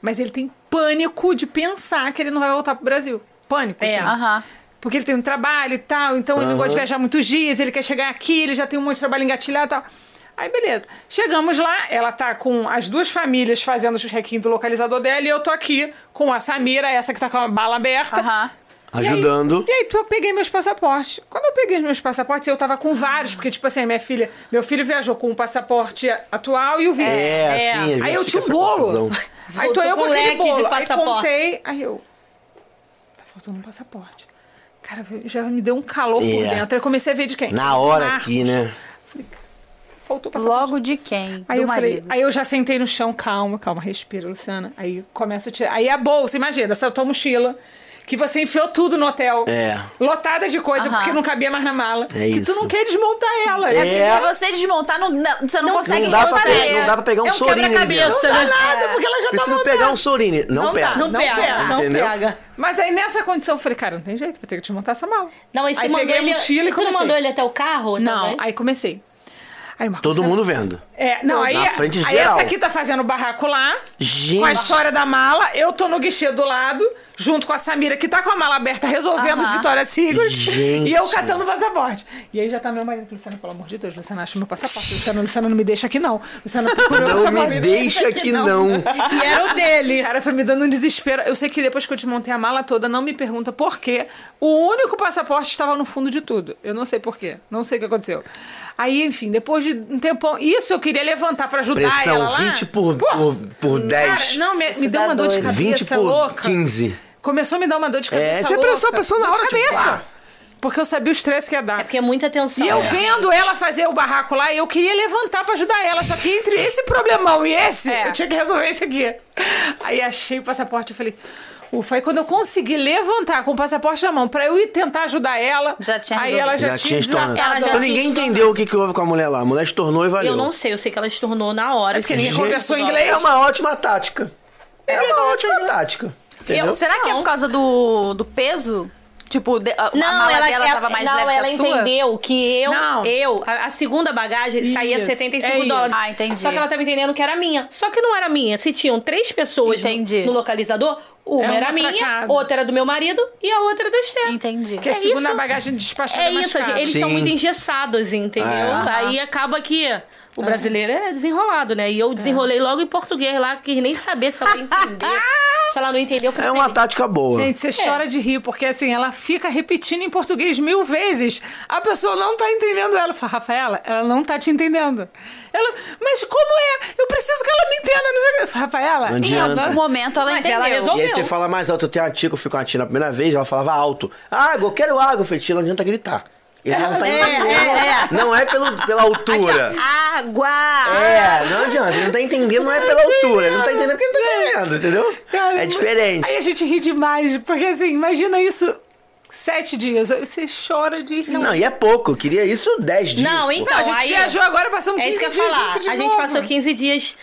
S4: Mas ele tem pânico de pensar que ele não vai voltar pro Brasil. Pânico,
S3: É.
S4: assim.
S1: Aham.
S4: porque ele tem um trabalho e tal, então ele não gosta de viajar muitos dias, ele quer chegar aqui, ele já tem um monte de trabalho engatilhado e tal. Aí, beleza. Chegamos lá, ela tá com as duas famílias fazendo o check-in do localizador dela e eu tô aqui com a Samira, essa que tá com a bala aberta.
S1: Aham.
S4: E aí-
S2: Ajudando.
S4: E aí, tu, eu peguei meus passaportes. Quando eu peguei meus passaportes, eu tava com vários, porque, tipo assim, minha filha, meu filho viajou com o passaporte atual e o visto.
S2: É, assim, às
S4: Aí eu tinha um bolo. Aí tô eu com
S3: com
S4: aquele bolo. Aí contei, aí eu. Faltando um passaporte. Cara, já me deu um calor por
S2: É.
S4: dentro. Eu comecei a ver de quem?
S2: Na hora
S4: Marcos.
S2: aqui, né?
S4: Faltou o passaporte.
S1: Logo de quem?
S4: Aí
S1: Do
S4: eu falei,
S1: marido.
S4: aí eu já sentei no chão, calma, calma, respira, Luciana. Aí começa a tirar. Aí a bolsa, imagina, essa tua mochila, que você enfiou tudo no hotel.
S2: É.
S4: Lotada de coisa,
S1: Aham.
S4: porque não cabia mais na mala.
S2: É
S4: que tu
S2: isso.
S4: não quer desmontar ela.
S1: É
S2: É.
S1: porque se você desmontar, não, não- você não, consegue
S2: Não dá, pra pegar, não dá pra pegar um
S3: É um
S2: sorine ali dentro.
S3: quebra-cabeça,
S4: Não dá
S3: né?
S4: nada, porque ela já
S2: Precisa
S4: tá montada.
S2: pegar um sorine. Não,
S4: Não
S2: pega.
S4: dá,
S3: Não,
S4: Não
S3: pega,
S4: pega,
S3: não pega.
S4: Mas aí nessa condição eu falei, cara, não tem jeito, vou ter que desmontar essa mala.
S3: Não, aí você
S4: aí
S3: mandou
S4: peguei
S3: ele.
S4: a mochila e
S3: tu não
S4: comecei.
S3: mandou ele até o carro?
S4: Não,
S3: também?
S4: aí comecei. Aí Marcos,
S2: Todo mundo vendo.
S4: É, não, aí,
S2: Na frente
S4: aí
S2: geral.
S4: essa aqui tá fazendo o barraco lá,
S2: Gente.
S4: com a história da mala, eu tô no guichê do lado, junto com a Samira, que tá com a mala aberta, resolvendo
S1: Aham.
S4: Vitória Secret,
S2: Gente.
S4: e eu catando o passaporte. E aí já tá meu marido, Luciana, pelo amor de Deus, Luciana, acha meu passaporte. Luciana, Luciana, não me deixa aqui não. Luciana, procura o
S2: Não
S4: passaporte.
S2: me deixa aqui, não.
S3: E era o dele.
S4: Cara, foi me dando um desespero. Eu sei que depois que eu desmontei a mala toda, não me pergunta por quê. O único passaporte estava no fundo de tudo. Eu não sei por quê. Não sei o que aconteceu. Aí, enfim, depois de um tempão. Isso eu queria levantar pra ajudar ela
S2: Pressão
S4: lá.
S2: 20 por,
S4: Pô,
S2: por, por 10.
S4: Cara, não, me, me deu uma dor de cabeça
S2: 20 por
S4: louca.
S2: 15.
S4: Começou a me dar uma dor de cabeça.
S2: É, você
S4: louca.
S2: pressão, pressão na
S4: Dor de
S2: hora, tipo,
S4: cabeça.
S2: pá.
S4: Porque eu sabia o estresse que ia dar.
S3: É porque é muita atenção.
S4: E eu vendo ela fazer o barraco lá, eu queria levantar pra ajudar ela. Só que entre esse problemão e esse,
S1: É.
S4: eu tinha que resolver esse aqui. Aí achei o passaporte e falei. Ufa, aí quando eu consegui levantar com o passaporte na mão pra eu ir tentar ajudar ela,
S1: Já tinha
S4: aí ela já,
S2: Já
S4: tinha
S2: estornado.
S3: Ela já
S2: Então
S3: tinha
S2: ninguém
S3: estornado.
S2: entendeu o que, que houve com a mulher lá. A mulher estornou e valeu.
S3: Eu não sei, eu sei que ela estornou na hora.
S4: É porque ninguém conversou
S3: jeito,
S4: inglês.
S2: É uma ótima tática. É uma ótima tática. Entendeu?
S1: Será que é por causa do, do peso? Tipo, de- a, a
S3: Não,
S1: mala
S3: ela,
S1: dela
S3: ela,
S1: tava mais
S3: não,
S1: leve
S3: ela
S1: que a sua?
S3: entendeu que eu,
S4: Não.
S3: eu a, a segunda bagagem saía
S4: Isso,
S3: 75
S4: é
S3: dólares.
S1: Ah, entendi.
S3: Só que ela tava entendendo que era minha. Só que não era minha. Se tinham três pessoas no, no localizador, uma,
S4: É uma
S3: era minha, outra era do meu marido e a outra da Esther.
S1: Entendi.
S4: Porque a
S3: É
S4: segunda
S3: isso.
S4: bagagem despachada
S3: É
S4: mais
S3: isso,
S4: cara.
S3: eles são
S2: Sim.
S3: muito engessados, entendeu?
S2: É.
S3: Aí acaba que o brasileiro é desenrolado, né? E eu desenrolei logo em português lá, quis nem saber se ela entender. se ela não entendeu, eu falei,
S2: É uma tática boa.
S4: Gente, você chora de rir, porque assim, ela fica repetindo em português mil vezes. A pessoa não tá entendendo ela. Fala, Rafaela, ela não tá te entendendo. Ela, mas como é? Eu preciso que ela me entenda. Não sei o quê. Rafaela,
S2: Não
S1: Em
S2: adianta.
S1: algum momento ela
S3: Mas
S1: entendeu.
S3: ela resolveu.
S2: E aí você fala mais alto. Eu tenho uma tia que eu fui com a tia na primeira vez, ela falava alto. Água, eu quero água. Eu falei, tia, não adianta gritar. Ele não tá
S1: É,
S2: entendendo.
S1: é, é.
S2: Não é pelo, pela altura.
S1: Água!
S2: É, não adianta. Ele não tá entendendo, não é pela altura. Ele não tá entendendo porque ele não tá entendendo, entendeu?
S4: Cara,
S2: É diferente.
S4: Aí a gente ri demais, porque assim, imagina isso sete dias. Você chora de rir.
S2: Não, e é pouco. Eu queria isso 10 dias.
S3: Não, então,
S4: Não, a gente
S3: aí-
S4: viajou agora, passamos 15
S3: É isso que eu
S4: dias
S3: ia falar. A gente
S4: novo.
S3: passou 15 dias.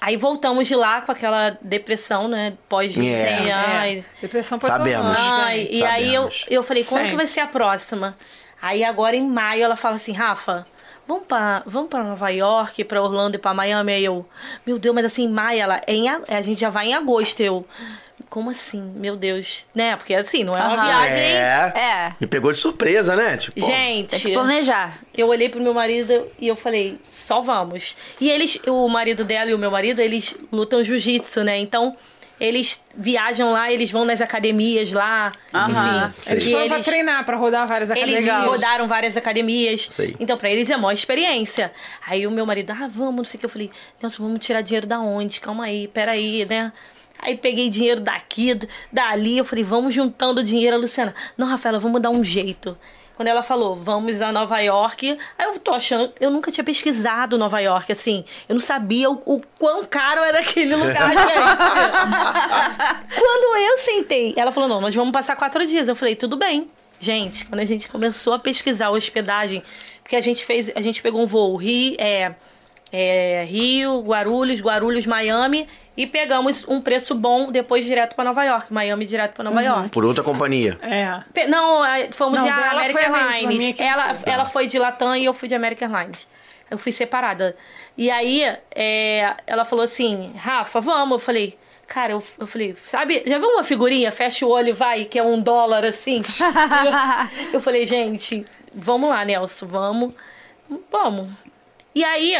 S3: Aí voltamos de lá com aquela depressão, né? Pós de
S2: É.
S3: ai,
S4: É, depressão
S2: Sabemos.
S3: ai. E aí eu,
S2: Sabemos.
S3: eu falei, quando que vai ser a próxima? Aí agora em maio ela fala assim, Rafa, vamos pra, vamos pra Nova York, pra Orlando e pra Miami? Aí eu, meu Deus, mas assim, em maio ela, é em a, a gente já vai em agosto. Eu, como assim? Meu Deus, né? Porque assim, não é uma
S1: Aham.
S3: viagem.
S2: É.
S1: É.
S2: Me pegou de surpresa, né? Tipo,
S3: Gente,
S1: Tem que planejar.
S3: eu olhei pro meu marido e eu falei, só vamos. E eles, o marido dela e o meu marido, eles lutam jiu-jitsu, né? Então, eles viajam lá, eles vão nas academias lá,
S1: Aham.
S3: enfim.
S4: Eles foram pra treinar, pra rodar várias
S3: eles
S4: academias.
S3: rodaram várias academias.
S2: Sei.
S3: Então, pra eles é a maior experiência. Aí o meu marido, ah, vamos, não sei o que. Eu falei, Nelson, vamos tirar dinheiro da onde? Calma aí, peraí, né? Aí peguei dinheiro daqui, dali. Eu falei, vamos juntando dinheiro. A Luciana, não, Rafaela, vamos dar um jeito. Quando ela falou, vamos a Nova York, aí eu tô achando, eu nunca tinha pesquisado Nova York, assim, eu não sabia o, o quão caro era aquele lugar, gente. Quando eu sentei, ela falou: não, nós vamos passar quatro dias. Eu falei, tudo bem. Gente, quando a gente começou a pesquisar a hospedagem, porque a gente fez, a gente pegou um voo Rio, é, é, Rio Guarulhos, Guarulhos, Miami, e pegamos um preço bom depois direto para Nova York, Miami direto para Nova York.
S2: Por outra companhia.
S4: É.
S3: Pe- Não, fomos
S4: Não,
S3: de American Airlines. ela,
S4: foi.
S3: ela foi de Latam e eu fui de American Airlines. Eu fui separada. E aí, é, ela falou assim, Rafa, vamos. Eu falei, Cara, eu, eu falei, sabe, já viu uma figurinha? Fecha o olho e vai, que é um dólar assim? eu falei, gente, vamos lá, Nelson, vamos. Vamos. E aí,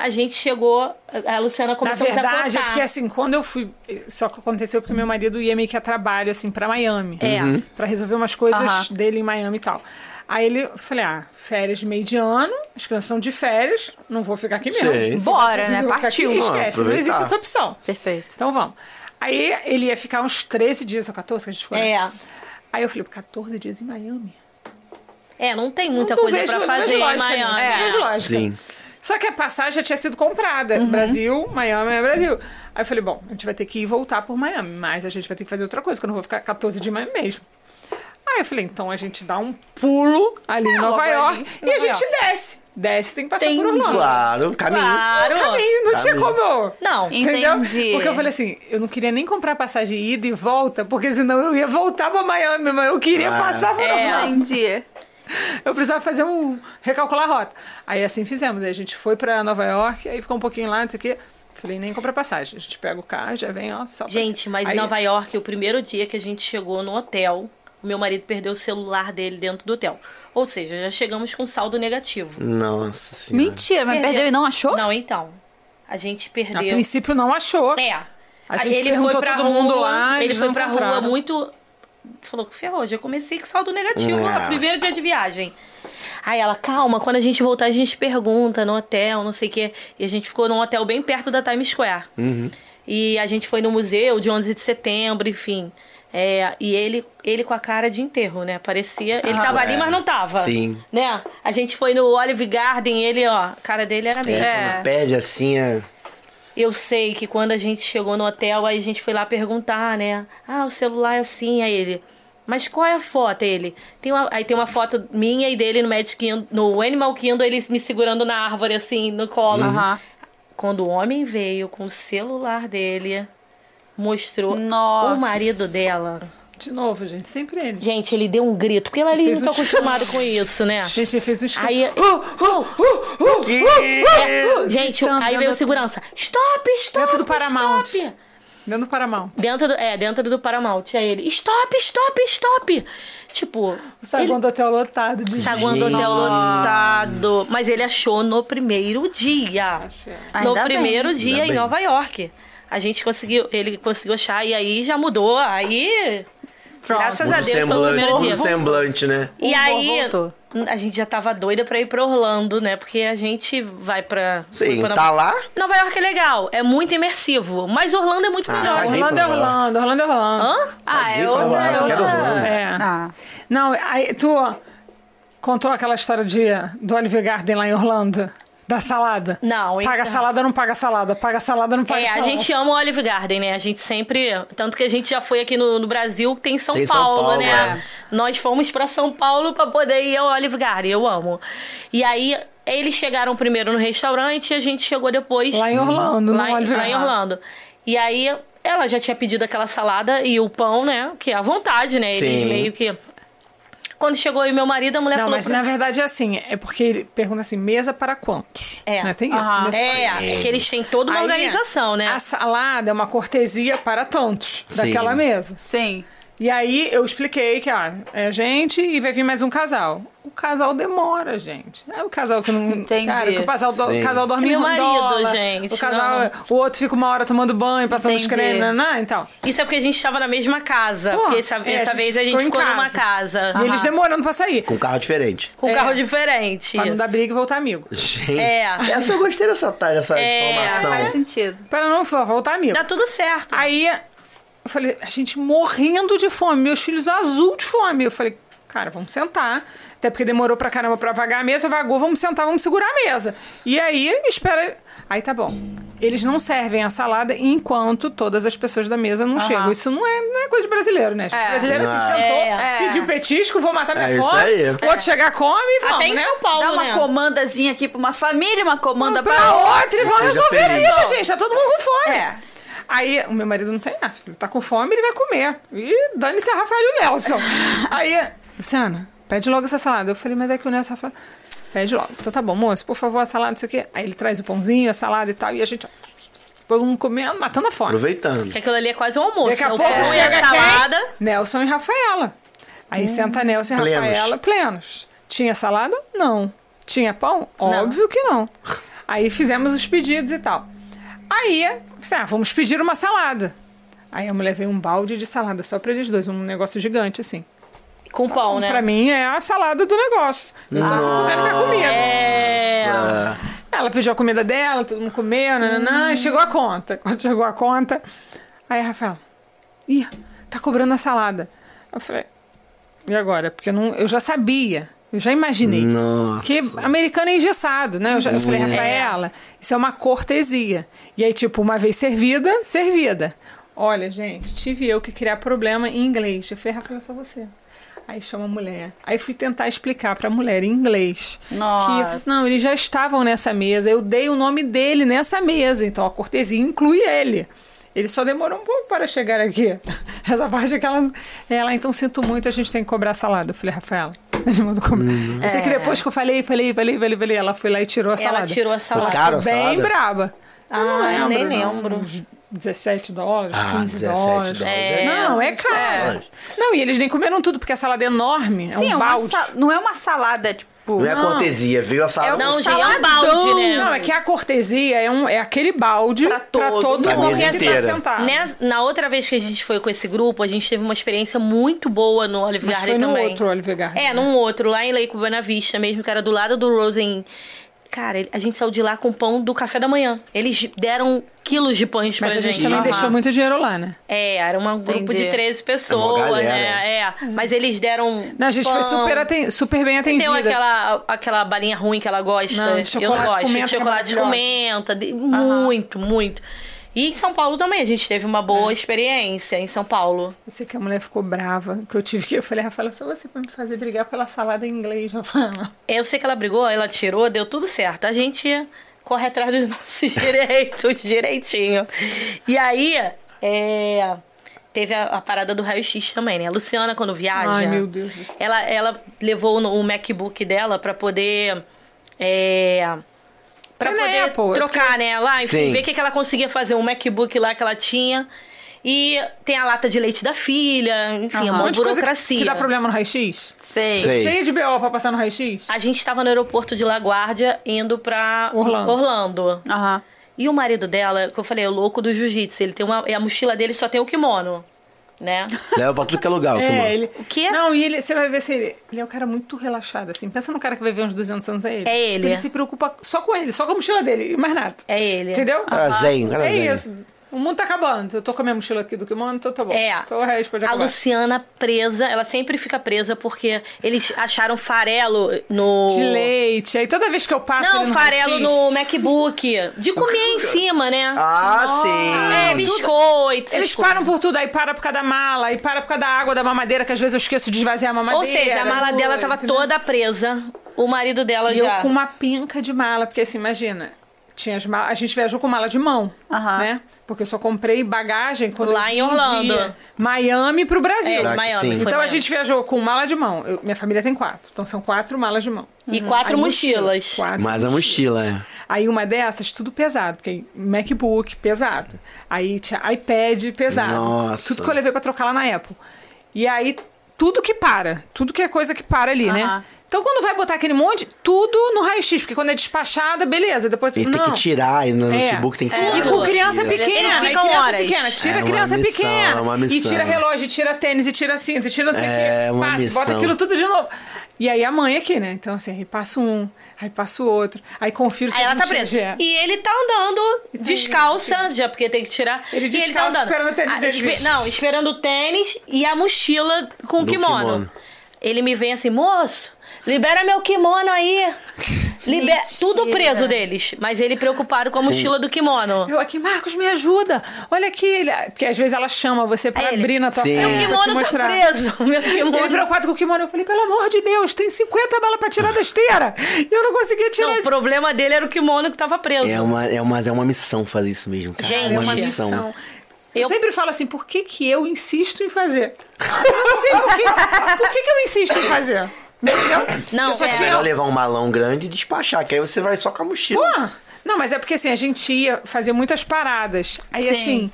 S3: a gente chegou, a Luciana
S4: Na
S3: começou a
S4: verdade, é porque assim, quando eu fui. Só que aconteceu porque meu marido ia meio que a trabalho, assim, pra Miami.
S3: É.
S2: Uhum.
S4: Pra resolver umas coisas dele em Miami e tal. Aí ele, eu falei, ah, férias de meio de ano, as crianças estão de férias, não vou ficar aqui mesmo.
S2: Sim.
S1: Bora, né? Partiu.
S4: Aqui,
S2: Ah,
S4: esquece, não existe essa opção.
S1: Perfeito.
S4: Então vamos. Aí ele ia ficar uns 13 dias ou 14 que a gente né?
S3: É.
S4: Aí eu falei, 14 dias em Miami.
S3: É, não tem muita
S4: Não
S3: coisa
S4: não
S3: fazer
S4: vejo
S3: em
S4: lógica
S3: Miami.
S4: nisso,
S3: É.
S4: Não vejo lógica.
S2: Sim.
S4: Só que a passagem já tinha sido comprada.
S3: Uhum.
S4: Brasil, Miami é Brasil. Aí eu falei, bom, a gente vai ter que ir voltar por Miami, mas a gente vai ter que fazer outra coisa, que eu não vou ficar 14 dias em Miami mesmo. Aí eu falei, então a gente dá um pulo ali em Nova
S1: logo
S4: York
S1: ali,
S4: e
S1: Nova
S4: a gente desce. Desce, tem que passar por
S1: Entendi.
S4: Orlando.
S2: Claro, caminho.
S3: Claro.
S4: Caminho, não tinha
S2: Caminho.
S4: como eu...
S3: Não.
S4: Entendeu?
S1: Entendi.
S4: Porque eu falei assim, eu não queria nem comprar passagem de ida e volta, porque senão eu ia voltar pra Miami, mas eu queria
S2: Ah.
S4: passar por
S3: É.
S4: Orlando.
S1: Entendi.
S4: Eu precisava fazer um. recalcular a rota. Aí assim fizemos. Aí a gente foi pra Nova York, aí ficou um pouquinho lá, não sei o quê. Falei, nem compra passagem. A gente pega o carro, já vem, ó, só pra-
S3: Gente, mas
S4: aí,
S3: em Nova York, o primeiro dia que a gente chegou no hotel, o meu marido perdeu o celular dele dentro do hotel. Ou seja, já chegamos com saldo negativo.
S2: Nossa senhora.
S1: Mentira, mas perdeu e não achou?
S3: Não, então. A gente
S4: A
S3: perdeu.
S4: princípio não achou.
S3: É.
S4: A gente perguntou todo mundo lá,
S3: Ele foi pra rua muito. Falou que ferrou, já comecei com saldo negativo.
S2: É.
S3: ó, Primeiro dia de viagem. Aí ela, calma, quando a gente voltar, a gente pergunta no hotel, não sei o quê. E a gente ficou num hotel bem perto da Times Square. E a gente foi no museu de 11 de setembro, enfim. É, e ele, ele com a cara de enterro, né? Parecia. Ele
S2: Ah,
S3: tava ali,
S2: é.
S3: mas não tava.
S2: Sim.
S3: Né? A gente foi no Olive Garden, ele, ó, a cara dele era mesmo.
S2: É, quando perde assim, é...
S3: Eu sei que quando a gente chegou no hotel, aí a gente foi lá perguntar, né? Ah, o celular é assim. Aí ele. Mas qual é a foto? Ele. Tem uma, aí tem uma foto minha e dele no Magic Kingdom, no Animal Kingdom, ele me segurando na árvore, assim, no colo.
S1: Aham.
S3: Quando o homem veio com o celular dele, mostrou
S1: Nossa.
S3: o marido dela.
S4: De novo, gente, sempre ele.
S3: Gente, ele deu um grito, porque ela ali não tá
S4: um
S3: acostumado com isso, né?
S4: Gente, ele fez um escândalo.
S3: Aí.
S2: Que...
S3: É, gente,
S4: Gritando,
S3: aí veio o segurança. Stop, stop!
S4: Dentro do Paramount.
S3: stop."
S4: Dentro do Paramount.
S3: Dentro do, é, dentro do Paramount. Aí ele, stop, stop, stop. Tipo,
S4: O saguão
S3: ele,
S4: do hotel lotado de
S3: saguão do
S2: Gente.
S3: hotel lotado. Mas ele achou no primeiro dia.
S4: Achei.
S3: no
S1: Ainda
S3: primeiro
S2: bem.
S3: dia
S2: Ainda
S3: em
S2: bem.
S3: Nova York. A gente conseguiu, ele conseguiu achar e aí já mudou. Aí, graças
S2: Muda
S3: a Deus, foi o
S2: semblante,
S3: primeiro dia.
S2: o semblante, né?
S3: E
S1: O
S3: aí,
S1: voltou.
S3: a gente já tava doida pra ir pra Orlando, né? Porque a gente vai pra.
S2: Sim,
S3: pra
S2: tá lá?
S3: Nova York é legal, é muito imersivo. Mas Orlando é muito
S2: Ah,
S3: melhor.
S2: caguei
S4: Orlando é Orlando, Orlando é Orlando.
S3: Hã?
S1: Ah,
S2: Caguei
S1: é.
S2: Orlando,
S1: É.
S2: Orlando.
S4: É.
S1: Ah.
S4: Não, aí tu contou aquela história de, do Olive Garden lá em Orlando? Da salada?
S3: Não,
S4: Paga
S3: então.
S4: salada, não paga salada. Paga salada, não paga
S3: É, a
S4: salada.
S3: gente ama o Olive Garden, né? A gente sempre. Tanto que a gente já foi aqui no, no Brasil, tem São,
S2: Tem São
S3: Paulo,
S2: Paulo,
S3: né? Nós fomos pra São Paulo pra poder ir ao Olive Garden, eu amo. E aí, eles chegaram primeiro no restaurante e a gente chegou depois.
S4: Lá em Orlando,
S3: lá,
S4: no
S3: em- lá em. Orlando. E aí, ela já tinha pedido aquela salada e o pão, né? Que é à vontade, né? Eles
S2: Sim.
S3: meio que. Quando chegou aí meu marido, a mulher
S4: Não,
S3: falou.
S4: mas
S3: pra-
S4: na verdade é assim, é porque ele pergunta assim, mesa para quantos?
S3: É.
S4: Né? Tem isso. Mesa
S3: É,
S4: para-
S3: porque eles têm toda uma
S4: Aí,
S3: organização, né?
S4: A salada é uma cortesia para tantos
S2: Sim.
S4: daquela mesa.
S1: Sim.
S4: E aí eu expliquei que, ah, é a gente e vai vir mais um casal. O casal demora, gente. É o casal que não.
S1: Entendi.
S4: Cara, que o casal, do-
S2: Sim.
S4: casal dorme
S3: É meu
S4: em
S3: marido,
S4: dólar,
S3: gente,
S4: O casal,
S3: não.
S4: o outro fica uma hora tomando banho, passando os cremes, né, né? Então.
S3: Isso é porque a gente estava na mesma casa.
S4: Pô,
S3: porque essa,
S4: é,
S3: essa
S4: a
S3: vez a gente
S4: ficou em
S3: ficou numa
S4: casa.
S3: casa.
S4: E eles demorando pra sair.
S2: Com carro diferente.
S3: Com
S4: É.
S3: carro diferente.
S4: Pra não
S3: isso.
S4: dar briga e voltar amigo.
S2: Gente,
S3: É.
S2: essa eu gostei dessa, dessa
S3: É,
S2: informação.
S1: Faz sentido.
S4: Pra não voltar amigo.
S3: Dá tudo certo.
S4: Aí eu falei, a gente morrendo de fome, meus filhos azul de fome. Eu falei, cara, vamos sentar. Até porque demorou pra caramba pra vagar a mesa, vagou, vamos sentar, vamos segurar a mesa. E aí, espera. Aí tá bom. Eles não servem a salada enquanto todas as pessoas da mesa não chegam. Isso não é, não é coisa de brasileiro, né?
S1: É.
S4: brasileiro assim,
S2: Não.
S4: sentou,
S3: É.
S4: pediu petisco, vou matar minha
S2: É isso
S4: fome.
S2: aí.
S4: O outro chegar, come e vamos,
S3: Até em
S4: né?
S3: São Paulo,
S1: Dá uma
S3: né?
S1: comandazinha aqui pra uma família, uma comanda
S4: pra
S1: pra outra.
S4: outra e vão
S2: Seja
S4: resolver a
S2: feliz.
S4: vida, gente. Tá todo mundo com fome.
S1: É.
S4: Aí o meu marido não tem essa, filho. Tá com fome, ele vai comer. E dane-se a Rafael e o Nelson. Aí, Luciana, pede logo essa salada. Eu falei, mas é que o Nelson fala, pede logo. Então tá bom, moço, por favor, a salada, não sei o quê. Aí ele traz o pãozinho, a salada e tal, e a gente, ó, todo mundo comendo, matando a fome.
S2: Aproveitando.
S3: Que aquilo ali é quase um almoço.
S4: Daqui a
S3: né?
S4: Pouco
S3: pão e
S4: chega
S3: a salada.
S4: quem? Nelson e Rafaela. Aí senta Nelson e
S2: Plenos.
S4: Rafaela plenos. Tinha salada? Não. Tinha pão? Óbvio que não. Aí fizemos os pedidos e tal. Aí, assim, ah, vamos pedir uma salada. Aí a mulher veio um balde de salada só pra eles dois, um negócio gigante assim.
S3: Com pão, né?
S4: Pra mim é a salada do negócio. Comendo minha comida.
S3: É.
S4: Ela pediu a comida dela, todo mundo comeu, nananã, e chegou a conta. Quando chegou a conta, aí a Rafaela, ih, tá cobrando a salada. Eu falei, e agora? Porque eu, não, eu já sabia, eu já imaginei.
S2: Nossa.
S4: Que americano é engessado, né? Eu, já, eu falei, Rafaela, isso é uma cortesia. E aí, tipo, uma vez servida, servida. Olha, gente, tive eu que criar problema em inglês. Eu falei, Rafaela, é só você. Aí chama a mulher. Aí fui tentar explicar pra mulher em inglês.
S1: Nossa.
S4: Que assim, não, eles já estavam nessa mesa. Eu dei o nome dele nessa mesa. Então a cortesia inclui ele. Ele só demorou um pouco para chegar aqui. Essa parte é que ela. Ela, então sinto muito, a gente tem que cobrar a salada. Eu falei, Rafaela. Ele mandou cobrar. Eu sei que depois que eu falei, falei, falei, falei, falei, ela foi lá e tirou a
S3: Ela
S4: salada.
S3: tirou a salada.
S2: caro a
S4: Bem
S2: salada?
S4: braba.
S3: Ah, eu nem
S4: não.
S3: lembro.
S4: Uns 17 dólares,
S2: Ah,
S4: 15
S2: 17
S4: dólares.
S2: dólares.
S3: É.
S4: Não, é caro.
S2: É.
S4: Não, e eles nem comeram tudo, porque a salada é enorme.
S1: Sim,
S4: é
S1: é
S4: um
S1: uma
S4: balde.
S1: não é uma salada, tipo.
S2: Não é cortesia, veio a salada.
S1: É um
S3: Não, já é um
S1: saladão.
S3: balde, né?
S4: Não, é que a cortesia é, um, é aquele balde
S1: Pra todo
S4: todo
S2: Pra
S4: mundo que tá sentado.
S3: Né, na outra vez que a gente foi com esse grupo, a gente teve uma experiência muito boa no Olive Garden
S4: foi no
S3: também.
S4: outro Olive Garden.
S3: É, num outro, lá em Lake Buena Vista mesmo, que era do lado do Rosen. Cara, a gente saiu de lá com pão do café da manhã. Eles deram quilos de pães
S4: Mas
S3: pra
S4: a gente
S3: gente.
S4: também
S1: Aham.
S4: deixou muito dinheiro lá, né?
S3: É, era um grupo de 13 pessoas,
S2: galera.
S3: né? É. Mas eles deram.
S4: Não, a gente foi
S3: pão.
S4: super, aten- super bem atendida.
S3: Deu aquela, aquela balinha ruim que ela gosta.
S4: Não, de
S3: eu
S4: chocolate
S3: gosto.
S4: é
S3: chocolate com menta. de- Muito, muito. E em São Paulo também, a gente teve uma boa experiência em São Paulo.
S4: Eu sei que a mulher ficou brava, que eu tive que... Eu falei, Rafaela, só você pra me fazer brigar pela salada em inglês, Rafaela.
S3: Eu sei que ela brigou, ela tirou, deu tudo certo. A gente corre atrás dos nossos direitos, direitinho. E aí, é, teve a, a parada do raio-x também, né? A Luciana, quando viaja.
S4: Ai, meu Deus.
S3: Ela, ela levou o MacBook dela pra poder. É, Pra
S4: Tá na
S3: poder
S4: Apple,
S3: trocar, né? Lá, enfim,
S2: Sim.
S3: ver o que, que ela conseguia fazer. Um MacBook lá que ela tinha. E tem a lata de leite da filha, enfim, é
S4: Um
S3: uma burocracia.
S4: Que dá problema no raio-x?
S1: Sei.
S2: Sei.
S4: Cheio de BO pra passar no raio-x?
S3: A gente tava no aeroporto de LaGuardia indo pra
S4: Orlando.
S3: Orlando.
S1: Aham.
S3: E o marido dela, que eu falei, é o louco do jiu-jitsu. Ele tem uma. E a mochila dele só tem o kimono. Né?
S2: Leva pra tudo que é lugar, o
S4: É,
S2: kimono.
S4: ele...
S3: O quê?
S4: Não, e ele, você vai ver se ele... Ele é um cara muito relaxado, assim. Pensa no cara que vai ver uns 200 anos, é ele.
S3: É ele.
S4: Ele se preocupa só com ele, só com a mochila dele, e mais nada.
S3: É ele.
S4: Entendeu?
S2: Cara zen,
S4: É
S2: zen.
S4: isso. O mundo tá acabando. Eu tô com a minha mochila aqui do kimono, então tá bom.
S3: É.
S4: Então o resto pode
S3: A
S4: acabar.
S3: Luciana presa, ela sempre fica presa porque eles acharam farelo no.
S4: De leite. Aí toda vez que eu passo
S3: Não, farelo no MacBook. De comer em cima, né?
S2: Ah, sim.
S3: é, biscoito.
S4: Eles
S3: coisas.
S4: param por tudo, aí para por causa da mala, aí para por causa da água da mamadeira, que às vezes eu esqueço de esvaziar a mamadeira.
S3: Ou seja, a mala dela tava toda presa. O marido dela
S4: E
S3: já.
S4: eu com uma penca de mala, porque assim, imagina, tinha as malas, a gente viajou com mala de mão,
S1: Aham.
S4: né? Porque eu só comprei bagagem quando
S3: Lá em Orlando.
S4: Miami pro Brasil.
S3: É, Miami.
S2: sim.
S3: foi
S4: Então a
S3: Miami.
S4: gente viajou com mala de mão. Eu- minha família tem quatro. Então são quatro malas de mão.
S3: E quatro
S4: Aí
S3: mochilas.
S4: Quatro
S2: Mas a mochila, é.
S4: Aí uma dessas, tudo pesado, porque MacBook pesado. Aí tinha iPad pesado.
S2: Nossa.
S4: Tudo que eu levei pra trocar lá na Apple. E aí, tudo que para. Tudo que é coisa que para ali, né? Então, quando vai botar aquele monte, tudo no raio-x, porque quando é despachada, beleza. Depois,
S2: E
S4: não.
S2: tem que tirar, e no
S4: É.
S2: notebook tem que
S3: É.
S2: tirar.
S4: E com criança
S2: Tira.
S4: pequena,
S3: ficam
S4: criança
S3: horas.
S4: pequena, tira
S2: É
S4: criança
S2: missão,
S4: pequena.
S2: é uma
S4: E
S2: missão.
S4: tira relógio, tira tênis, e tira cinto, e tira não sei o
S2: É uma
S4: Passa,
S2: missão.
S4: bota aquilo tudo de novo. E aí a mãe aqui, né? Então, assim, aí passa um, aí passa o outro. Aí confiro se
S3: Aí ela tá presa.
S4: já.
S3: E ele tá andando descalça, já porque tem que tirar.
S4: Ele
S3: e
S4: descalço esperando o tênis
S3: Ah,
S4: dele
S3: espe-
S4: vir.
S3: Não, esperando o tênis e a mochila com o kimono.
S2: kimono.
S3: Ele me vem assim, moço, libera meu kimono aí. Liber...
S1: Mentira.
S3: Tudo preso deles. Mas ele preocupado com a mochila do kimono.
S4: Eu aqui, Marcos, me ajuda. Olha aqui. Ele... Porque às vezes ela chama você pra
S3: Aí ele,
S4: abrir na tua
S2: Sim.
S4: frente.
S3: Meu kimono tá
S4: mostrar.
S3: preso. Meu
S4: Ele
S3: kimono.
S4: preocupado com o kimono. Eu falei, pelo amor de Deus, tem 50 balas pra tirar da esteira. E eu não conseguia tirar
S3: Não, o
S4: esse
S3: problema dele era o kimono que tava preso.
S2: É uma, é, uma, é uma missão fazer isso mesmo, cara.
S3: Gente,
S2: é
S4: É
S2: uma
S4: uma
S2: missão.
S4: missão. Eu...
S3: Eu-
S4: sempre falo assim, por que, que eu insisto em fazer? Eu não sei por que, por que, que eu insisto em fazer. Entendeu?
S3: Não,
S4: eu só
S3: é.
S2: É
S4: tinha
S2: melhor levar um malão grande e despachar, que aí você vai só com a mochila.
S4: Pô, Não, mas é porque assim, a gente ia fazer muitas paradas. Aí
S1: Sim.
S4: assim.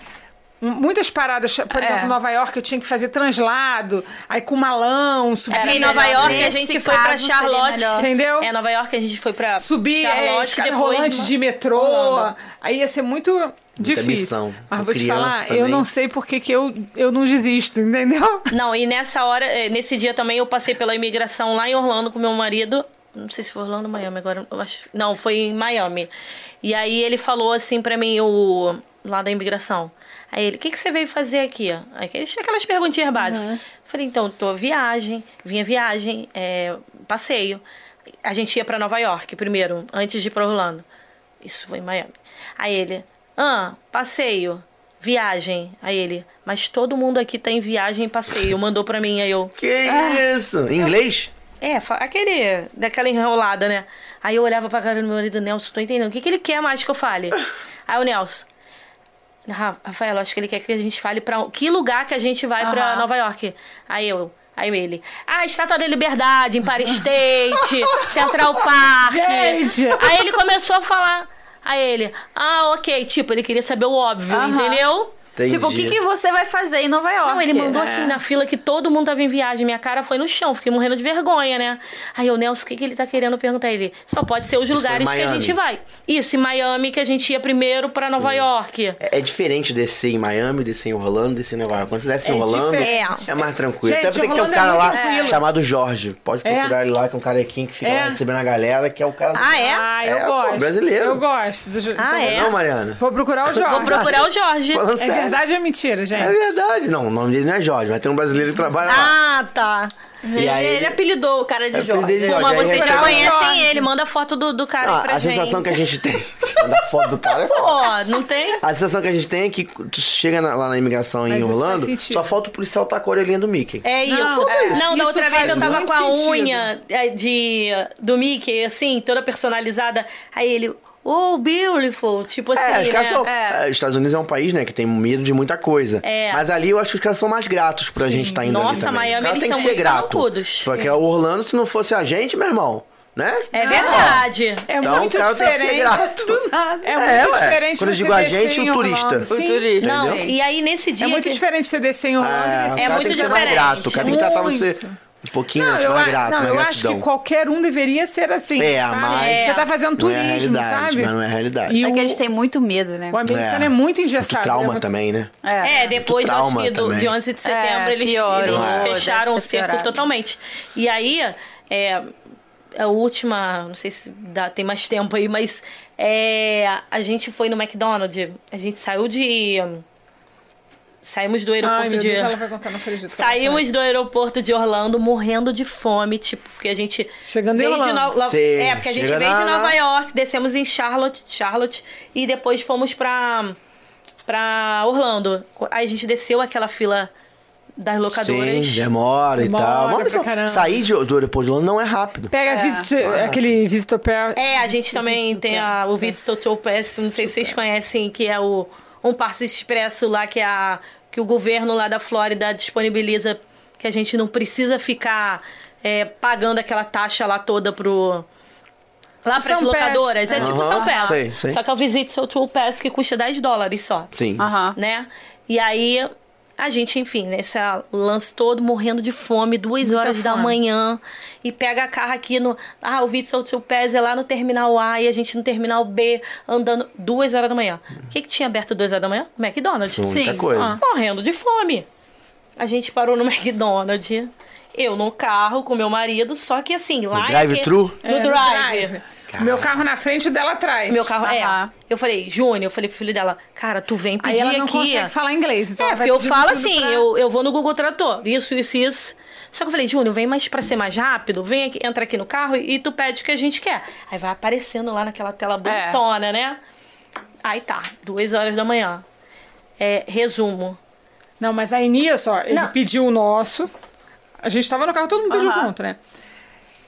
S4: Muitas paradas, por
S1: É.
S4: exemplo, Nova York, eu tinha que fazer translado, aí com malão, subir.
S1: Era
S3: em Nova York a gente foi pra Charlotte.
S4: Entendeu?
S3: É, Nova York a gente foi pra
S4: subir é,
S3: Charlotte depois
S4: rolante de metrô.
S3: Orlando.
S4: Aí ia ser muito difícil.
S2: missão.
S4: Mas
S2: Com
S4: vou te falar, eu
S2: também.
S4: não sei por que que eu, eu não desisto, entendeu?
S3: Não, e nessa hora, eh, nesse dia também eu passei pela imigração lá em Orlando com meu marido. Não sei se foi Orlando ou Miami agora. Eu acho, não, foi em Miami. E aí ele falou assim pra mim, o lá da imigração. Aí ele, o que, que você veio fazer aqui? Aí aqueles- aquelas perguntinhas básicas. Falei, então, tô viagem, vinha viagem, é, passeio. A gente ia pra Nova York primeiro, antes de ir pra Orlando. Isso foi em Miami. Aí ele, ah, passeio, viagem. Aí ele, mas todo mundo aqui tá em viagem e passeio. Mandou pra mim, aí eu,
S2: Que isso? Em inglês?
S3: é, aquele, daquela enrolada, né? Aí eu olhava pra cara do meu marido, Nelson, tô entendendo. O que, que ele quer mais que eu fale? Aí o Nelson, "Ra- Rafael, acho que ele quer que a gente fale pra que lugar que a gente vai pra
S1: Aham.
S3: Nova York. Aí eu, aí ele, ah, Estátua da Liberdade, Empire State, Central Park.
S4: Gente!
S3: Aí ele começou a falar. Aí ele, ah, ok. Tipo, ele queria saber o óbvio,
S1: Aham.
S3: entendeu?
S2: Entendi.
S1: Tipo, o que, que você vai fazer em Nova York?
S3: Não, ele mandou
S1: É.
S3: assim na fila que todo mundo tava em viagem. Minha cara foi no chão, fiquei morrendo de vergonha, né? Aí o Nelson, o que, que ele tá querendo perguntar? Ele, só pode ser os
S2: em
S3: lugares que a gente vai. Isso, em Miami, que a gente ia primeiro pra Nova York.
S2: É, é diferente descer em Miami, descer em Orlando, descer em Nova York. Quando você desce em
S4: É
S2: Orlando,
S4: diferente.
S2: é mais tranquilo.
S4: Gente,
S2: Até porque tem um
S4: Orlando é
S2: cara lá
S4: tranquilo.
S2: chamado Jorge. Pode
S4: É.
S2: procurar ele lá, que é um carequinho que fica
S4: É.
S2: lá recebendo a galera, que é o cara do...
S3: Ah, é?
S4: Ah, eu
S2: É, pô,
S4: gosto.
S2: brasileiro.
S4: Eu gosto. Do,
S3: Ah, é?
S2: Não, Mariana?
S4: Vou procurar o Jorge.
S3: Vou procurar o Jorge.
S2: Falando
S4: É
S2: sério.
S4: Verdade ou é mentira, gente?
S2: É verdade. Não, o nome dele não é Jorge, mas tem um brasileiro que trabalha lá.
S3: Ah, tá.
S2: E aí
S1: ele, apelidou o cara de
S2: É
S1: Jorge.
S2: de Jorge.
S3: Mas
S2: aí
S3: vocês já
S2: recebe-
S3: conhecem
S4: Jorge.
S3: ele, manda foto do, do cara aí pra
S2: a
S3: gente.
S2: sensação que a gente tem da foto do cara é foda.
S3: Ó, não tem?
S2: A sensação que a gente tem é que tu chega na- lá na imigração
S4: Mas
S2: em Orlando, só falta o policial tá com a orelhinha do Mickey.
S3: É isso.
S4: Não,
S3: Não,
S4: é isso.
S3: da outra vez eu tava com a
S4: sentido.
S3: unha é, de, do Mickey, assim, toda personalizada. Aí ele, oh, beautiful. Tipo assim,
S2: É, os caras
S3: né?
S2: são.
S1: É.
S2: é, Os Estados Unidos é um país, né, que tem medo de muita coisa.
S3: É.
S2: Mas ali eu acho que os caras são mais gratos pra gente estar indo ali
S3: Nossa,
S2: também.
S3: Miami,
S2: o cara
S3: eles
S2: tem
S3: são
S2: que ser
S3: muito
S2: grato.
S3: carrancudos.
S2: Porque o Orlando, se não fosse a gente, meu irmão, né?
S3: É verdade.
S4: É
S2: Então
S4: muito
S2: o cara tem que ser
S4: diferente.
S2: grato.
S4: É muito
S2: É, ué.
S4: diferente
S2: Quando eu digo a gente, o turista. O
S4: Sim.
S1: turista.
S3: Não,
S2: Entendeu?
S3: e aí nesse dia.
S4: É muito
S3: que-
S4: diferente você descer em Orlando
S2: É,
S4: e descer
S3: É
S2: cara
S3: muito
S2: tem que ser mais
S3: diferente.
S2: grato. O cara tem que tratar você
S4: Muito.
S2: Um pouquinho
S4: Não,
S2: mais
S4: eu,
S2: grato,
S4: não,
S2: mais
S4: eu acho que qualquer um deveria ser assim.
S2: É,
S4: sabe?
S2: mas-
S4: Você tá fazendo
S2: Não é
S4: turismo,
S2: realidade,
S4: sabe?
S2: mas não é realidade.
S4: E
S1: É
S4: o,
S1: que eles têm muito medo, né?
S4: o americano é, muito engessado.
S2: Muito trauma
S4: é muito-
S2: também, né?
S3: É, depois eu acho que do, de 11 de setembro
S1: É,
S3: eles,
S1: piorou,
S3: eles fecharam o cerco
S1: piorado.
S3: totalmente. E aí, é, a última, não sei se dá, tem mais tempo aí, mas é, a gente foi no McDonald's, a gente saiu de. Saímos do aeroporto
S4: Ai,
S3: de.
S4: Deus, ela vai contar, não acredito.
S3: Saímos do aeroporto de Orlando morrendo de fome, tipo, porque a gente
S4: Chegando em Orlando.
S3: No-
S2: Sim,
S3: É, porque a gente veio
S2: na-
S3: de Nova York, descemos em Charlotte, Charlotte e depois fomos pra para Orlando. Aí a gente desceu aquela fila das locadoras.
S2: Sim, demora, e
S4: Demora
S2: tal.
S4: pra
S2: Mas não-
S4: caramba.
S2: sair de- do aeroporto de Orlando não é rápido.
S4: Pega
S1: É.
S4: visit, aquele visitor pair.
S3: É, a gente também tem a, o Visitor Tour Pass, não sei se vocês conhecem, que é o um passe expresso lá que é a que o governo lá da Flórida disponibiliza que a gente não precisa ficar é, pagando aquela taxa lá toda pro lá para as
S4: São
S3: locadoras, é tipo São Pass.
S2: sei, sei.
S3: Só que é o Visitor Tour Pass que custa 10 dólares só
S2: Sim.
S1: Aham.
S3: né? E aí a gente, enfim, nesse lance todo, morrendo de fome, duas
S4: Muita
S3: horas da
S4: fome.
S3: manhã, e pega a carro aqui no. Ah, o Vitzel Tio Pés é lá no terminal A e a gente no terminal B, andando duas horas da manhã. O que, que tinha aberto duas horas da manhã? McDonald's.
S2: Sim, coisa.
S3: Ah, Morrendo de fome. A gente parou no McDonald's. Eu no carro com meu marido, só que assim, lá. é que-
S2: drive-thru?
S3: No
S4: É,
S3: drive.
S4: Meu carro na frente e o dela atrás.
S3: Meu carro, é. Eu falei, Júnior, eu falei pro filho dela, cara, tu vem pedir
S4: Aí ela não
S3: aqui.
S4: consegue falar inglês. Então
S3: É, porque eu falo assim,
S4: pra-
S3: eu, eu vou no Google Tradutor, isso, isso, isso. Só que eu falei, Júnior, vem mais pra ser mais rápido, vem aqui, entra aqui no carro e tu pede o que a gente quer. Aí vai aparecendo lá naquela tela bonitona, né? Aí tá, duas horas da manhã. É, resumo.
S4: Não, mas aí nisso, ó, ele
S3: Não.
S4: pediu o nosso. A gente tava no carro, todo mundo pediu
S1: Aham.
S4: junto, né?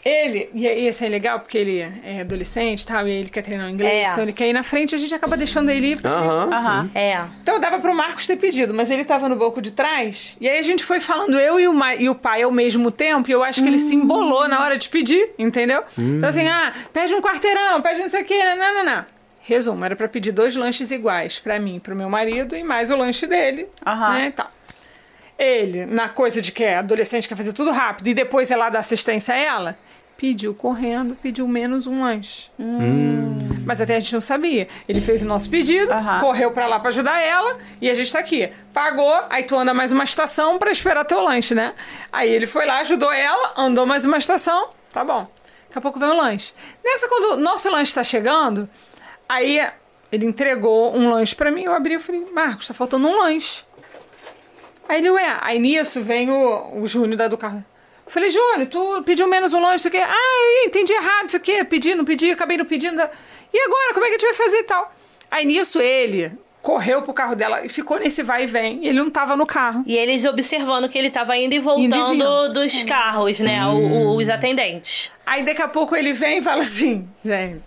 S4: Ele, e e esse é legal porque ele é adolescente e tal, e ele quer treinar o inglês,
S3: É.
S4: então ele quer ir na frente a gente acaba deixando ele ir.
S2: Aham.
S1: Aham.
S3: É.
S4: Então dava pro Marcos ter pedido, mas ele tava no banco de trás. E aí a gente foi falando, eu e o, ma- e o pai ao mesmo tempo, e eu acho que ele se embolou na hora de pedir, entendeu? Então assim, ah, pede um quarteirão, pede não sei o quê, não, não, não. Resumo, era pra pedir dois lanches iguais pra mim, e pro meu marido e mais o lanche dele,
S1: Aham.
S4: né, e tal. Ele, na coisa de que é adolescente quer fazer tudo rápido e depois ela dá assistência a ela, pediu correndo, pediu menos um lanche. Mas até a gente não sabia. Ele fez o nosso pedido, correu pra lá pra ajudar ela e a gente tá aqui. Pagou, aí tu anda mais uma estação pra esperar teu lanche, né? Aí ele foi lá, ajudou ela, andou mais uma estação, tá bom. Daqui a pouco vem o lanche. Nessa, quando o nosso lanche tá chegando, aí ele entregou um lanche pra mim, eu abri e falei, Marcos, tá faltando um lanche. Aí ele, ué, aí nisso vem o, o Júnior da do carro. Eu falei, Júnior, tu pediu menos um lanche, isso aqui. Ah, eu entendi errado, isso aqui, pedi, não pedi, acabei não pedindo. E agora, como é que a gente vai fazer e tal? Aí nisso ele correu pro carro dela e ficou nesse vai e vem. E ele não tava no carro.
S3: E eles observando que ele tava indo e
S4: Indo e
S3: voltando dos carros, né? O- o- os atendentes.
S4: Aí daqui a pouco ele vem e fala assim, gente,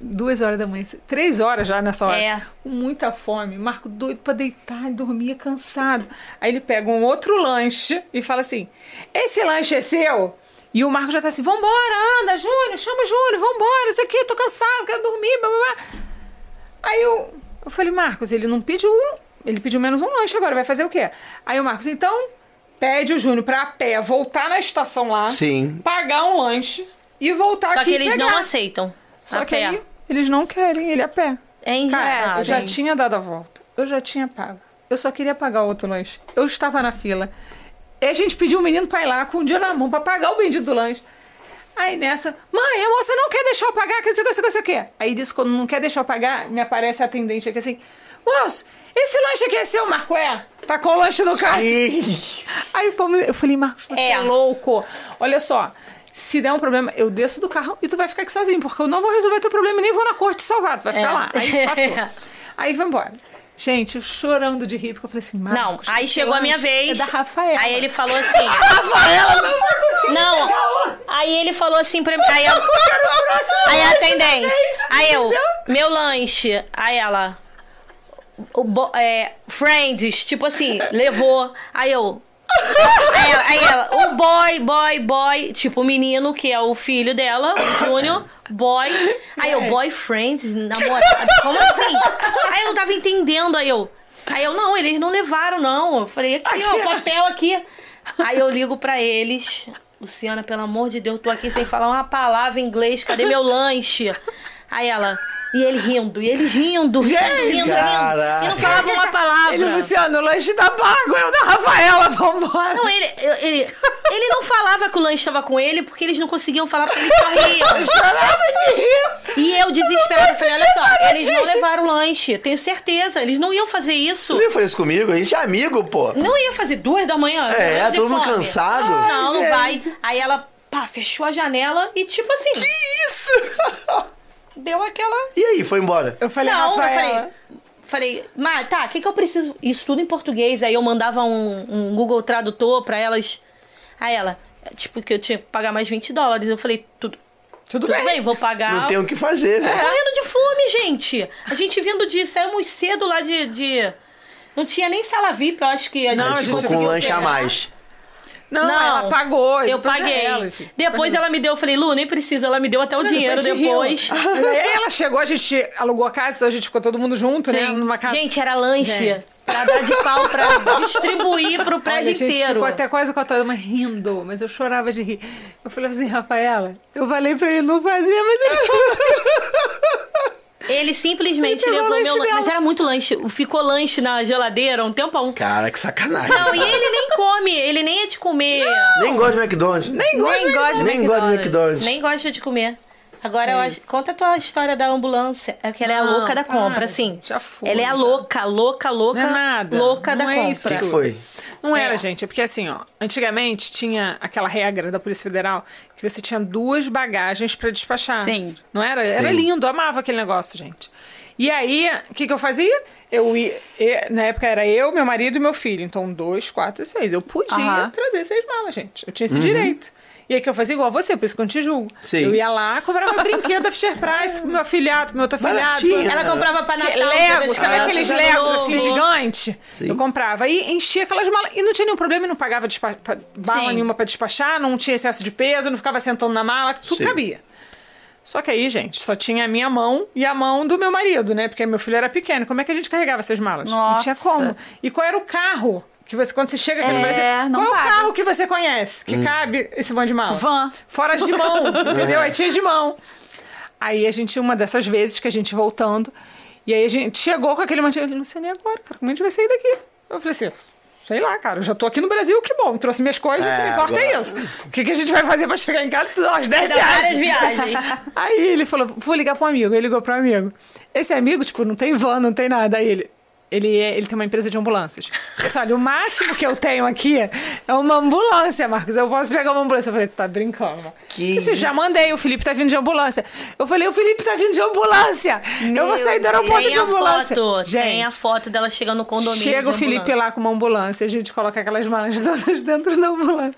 S4: duas horas da manhã, três horas já nessa hora,
S3: É.
S4: com muita fome, Marco doido pra deitar, ele dormia cansado. Aí ele pega um outro lanche e fala assim, esse lanche é seu? E o Marco já tá assim, vambora, anda, Júnior, chama o Júnior, vambora, isso aqui, tô cansado, quero dormir, blá, blá, blá. Aí eu, eu falei, Marcos, ele não pediu, ele pediu menos um lanche agora, vai fazer o quê? Aí o Marcos, então, pede o Júnior pra a pé voltar na estação lá,
S2: Sim.
S4: pagar um lanche e voltar
S3: Só
S4: aqui
S3: que eles
S4: pegar.
S3: não aceitam.
S4: Só
S3: a
S4: que
S3: pé.
S4: aí eles não querem ele a pé.
S3: É
S4: Cara,
S3: engraçado.
S4: eu já tinha dado a volta. Eu já tinha pago. Eu só queria pagar outro lanche. Eu estava na fila. E a gente pediu o menino pra ir lá com o dinheiro na mão pra pagar o bendito do lanche. Aí nessa, mãe, a moça não quer deixar eu pagar, que não sei o que, não sei o que. Aí disse, quando não quer deixar eu pagar, me aparece a atendente aqui assim, moço, esse lanche aqui é seu, Marco, é? Tá com o lanche no carro. Aí fomos, eu falei, Marcos, você é.
S3: É.
S4: louco. Olha só, se der um problema, eu desço do carro e tu vai ficar aqui sozinho, porque eu não vou resolver teu problema e nem vou na corte te salvar, tu vai ficar
S3: É.
S4: lá. Aí passou. Aí vai embora. Gente, eu chorando de rir, porque eu falei assim,
S3: Não, aí chegou a minha
S4: lanche
S3: vez.
S4: É da Rafaela.
S3: Aí ele falou assim.
S4: Rafaela não vai conseguir.
S3: Não, aí ele falou assim pra mim. Aí, eu, aí a atendente. Aí eu, meu lanche. Aí ela. O é, friends, tipo assim, levou. Aí eu. Aí ela, aí ela, o boy, boy, boy, tipo o menino que é o filho dela, o Júnior, boy. Aí eu, boyfriend, namorado, como assim? Aí eu não tava entendendo, aí eu. Aí eu, não, eles não levaram, não. Eu falei, aqui, ó, o papel aqui. Aí eu ligo pra eles. Luciana, pelo amor de Deus, tô aqui sem falar uma palavra em inglês, cadê meu lanche? Aí ela. E ele rindo, e eles rindo, rindo, rindo, rindo.
S2: caraca.
S3: E não falava uma palavra.
S4: Ele, Luciano, o lanche tá pago, eu da Rafaela, vambora.
S3: Não, ele, ele, ele não falava que o lanche estava com ele porque eles não conseguiam falar porque eles corriam.
S4: Chorava de rir.
S3: E eu, desesperada, falei: olha só, eles não levaram o lanche, tenho certeza, eles não iam fazer isso.
S2: não ia fazer isso comigo? A gente é amigo, pô.
S3: Não ia fazer duas da manhã.
S2: É,
S3: de
S2: todo mundo cansado.
S3: Não, não
S4: Ai,
S3: vai.
S4: gente.
S3: Aí ela, pá, fechou a janela e tipo assim,
S2: Que isso?
S3: deu aquela.
S2: E aí, foi embora?
S4: Eu falei,
S3: não, eu
S4: Rafaela.
S3: falei. Falei, mas tá, o que, que eu preciso? Isso tudo em português. Aí eu mandava um, um Google Tradutor pra elas. Aí ela, tipo, que eu tinha que pagar mais 20 dólares. Eu falei, tudo,
S4: Tudo,
S3: tudo
S4: bem.
S3: bem, vou pagar.
S2: Não tem o que fazer, né?
S3: Morrendo de fome, gente. A gente vindo de. Saímos cedo lá de. de- Não tinha nem sala VIP, eu acho que a
S4: Não,
S3: gente
S4: a gente
S2: Ficou com um lanche a
S3: pegar.
S2: mais.
S4: Não,
S3: Não,
S4: ela pagou.
S3: Eu
S4: pra
S3: paguei.
S4: ela, gente.
S3: depois ela me deu, eu falei, Lu, nem precisa. Ela me deu até o dinheiro
S4: Depois de
S3: depois.
S4: rio. Aí ela chegou, a gente alugou a casa, então a gente ficou todo mundo junto, né? Numa casa.
S3: Gente, era lanche.
S4: Gente.
S3: Pra dar de pau, pra distribuir pro
S4: Olha,
S3: prédio
S4: a gente
S3: inteiro.
S4: ficou até quase com a toda rindo, mas eu chorava de rir. Eu falei assim, Rafaela, eu falei pra ele não fazer, mas ele
S3: Ele simplesmente
S4: Ele
S3: levou
S4: o
S3: meu
S4: lanche.
S3: Mas era muito lanche. Ficou lanche na geladeira um tempão.
S2: Cara, que sacanagem.
S3: Não, e ele nem come, ele nem é de comer.
S2: Nem gosta de McDonald's.
S4: Nem gosto
S3: Nem
S4: de
S3: gosta de
S2: Nem gosta de
S3: McDonald's.
S2: McDonald's.
S3: Nem gosta de comer. Agora, eu acho, conta a tua história da ambulância. É que ela é a
S4: Não,
S3: louca da
S4: para.
S3: compra, assim.
S4: Já foi,
S3: Ela é a
S4: já.
S3: louca, louca, louca.
S4: Não é nada.
S3: Louca
S4: Não
S3: da
S4: é
S3: compra.
S4: isso
S2: O que, que foi?
S4: Não era,
S3: É.
S4: gente. É porque assim, ó, antigamente tinha aquela regra da Polícia Federal que você tinha duas bagagens pra despachar.
S1: Sim.
S4: Não era? Era
S2: Sim.
S4: lindo, eu amava aquele negócio, gente. E aí, o que, que eu fazia? Eu ia, e- na época era eu, meu marido e meu filho. Então, dois, quatro, seis. Eu podia trazer seis malas, gente. Eu tinha esse direito. E aí que eu fazia igual você, por isso que eu não te julgo.
S2: Sim.
S4: Eu ia lá, comprava brinquedo da Fisher Price pro meu afilhado, pro meu outro afilhado.
S3: Ela comprava pra
S4: Que-
S3: Natal.
S4: Lego,
S3: das
S4: sabe aqueles Legos
S3: novo.
S4: assim gigantes?
S2: Sim.
S4: Eu comprava. E enchia aquelas malas. E não tinha nenhum problema, e não pagava bala nenhuma pra despachar, não tinha excesso de peso, não ficava sentando na mala, tudo
S2: Sim.
S4: cabia. Só que aí, gente, só tinha a minha mão e a mão do meu marido, né? Porque meu filho era pequeno. Como é que a gente carregava essas malas? Não
S1: Nossa.
S4: tinha como. E qual era o carro? Que você, quando você chega aqui no
S1: É,
S4: Brasil,
S1: não
S4: qual é o carro que você conhece que cabe esse monte de mala?
S1: Van.
S4: Fora de mão, entendeu? Aí tinha de mão. Aí a gente, uma dessas vezes que a gente voltando, e aí a gente chegou com aquele monte de. Luciane, e agora, cara? Como a gente vai sair daqui? Eu falei assim. Sei lá, cara, eu já tô aqui no Brasil, que bom. Trouxe minhas coisas,
S2: É,
S4: o que importa é
S2: agora-
S4: isso. O que, que a gente vai fazer pra chegar em casa? As 10
S3: Ainda várias
S4: viagens.
S3: viagens.
S4: Aí ele falou, vou ligar para um amigo. Ele ligou para um amigo. Esse amigo, tipo, não tem van, não tem nada. Aí ele, ele, é- ele tem uma empresa de ambulâncias. Eu disse, olha, o máximo que eu tenho aqui é uma ambulância, Marcos. Eu posso pegar uma ambulância. Eu falei, tu tá brincando.
S2: Que
S4: Eu disse, já mandei, o Felipe tá vindo de ambulância. Eu falei, o Felipe tá vindo de ambulância. eu vou sair do aeroporto de ambulância.
S3: foto,
S4: Gente,
S3: tem a foto dela chegando no condomínio.
S4: Chega o Felipe lá com uma ambulância, a gente coloca aquelas malas todas dentro da ambulância.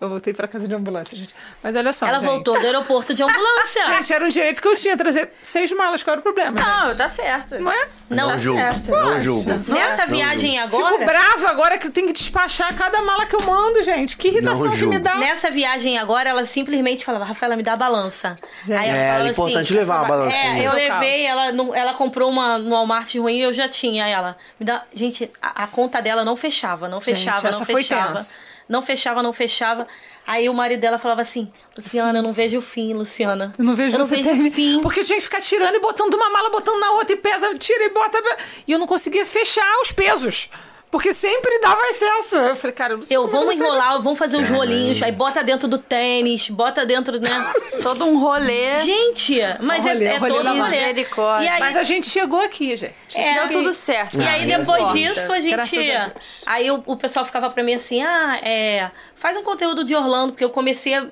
S4: Eu voltei pra casa de ambulância, gente. Mas olha só,
S3: Ela
S4: gente.
S3: voltou do aeroporto de ambulância.
S4: Gente, era um direito que eu tinha, trazer seis malas, qual era o problema? gente?
S1: Não, tá certo.
S4: Não é?
S3: Não,
S2: Não julgo.
S1: certo.
S2: Não julgo.
S3: Nessa
S2: Não
S3: viagem
S4: Fico
S3: agora.
S4: brava agora que eu tenho que despachar cada mala que eu mando, gente. Que irritação
S2: Não
S4: que me dá.
S3: Nessa viagem agora, ela simplesmente falava, Rafaela, me dá a balança.
S4: Gente.
S3: Aí
S2: É, é importante
S3: assim,
S2: levar
S3: essa-
S2: balancinha.
S3: É, eu
S4: Local.
S3: levei, ela, não- ela comprou uma no Walmart ruim e eu já tinha. Aí ela, me dá. Gente, a, a conta dela não fechava, não
S4: Gente,
S3: fechava,
S4: essa
S3: não
S4: foi
S3: fechava.
S4: tensa.
S3: Não fechava, não fechava. Aí o marido dela falava assim: Luciana, eu não vejo o fim, Luciana.
S4: Eu não vejo
S3: eu não vejo o fim.
S4: Porque eu tinha que ficar tirando e botando uma mala, botando na outra e pesa, tira e bota. E eu não conseguia fechar os pesos. Porque sempre dava excesso. Eu falei, cara, eu não sei
S3: Eu vamos enrolar, vamos fazer os rolinhos, aí bota dentro do tênis, bota dentro, né?
S1: Todo um rolê.
S3: Gente, mas
S4: Rolê,
S3: é, é
S4: rolê
S3: todo um.
S1: Misericórdia.
S3: E aí,
S4: Mas a gente chegou aqui, gente.
S3: É,
S1: Deu tudo certo.
S3: E aí,
S2: Ah,
S3: depois disso, a gente.
S4: A.
S3: Aí o, o pessoal ficava pra mim assim: ah, é. Faz um conteúdo de Orlando, porque eu comecei a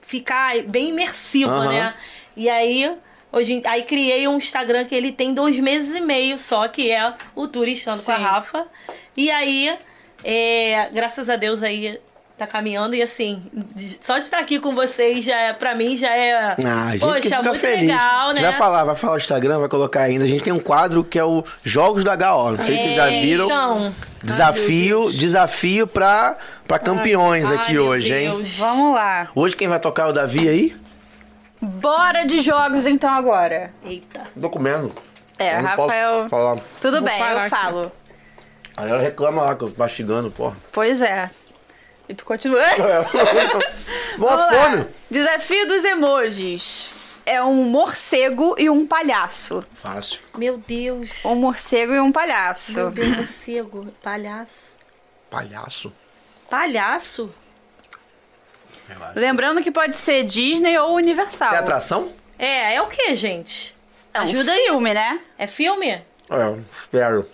S3: ficar bem imersiva,
S2: Aham.
S3: né? E aí. Hoje, aí criei um Instagram que ele tem dois meses e meio só, que é o Turistando com a. Rafa. E aí, é, graças a Deus aí tá caminhando e assim, só de estar aqui com vocês já é, pra mim já é,
S2: Ah, a gente
S3: poxa,
S2: que fica
S3: muito
S2: feliz.
S3: legal,
S2: a gente
S3: né?
S2: vai falar, vai falar o Instagram, vai colocar ainda. A gente tem um quadro que é o Jogos da HO. Não sei se vocês já viram.
S3: Então,
S2: Desafio, desafio pra, pra campeões
S3: ai,
S2: aqui
S3: meu
S2: hoje, hein?
S3: Deus.
S1: Vamos lá.
S2: Hoje quem vai tocar é o Davi aí?
S1: Bora de jogos então agora.
S3: Eita.
S2: Documento.
S1: É,
S2: Eu
S1: Rafael.
S2: Falar.
S1: Tudo
S4: Vou
S1: bem, eu
S4: aqui.
S1: falo.
S2: Aí ela reclama lá que eu tô mastigando, porra.
S1: Pois é. E tu continua.
S2: Mó
S1: Vamos lá.
S2: fome.
S1: Desafio dos emojis. É um morcego e um palhaço.
S2: Fácil.
S3: Meu Deus.
S1: Um morcego e um palhaço.
S3: Meu Deus, morcego. Palhaço.
S2: Palhaço.
S3: Palhaço?
S1: Lembrando que pode ser Disney ou Universal.
S2: Isso é atração?
S3: É, é o que, gente?
S1: É um
S3: Ajuda aí.
S1: filme, né?
S3: É filme?
S2: É, espero.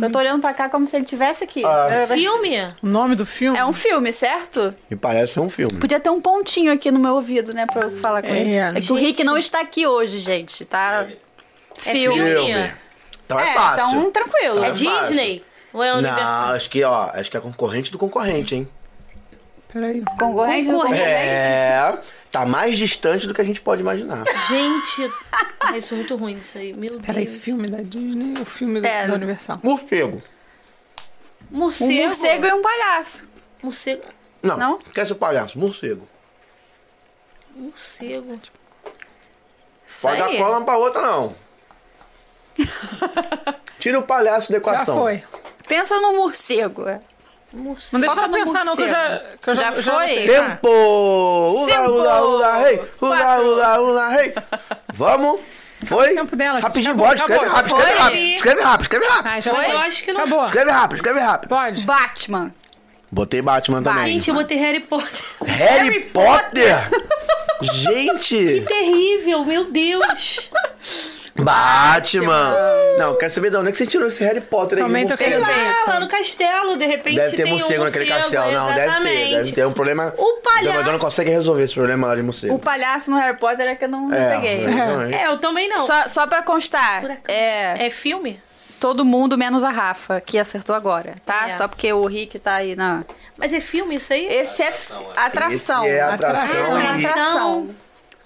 S1: Eu tô olhando pra cá como se ele tivesse aqui.
S2: Ah.
S1: É,
S3: Filme?
S4: O nome do filme?
S1: É um filme, certo?
S2: Me parece ser um filme.
S1: Podia ter um pontinho aqui no meu ouvido, né? Pra eu falar com
S4: É,
S1: ele. É que o. Rick não está aqui hoje, gente, tá? Filme.
S3: filme.
S2: Então é,
S1: É,
S2: fácil.
S1: então tranquilo.
S3: É
S2: É fácil.
S3: Disney? Ou é
S2: Não,
S3: Universal?
S2: acho que, ó, acho que é concorrente do concorrente, hein?
S4: Peraí.
S1: Concorrente do
S3: Concorrente.
S2: É. Tá mais distante do que a gente pode imaginar.
S3: Gente, isso é muito ruim isso aí. Meu
S4: Peraí,
S3: Deus.
S4: filme da Disney ou filme
S1: É.
S4: da Universal?
S2: Morcego.
S3: Morcego.
S1: Um morcego e um palhaço.
S3: Morcego.
S2: Não,
S1: Não?
S2: quer ser palhaço? Morcego.
S3: Morcego.
S1: Isso
S2: Pode dar
S1: aí.
S2: cola uma pra outra, não. Tira o palhaço da
S4: Já
S2: equação.
S4: foi.
S1: Pensa no morcego.
S4: Não deixa ela
S1: no
S4: pensar, não, que eu já. Que eu já,
S1: Já foi?
S2: Tempo! Ula, ula, ula, rei! Ula, ula, ula, rei! Vamos? Foi?
S4: tempo dela.
S2: Rapidinho, bora, escreve rápido, escreve rápido, escreve rápido, escreve rápido.
S4: Ah, já
S1: Foi?
S3: Eu acho que não.
S4: Acabou.
S2: Escreve rápido, escreve rápido.
S4: Pode.
S1: Batman.
S2: Botei Batman também.
S3: Gente, eu botei Harry Potter.
S2: Harry Potter! Gente!
S3: Terrível, meu Deus.
S2: Batman! Não, quero saber de onde é que você tirou esse Harry Potter aí.
S4: Também
S2: de
S4: tô
S2: morcego?
S4: querendo ver.
S3: Ah, lá no castelo, de repente
S2: Deve ter
S3: tem
S2: morcego
S3: um
S2: naquele castelo. Não, deve ter.
S3: exatamente.
S2: Deve ter um problema.
S3: O palhaço-
S2: Dumbledore não consegue resolver esse problema lá de
S1: O
S2: morcego.
S1: palhaço no Harry Potter é que eu não, não
S2: É,
S1: peguei.
S2: não, é.
S3: É, eu também não.
S1: Só, só pra constar,
S3: Furacão.
S1: é,
S3: É filme?
S1: todo mundo menos a Rafa, que acertou agora, tá?
S3: É.
S1: Só porque o Rick tá aí na...
S3: Mas é filme isso aí?
S1: Esse é f- atração.
S2: Esse é atração. E-
S1: atração.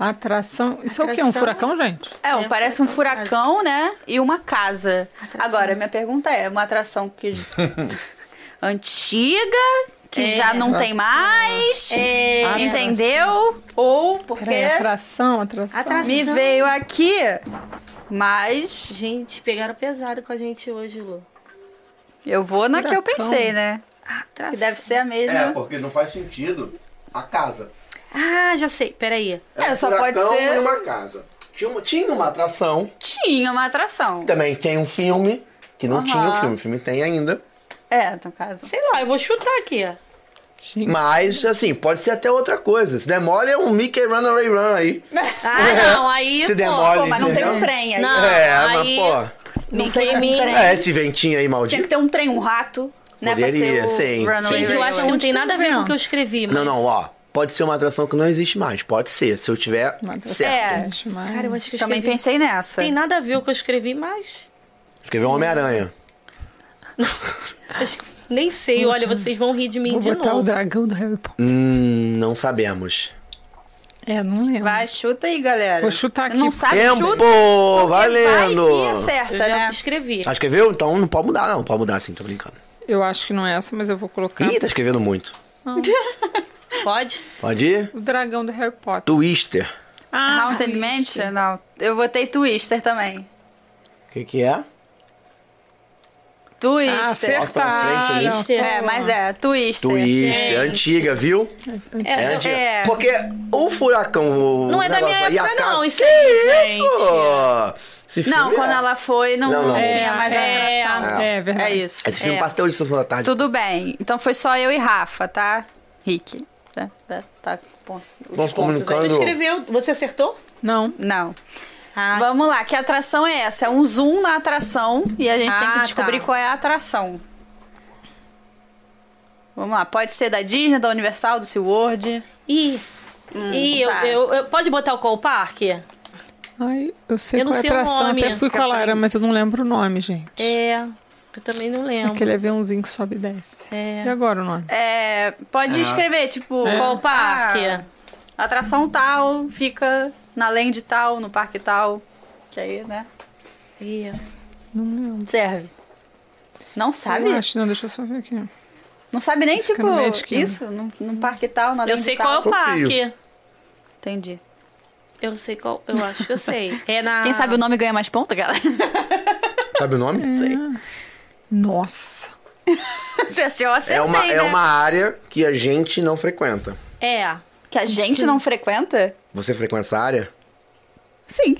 S4: Atração. Isso é o quê? Um
S3: Atração.
S4: furacão, gente?
S1: É, um-
S3: É,
S1: parece um furacão, né? E uma casa.
S3: Atração.
S1: Agora, minha pergunta é, uma atração que... antiga, que
S3: É,
S1: já não tem mais. Entendeu? Ou porque
S4: Peraí, atração, atração.
S3: Atração.
S1: me veio aqui, mas
S3: Gente, pegaram pesado com a gente hoje, Lu.
S1: eu vou na que eu
S4: Furacão.
S1: pensei, né?
S3: Atração.
S1: Que deve ser a mesma.
S2: É, porque não faz sentido a casa.
S3: Ah, já sei. Peraí.
S1: É,
S2: um
S1: só pode ser-
S2: e uma casa. Tinha uma, tinha uma atração,
S1: Tinha uma atração.
S2: também tem um filme, que não
S1: Aham.
S2: tinha o filme, o filme tem ainda.
S1: É, no caso.
S3: Sei lá, eu vou chutar aqui. ó.
S4: Gente,
S2: Mas, assim, pode ser até outra coisa. Se demole é um Mickey Runaway Run aí.
S3: Ah, não, aí.
S2: Se
S3: pô,
S2: demole.
S1: Pô, mas não tem um trem aí.
S3: Não.
S2: é,
S3: aí-
S2: mas, pô.
S1: Não
S3: Mickey
S1: tem um trem.
S2: É, esse ventinho aí
S1: Tinha
S2: maldito.
S1: que ter um trem, um rato, né?
S2: Poderia,
S1: pra ser o
S2: sim,
S1: Runaway
S3: Gente, eu acho que não tem nada a ver com o que eu escrevi. Mas...
S2: Não, não, ó. Pode ser uma atração que não existe mais. Pode ser. Se eu tiver
S4: uma
S2: certo.
S1: É.
S3: Cara, eu acho que eu
S1: Também
S3: escrevi.
S1: pensei nessa.
S3: Tem nada a ver com o que eu escrevi, mas.
S2: Escrever um Homem-Aranha.
S3: Nem sei, olha, vocês vão rir de mim
S4: Vou
S3: de
S4: botar o dragão do Harry Potter.
S2: Hum, não sabemos.
S4: É, não lembro.
S1: Vai, chuta aí, galera.
S4: Vou chutar
S1: Você Não
S4: aqui.
S1: sabe,
S2: Tempo!
S1: chuta. porque
S2: Valendo!
S1: Vai que acerta,
S3: Eu já
S1: né?
S3: escrevi.
S2: Ah, escreveu? Então não pode mudar, não. Pode mudar sim, tô brincando.
S4: Eu acho que não é essa, mas eu vou colocar
S2: Ih, tá escrevendo muito.
S3: Pode?
S2: Pode ir?
S4: o dragão do Harry Potter.
S2: Twister.
S4: Ah,
S1: Haunted Mansion? Não. Eu botei Twister também.
S2: O que que é?
S1: Twister.
S4: Ah, acertaram.
S3: Twister.
S1: É, mas é, Twister.
S2: Twister,
S3: Gente.
S2: antiga, viu?
S3: É,
S2: É antiga.
S1: é.
S2: Porque o furacão. o
S3: Não é da minha
S2: a
S3: época,
S2: ca-
S3: não, isso
S2: que
S3: aí,
S2: isso?
S3: gente.
S2: Esse filme
S1: Não, quando
S2: é.
S1: ela foi, não,
S2: Não, não.
S1: tinha
S4: É,
S1: mais
S3: é,
S1: atração.
S4: É, verdade.
S1: É isso.
S2: Esse filme
S3: É.
S2: pastel de sessão da tarde.
S1: Tudo bem. Então foi só eu e Rafa, tá? Rick. Tá, tá, tá
S2: Vamos
S1: pontos aí.
S2: comunicando.
S3: Você escreveu. Você acertou?
S4: Não.
S1: Não.
S3: Ah,
S1: Vamos lá, que atração é essa? É um zoom na atração e a gente tem
S3: Ah,
S1: que descobrir
S3: tá.
S1: qual é a atração. Vamos lá, pode ser da Disney, da Universal, do SeaWorld.
S3: Ih. Ih, eu,
S1: tá.
S3: eu, eu- pode botar o Cole Park?
S4: Ai, eu sei
S3: Eu não
S4: qual é a
S3: sei o
S4: atração.
S3: nome.
S4: Até fui com a Lara, mas eu não lembro o nome, gente.
S3: É. Eu também não lembro.
S4: Aquele aviãozinho que sobe e desce.
S3: É.
S4: E agora o nome?
S1: É, pode
S2: Ah.
S1: escrever, tipo...
S3: Qual parque?
S1: ah, atração tal, fica na land tal, no parque tal. Que aí, né?
S3: Ih,
S4: Não lembro.
S1: Serve. Não sabe?
S4: Eu acho, não, deixa eu só ver aqui.
S1: Não sabe nem,
S4: Fica
S1: tipo,
S4: no
S1: isso? Num, num parque tal, na
S3: Eu
S1: land
S3: sei
S1: tal.
S3: qual é o
S2: Confio.
S3: parque.
S1: Entendi.
S3: Eu sei qual. Eu acho que eu sei. É na.
S1: Quem sabe o nome ganha mais ponto, galera?
S2: Sabe o nome?
S4: Nossa.
S1: Se eu acertei,
S2: É uma,
S1: né?
S2: é uma área que a gente não frequenta.
S3: É.
S1: Que a gente não frequenta?
S2: Você frequenta essa área?
S1: Sim,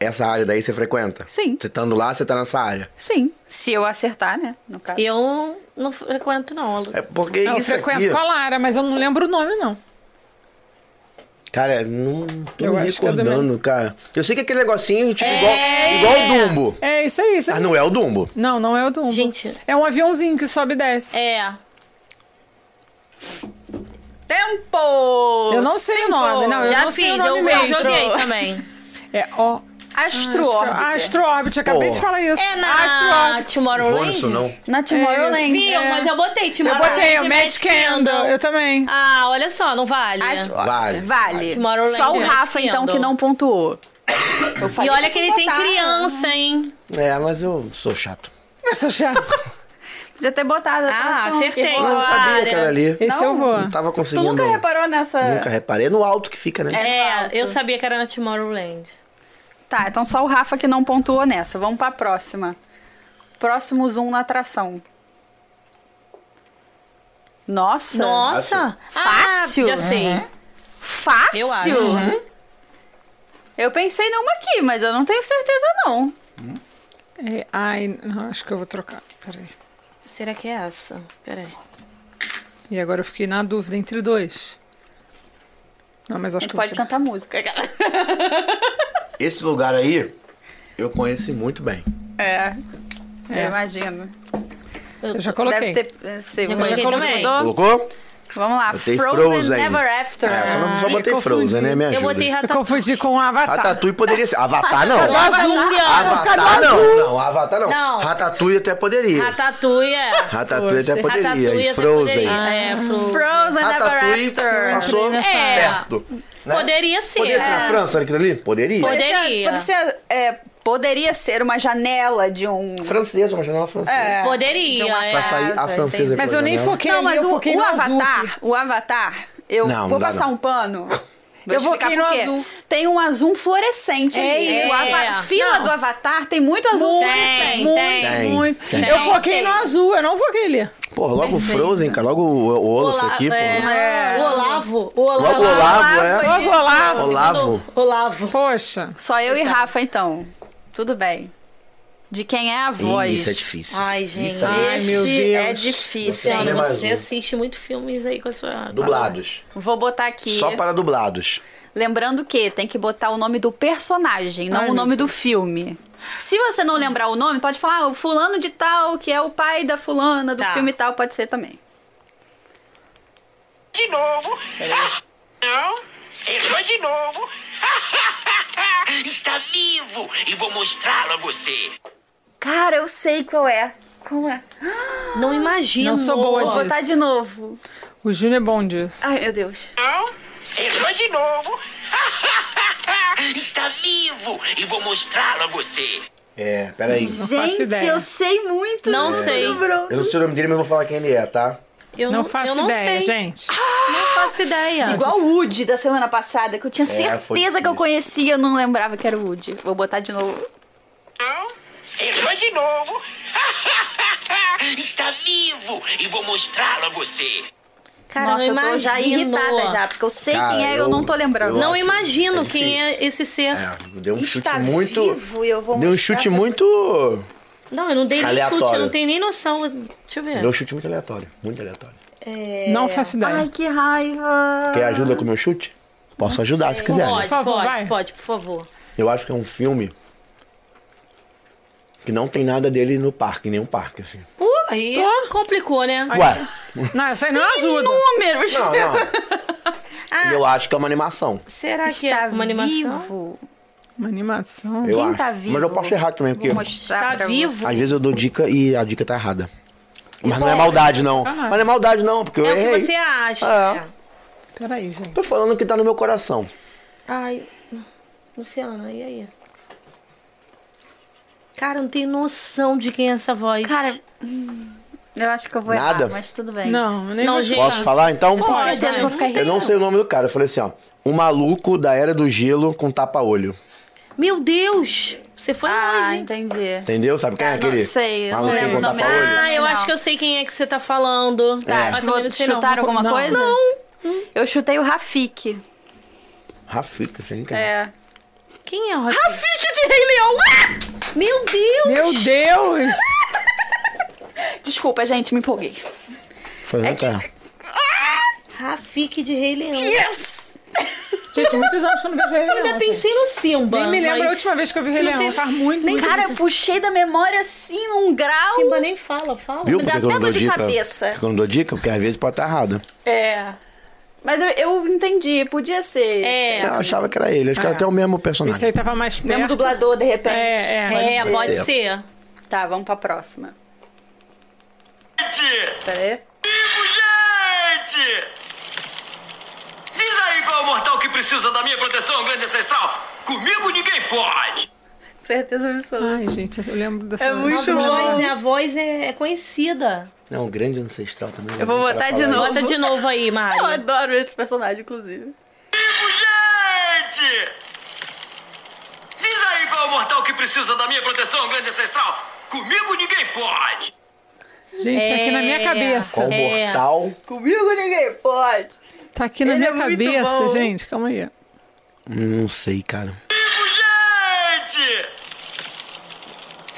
S2: Essa área daí você frequenta?
S1: Sim.
S2: Você estando lá, você tá nessa área.
S1: sim. Se eu acertar, né? No caso.
S3: Eu não frequento, não. Lu.
S2: É porque
S4: eu
S2: isso
S4: frequento
S2: aqui...
S4: com a Lara, mas eu não lembro o nome, não.
S2: Cara, não tô
S4: Eu
S2: me
S4: eu
S2: recordando, cara. Eu sei que aquele negocinho, tipo,
S3: É.
S2: igual, igual o Dumbo.
S4: É isso aí, isso aí.
S2: Mas não é o Dumbo.
S4: Não, não é o Dumbo.
S3: Gente.
S4: É um aviãozinho que sobe e desce.
S3: É.
S1: Tempo!
S4: Eu não sei o
S1: Cinco.
S4: nome, não, eu
S3: Já
S4: não sei
S3: fiz,
S4: o nome
S3: eu, eu
S4: mesmo.
S3: joguei também.
S4: É ó.
S1: Astro Orbiter.
S4: Astro Orbit, acabei
S2: Pô.
S4: de falar isso.
S3: É
S4: Astro
S3: na
S4: Orbit.
S2: Vou
S3: Tomorrowland?
S2: nisso, não.
S1: Na Tomorrowland.
S3: Viu?
S4: É.
S3: Mas eu botei
S4: Eu
S3: Tomorrowland.
S4: botei o
S3: e
S4: Magic Kingdom. Eu também.
S3: Ah, olha só, não vale.
S1: Astro
S2: Vale.
S1: Vale.
S3: Tomorrowland
S1: Só o
S3: e
S1: Rafa, então, que não pontuou. Eu
S3: E
S1: falei
S3: olha
S1: pra
S3: que ele tem
S1: botar.
S3: criança, hein?
S2: É, mas eu sou chato.
S4: Eu sou chato.
S1: Podia ter botado. a
S3: Ah,
S1: atração
S3: acertei.
S2: Eu não sabia que era ali.
S4: Esse
S1: Não.
S4: eu vou.
S2: Não tava
S1: Tu
S2: conseguindo.
S1: nunca reparou nessa...
S2: Nunca reparei. É no alto que fica, né?
S1: É.
S3: É,
S1: alto.
S3: eu sabia que era na Tomorrowland.
S1: Tá, então só o Rafa que não pontuou nessa. Vamos pra próxima. Próximo zoom na atração. Nossa.
S3: Nossa!
S1: Fácil.
S3: Ah, já sei.
S1: Fácil.
S3: Eu acho.
S1: Eu pensei numa aqui, mas eu não tenho certeza não.
S4: É, ai, não, acho que eu vou trocar. Peraí.
S3: Será que é essa? Peraí.
S4: E agora eu fiquei na dúvida entre dois. Não, mas
S1: A
S4: acho
S1: gente
S4: que eu
S1: pode
S4: vou
S1: cantar música.
S2: Esse lugar aí, eu conheci muito bem.
S1: É. Eu
S4: É.
S1: imagino.
S4: Eu já coloquei.
S1: Deve ter. deve ser,
S3: Já
S1: você
S3: coloquei.
S2: Colocou?
S1: Vamos lá.
S2: Botei
S1: Frozen,
S2: Frozen.
S1: Never After.
S2: É, só, não, só
S4: Ah,
S2: botei
S4: eu
S2: Frozen, né? Me ajuda.
S3: Eu botei
S4: Eu
S3: Ratatouille.
S4: confundi com o Avatar.
S2: Ratatouille poderia ser. Avatar não.
S3: Nova Luciana.
S2: Avatar não. Não, Avatar não.
S3: Não.
S2: Ratatouille até poderia.
S3: Ratatouille é.
S2: Ratatouille até poderia.
S3: Ratatouille
S2: E
S3: até
S2: Frozen.
S3: poderia. É, Frozen.
S1: Frozen Never After.
S2: passou
S3: É.
S2: perto. né?
S3: Poderia ser.
S2: Poderia ser na França aquilo ali? Poderia.
S3: Poderia.
S1: pode ser é, Poderia ser uma janela de um.
S2: Francesa, uma janela francesa.
S1: É,
S3: Poderia,
S1: de uma
S3: é.
S2: Vai sair a
S1: casa,
S2: francesa
S1: entendi.
S4: Mas eu nem foquei
S1: Não, mas o,
S4: foquei
S1: o
S4: no azul.
S1: Avatar, o Avatar, eu
S2: Não,
S1: vou
S2: não
S1: passar
S2: não.
S1: um pano. Vou
S4: Eu
S1: explicar
S4: voquei no azul.
S1: Tem um azul fluorescente.
S3: É,
S1: O ava-
S3: é.
S1: Fila
S3: Não.
S1: do Avatar tem muito azul
S3: Tem,
S1: fluorescente.
S4: Muito,
S2: Tem,
S4: muito.
S2: tem.
S4: Eu foquei
S1: Tem.
S4: no azul, eu não foquei ali.
S2: Pô, logo o Frozen, cara. Logo o, o Olaf
S3: Ola-
S2: aqui, pô.
S3: é, O Olavo. O Olavo.
S2: Logo o Olavo, é.
S4: Logo Olavo.
S2: Olavo.
S3: Olavo.
S4: Poxa.
S1: Só eu e Rafa, então. Tudo bem. De quem é a voz?
S2: Isso é difícil.
S3: Ai, gente.
S2: Isso.
S4: Ai,
S1: Esse
S4: meu Deus.
S1: é difícil,
S2: Você
S1: hein?
S2: é
S3: você assiste muito filmes aí com a sua...
S2: Dublados.
S1: Vou botar aqui.
S2: Só para dublados.
S1: Lembrando que tem que botar o nome do personagem, não
S4: Ai,
S1: o nome do filme. Se você não lembrar o nome, pode falar ah, o fulano de tal, que é o pai da fulana do
S3: Tá.
S1: filme tal, pode ser também.
S5: De novo? Não? Errou de novo? Está vivo e vou mostrá-lo a você.
S1: Cara, eu sei qual é. Qual é?
S3: Não imagino.
S4: Não sou boa
S1: Vou
S4: disso.
S1: botar de novo.
S4: O Júnior é bom disso.
S1: Ai, meu Deus.
S5: Não? Errou de novo? Está vivo e vou mostrá-lo a você.
S2: É, peraí.
S4: faço
S1: Gente,
S4: ideia.
S1: eu sei muito.
S3: Não
S1: não
S3: sei.
S1: lembrou.
S2: Eu não sei o nome dele, mas eu vou falar quem ele é, tá?
S3: Eu
S4: não
S3: não,
S4: faço
S3: eu não
S4: ideia,
S3: sei.
S4: gente.
S3: Não faço ideia.
S1: Igual o Woody da semana passada, que eu tinha
S2: É,
S1: certeza que eu conhecia, eu não lembrava que era o Woody. Vou botar de novo.
S5: Não? Errou de novo? Está vivo e vou mostrá-lo a você.
S3: Cara,
S1: Nossa, eu tô
S3: imagino.
S1: já irritada já, porque eu sei
S2: Cara,
S1: quem é e eu
S2: eu-
S1: não tô lembrando.
S2: eu
S3: Não imagino
S2: é
S3: quem é esse ser.
S2: É, deu um
S1: Está
S2: chute muito.
S1: vivo e eu vou
S2: Deu um chute muito.
S3: Não, eu não dei nem
S2: Aleatório.
S3: chute, eu não tenho nem noção. Deixa eu ver.
S2: Deu um chute muito aleatório. Muito aleatório.
S4: Não faço ideia.
S1: Ai, que raiva.
S2: Quer ajuda com o meu chute? Posso ajudar se quiser. né?
S3: Pode,
S4: favor,
S3: pode,
S4: vai.
S3: pode, por favor.
S2: Eu acho que é um filme que não tem nada dele no parque, nenhum parque, assim.
S3: Uh, aí
S4: Tô.
S3: complicou, né?
S2: Ué,
S4: Não, essa aí não ajuda.
S1: Números.
S2: não, não.
S3: Ah,
S2: Eu acho que é uma animação.
S3: será que
S1: Está
S3: é uma animação?
S1: vivo.
S4: Uma animação.
S2: Eu
S1: Quem
S2: acho.
S1: tá vivo?
S2: Mas eu posso errar também, porque
S1: Vou mostrar pra
S3: vivo?
S2: às vezes eu dou dica e a dica tá errada. Mas não é maldade, não. Mas não é maldade, não, porque eu
S3: É o
S2: errei.
S3: que você acha.
S2: É.
S4: Peraí, gente.
S2: Tô falando que tá no meu coração.
S3: Ai, Luciana, e aí? Cara, eu não tenho noção de quem é essa voz.
S1: Cara, hum, eu acho que eu vou
S2: Nada?
S1: errar, mas tudo bem.
S4: Não, nem
S3: Não,
S4: vou
S3: gente.
S2: Posso falar então?
S1: Certeza eu vou ficar
S2: Eu não sei o nome do cara. Eu falei assim, ó. Um maluco da Era do Gelo com tapa-olho.
S3: Meu Deus! Você foi
S1: Ah,
S3: longe.
S1: entendi.
S2: Entendeu? Sabe quem é
S1: Ah, não
S2: aquele?
S1: sei, eu não
S2: maluquinho
S1: lembro
S2: com
S1: o nome.
S2: tapa-olho?
S3: Ah, eu
S1: Não.
S3: acho que eu sei quem é que você tá falando.
S1: Tá,
S2: É.
S3: Sei não.
S1: chutaram alguma
S4: Não.
S1: coisa?
S3: Não.
S1: Eu chutei o Rafik.
S2: Rafika, sem quem?
S1: É.
S3: Quem é o Rafik?
S1: Rafik de Rei Leão!
S3: Meu Deus!
S4: Meu Deus!
S1: Desculpa, gente, me empolguei.
S2: Foi
S1: É
S2: né, cara?
S3: Rafik de Rei Leão.
S1: Yes!
S4: Gente, muitos anos que eu não vejo Rei Leão.
S3: Ainda pensei no Simba.
S4: Nem me lembro a
S3: mas
S4: última vez que eu vi Rei Leão.
S3: tem-
S4: Faz muito,
S3: nem-
S1: Cara, eu puxei da memória assim num grau.
S3: Simba nem fala, fala.
S2: Viu
S1: me dá
S2: eu
S1: até dor de
S2: dica?
S1: cabeça.
S2: Eu não dou dica? Porque às vezes pode estar errado.
S1: É. Mas eu, eu entendi, podia ser.
S3: É.
S2: Eu achava que era ele. Acho que era
S4: É.
S2: até o mesmo
S4: Esse
S2: personagem.
S4: aí tava mais perto.
S1: Mesmo dublador, de repente.
S4: É, é.
S3: É,
S2: Pode
S3: pode
S2: ser.
S3: ser.
S1: Tá, vamos pra próxima.
S5: Gente!
S1: Pera aí.
S5: Vivo, gente! Diz aí qual é o mortal que precisa da minha proteção, grande ancestral? Comigo ninguém pode!
S1: Certeza absoluta.
S4: Ai, gente, eu lembro dessa
S1: É muito
S3: voz, a voz é, é conhecida.
S2: É um grande ancestral também. né?
S1: Eu vou botar de novo.
S3: Bota de novo aí,
S1: Eu
S3: Mari.
S1: adoro esse personagem, inclusive.
S5: Vivo, gente! Diz aí qual é o mortal que precisa da minha proteção, grande ancestral? Comigo ninguém pode!
S4: Gente, tá aqui na minha
S3: É.
S4: cabeça.
S2: Qual
S3: É.
S2: mortal?
S1: Comigo ninguém pode.
S4: Tá aqui na
S1: Ele
S4: minha
S1: é
S4: cabeça,
S1: bom.
S4: gente. Calma aí.
S2: Não sei, cara.
S5: Vivo, gente!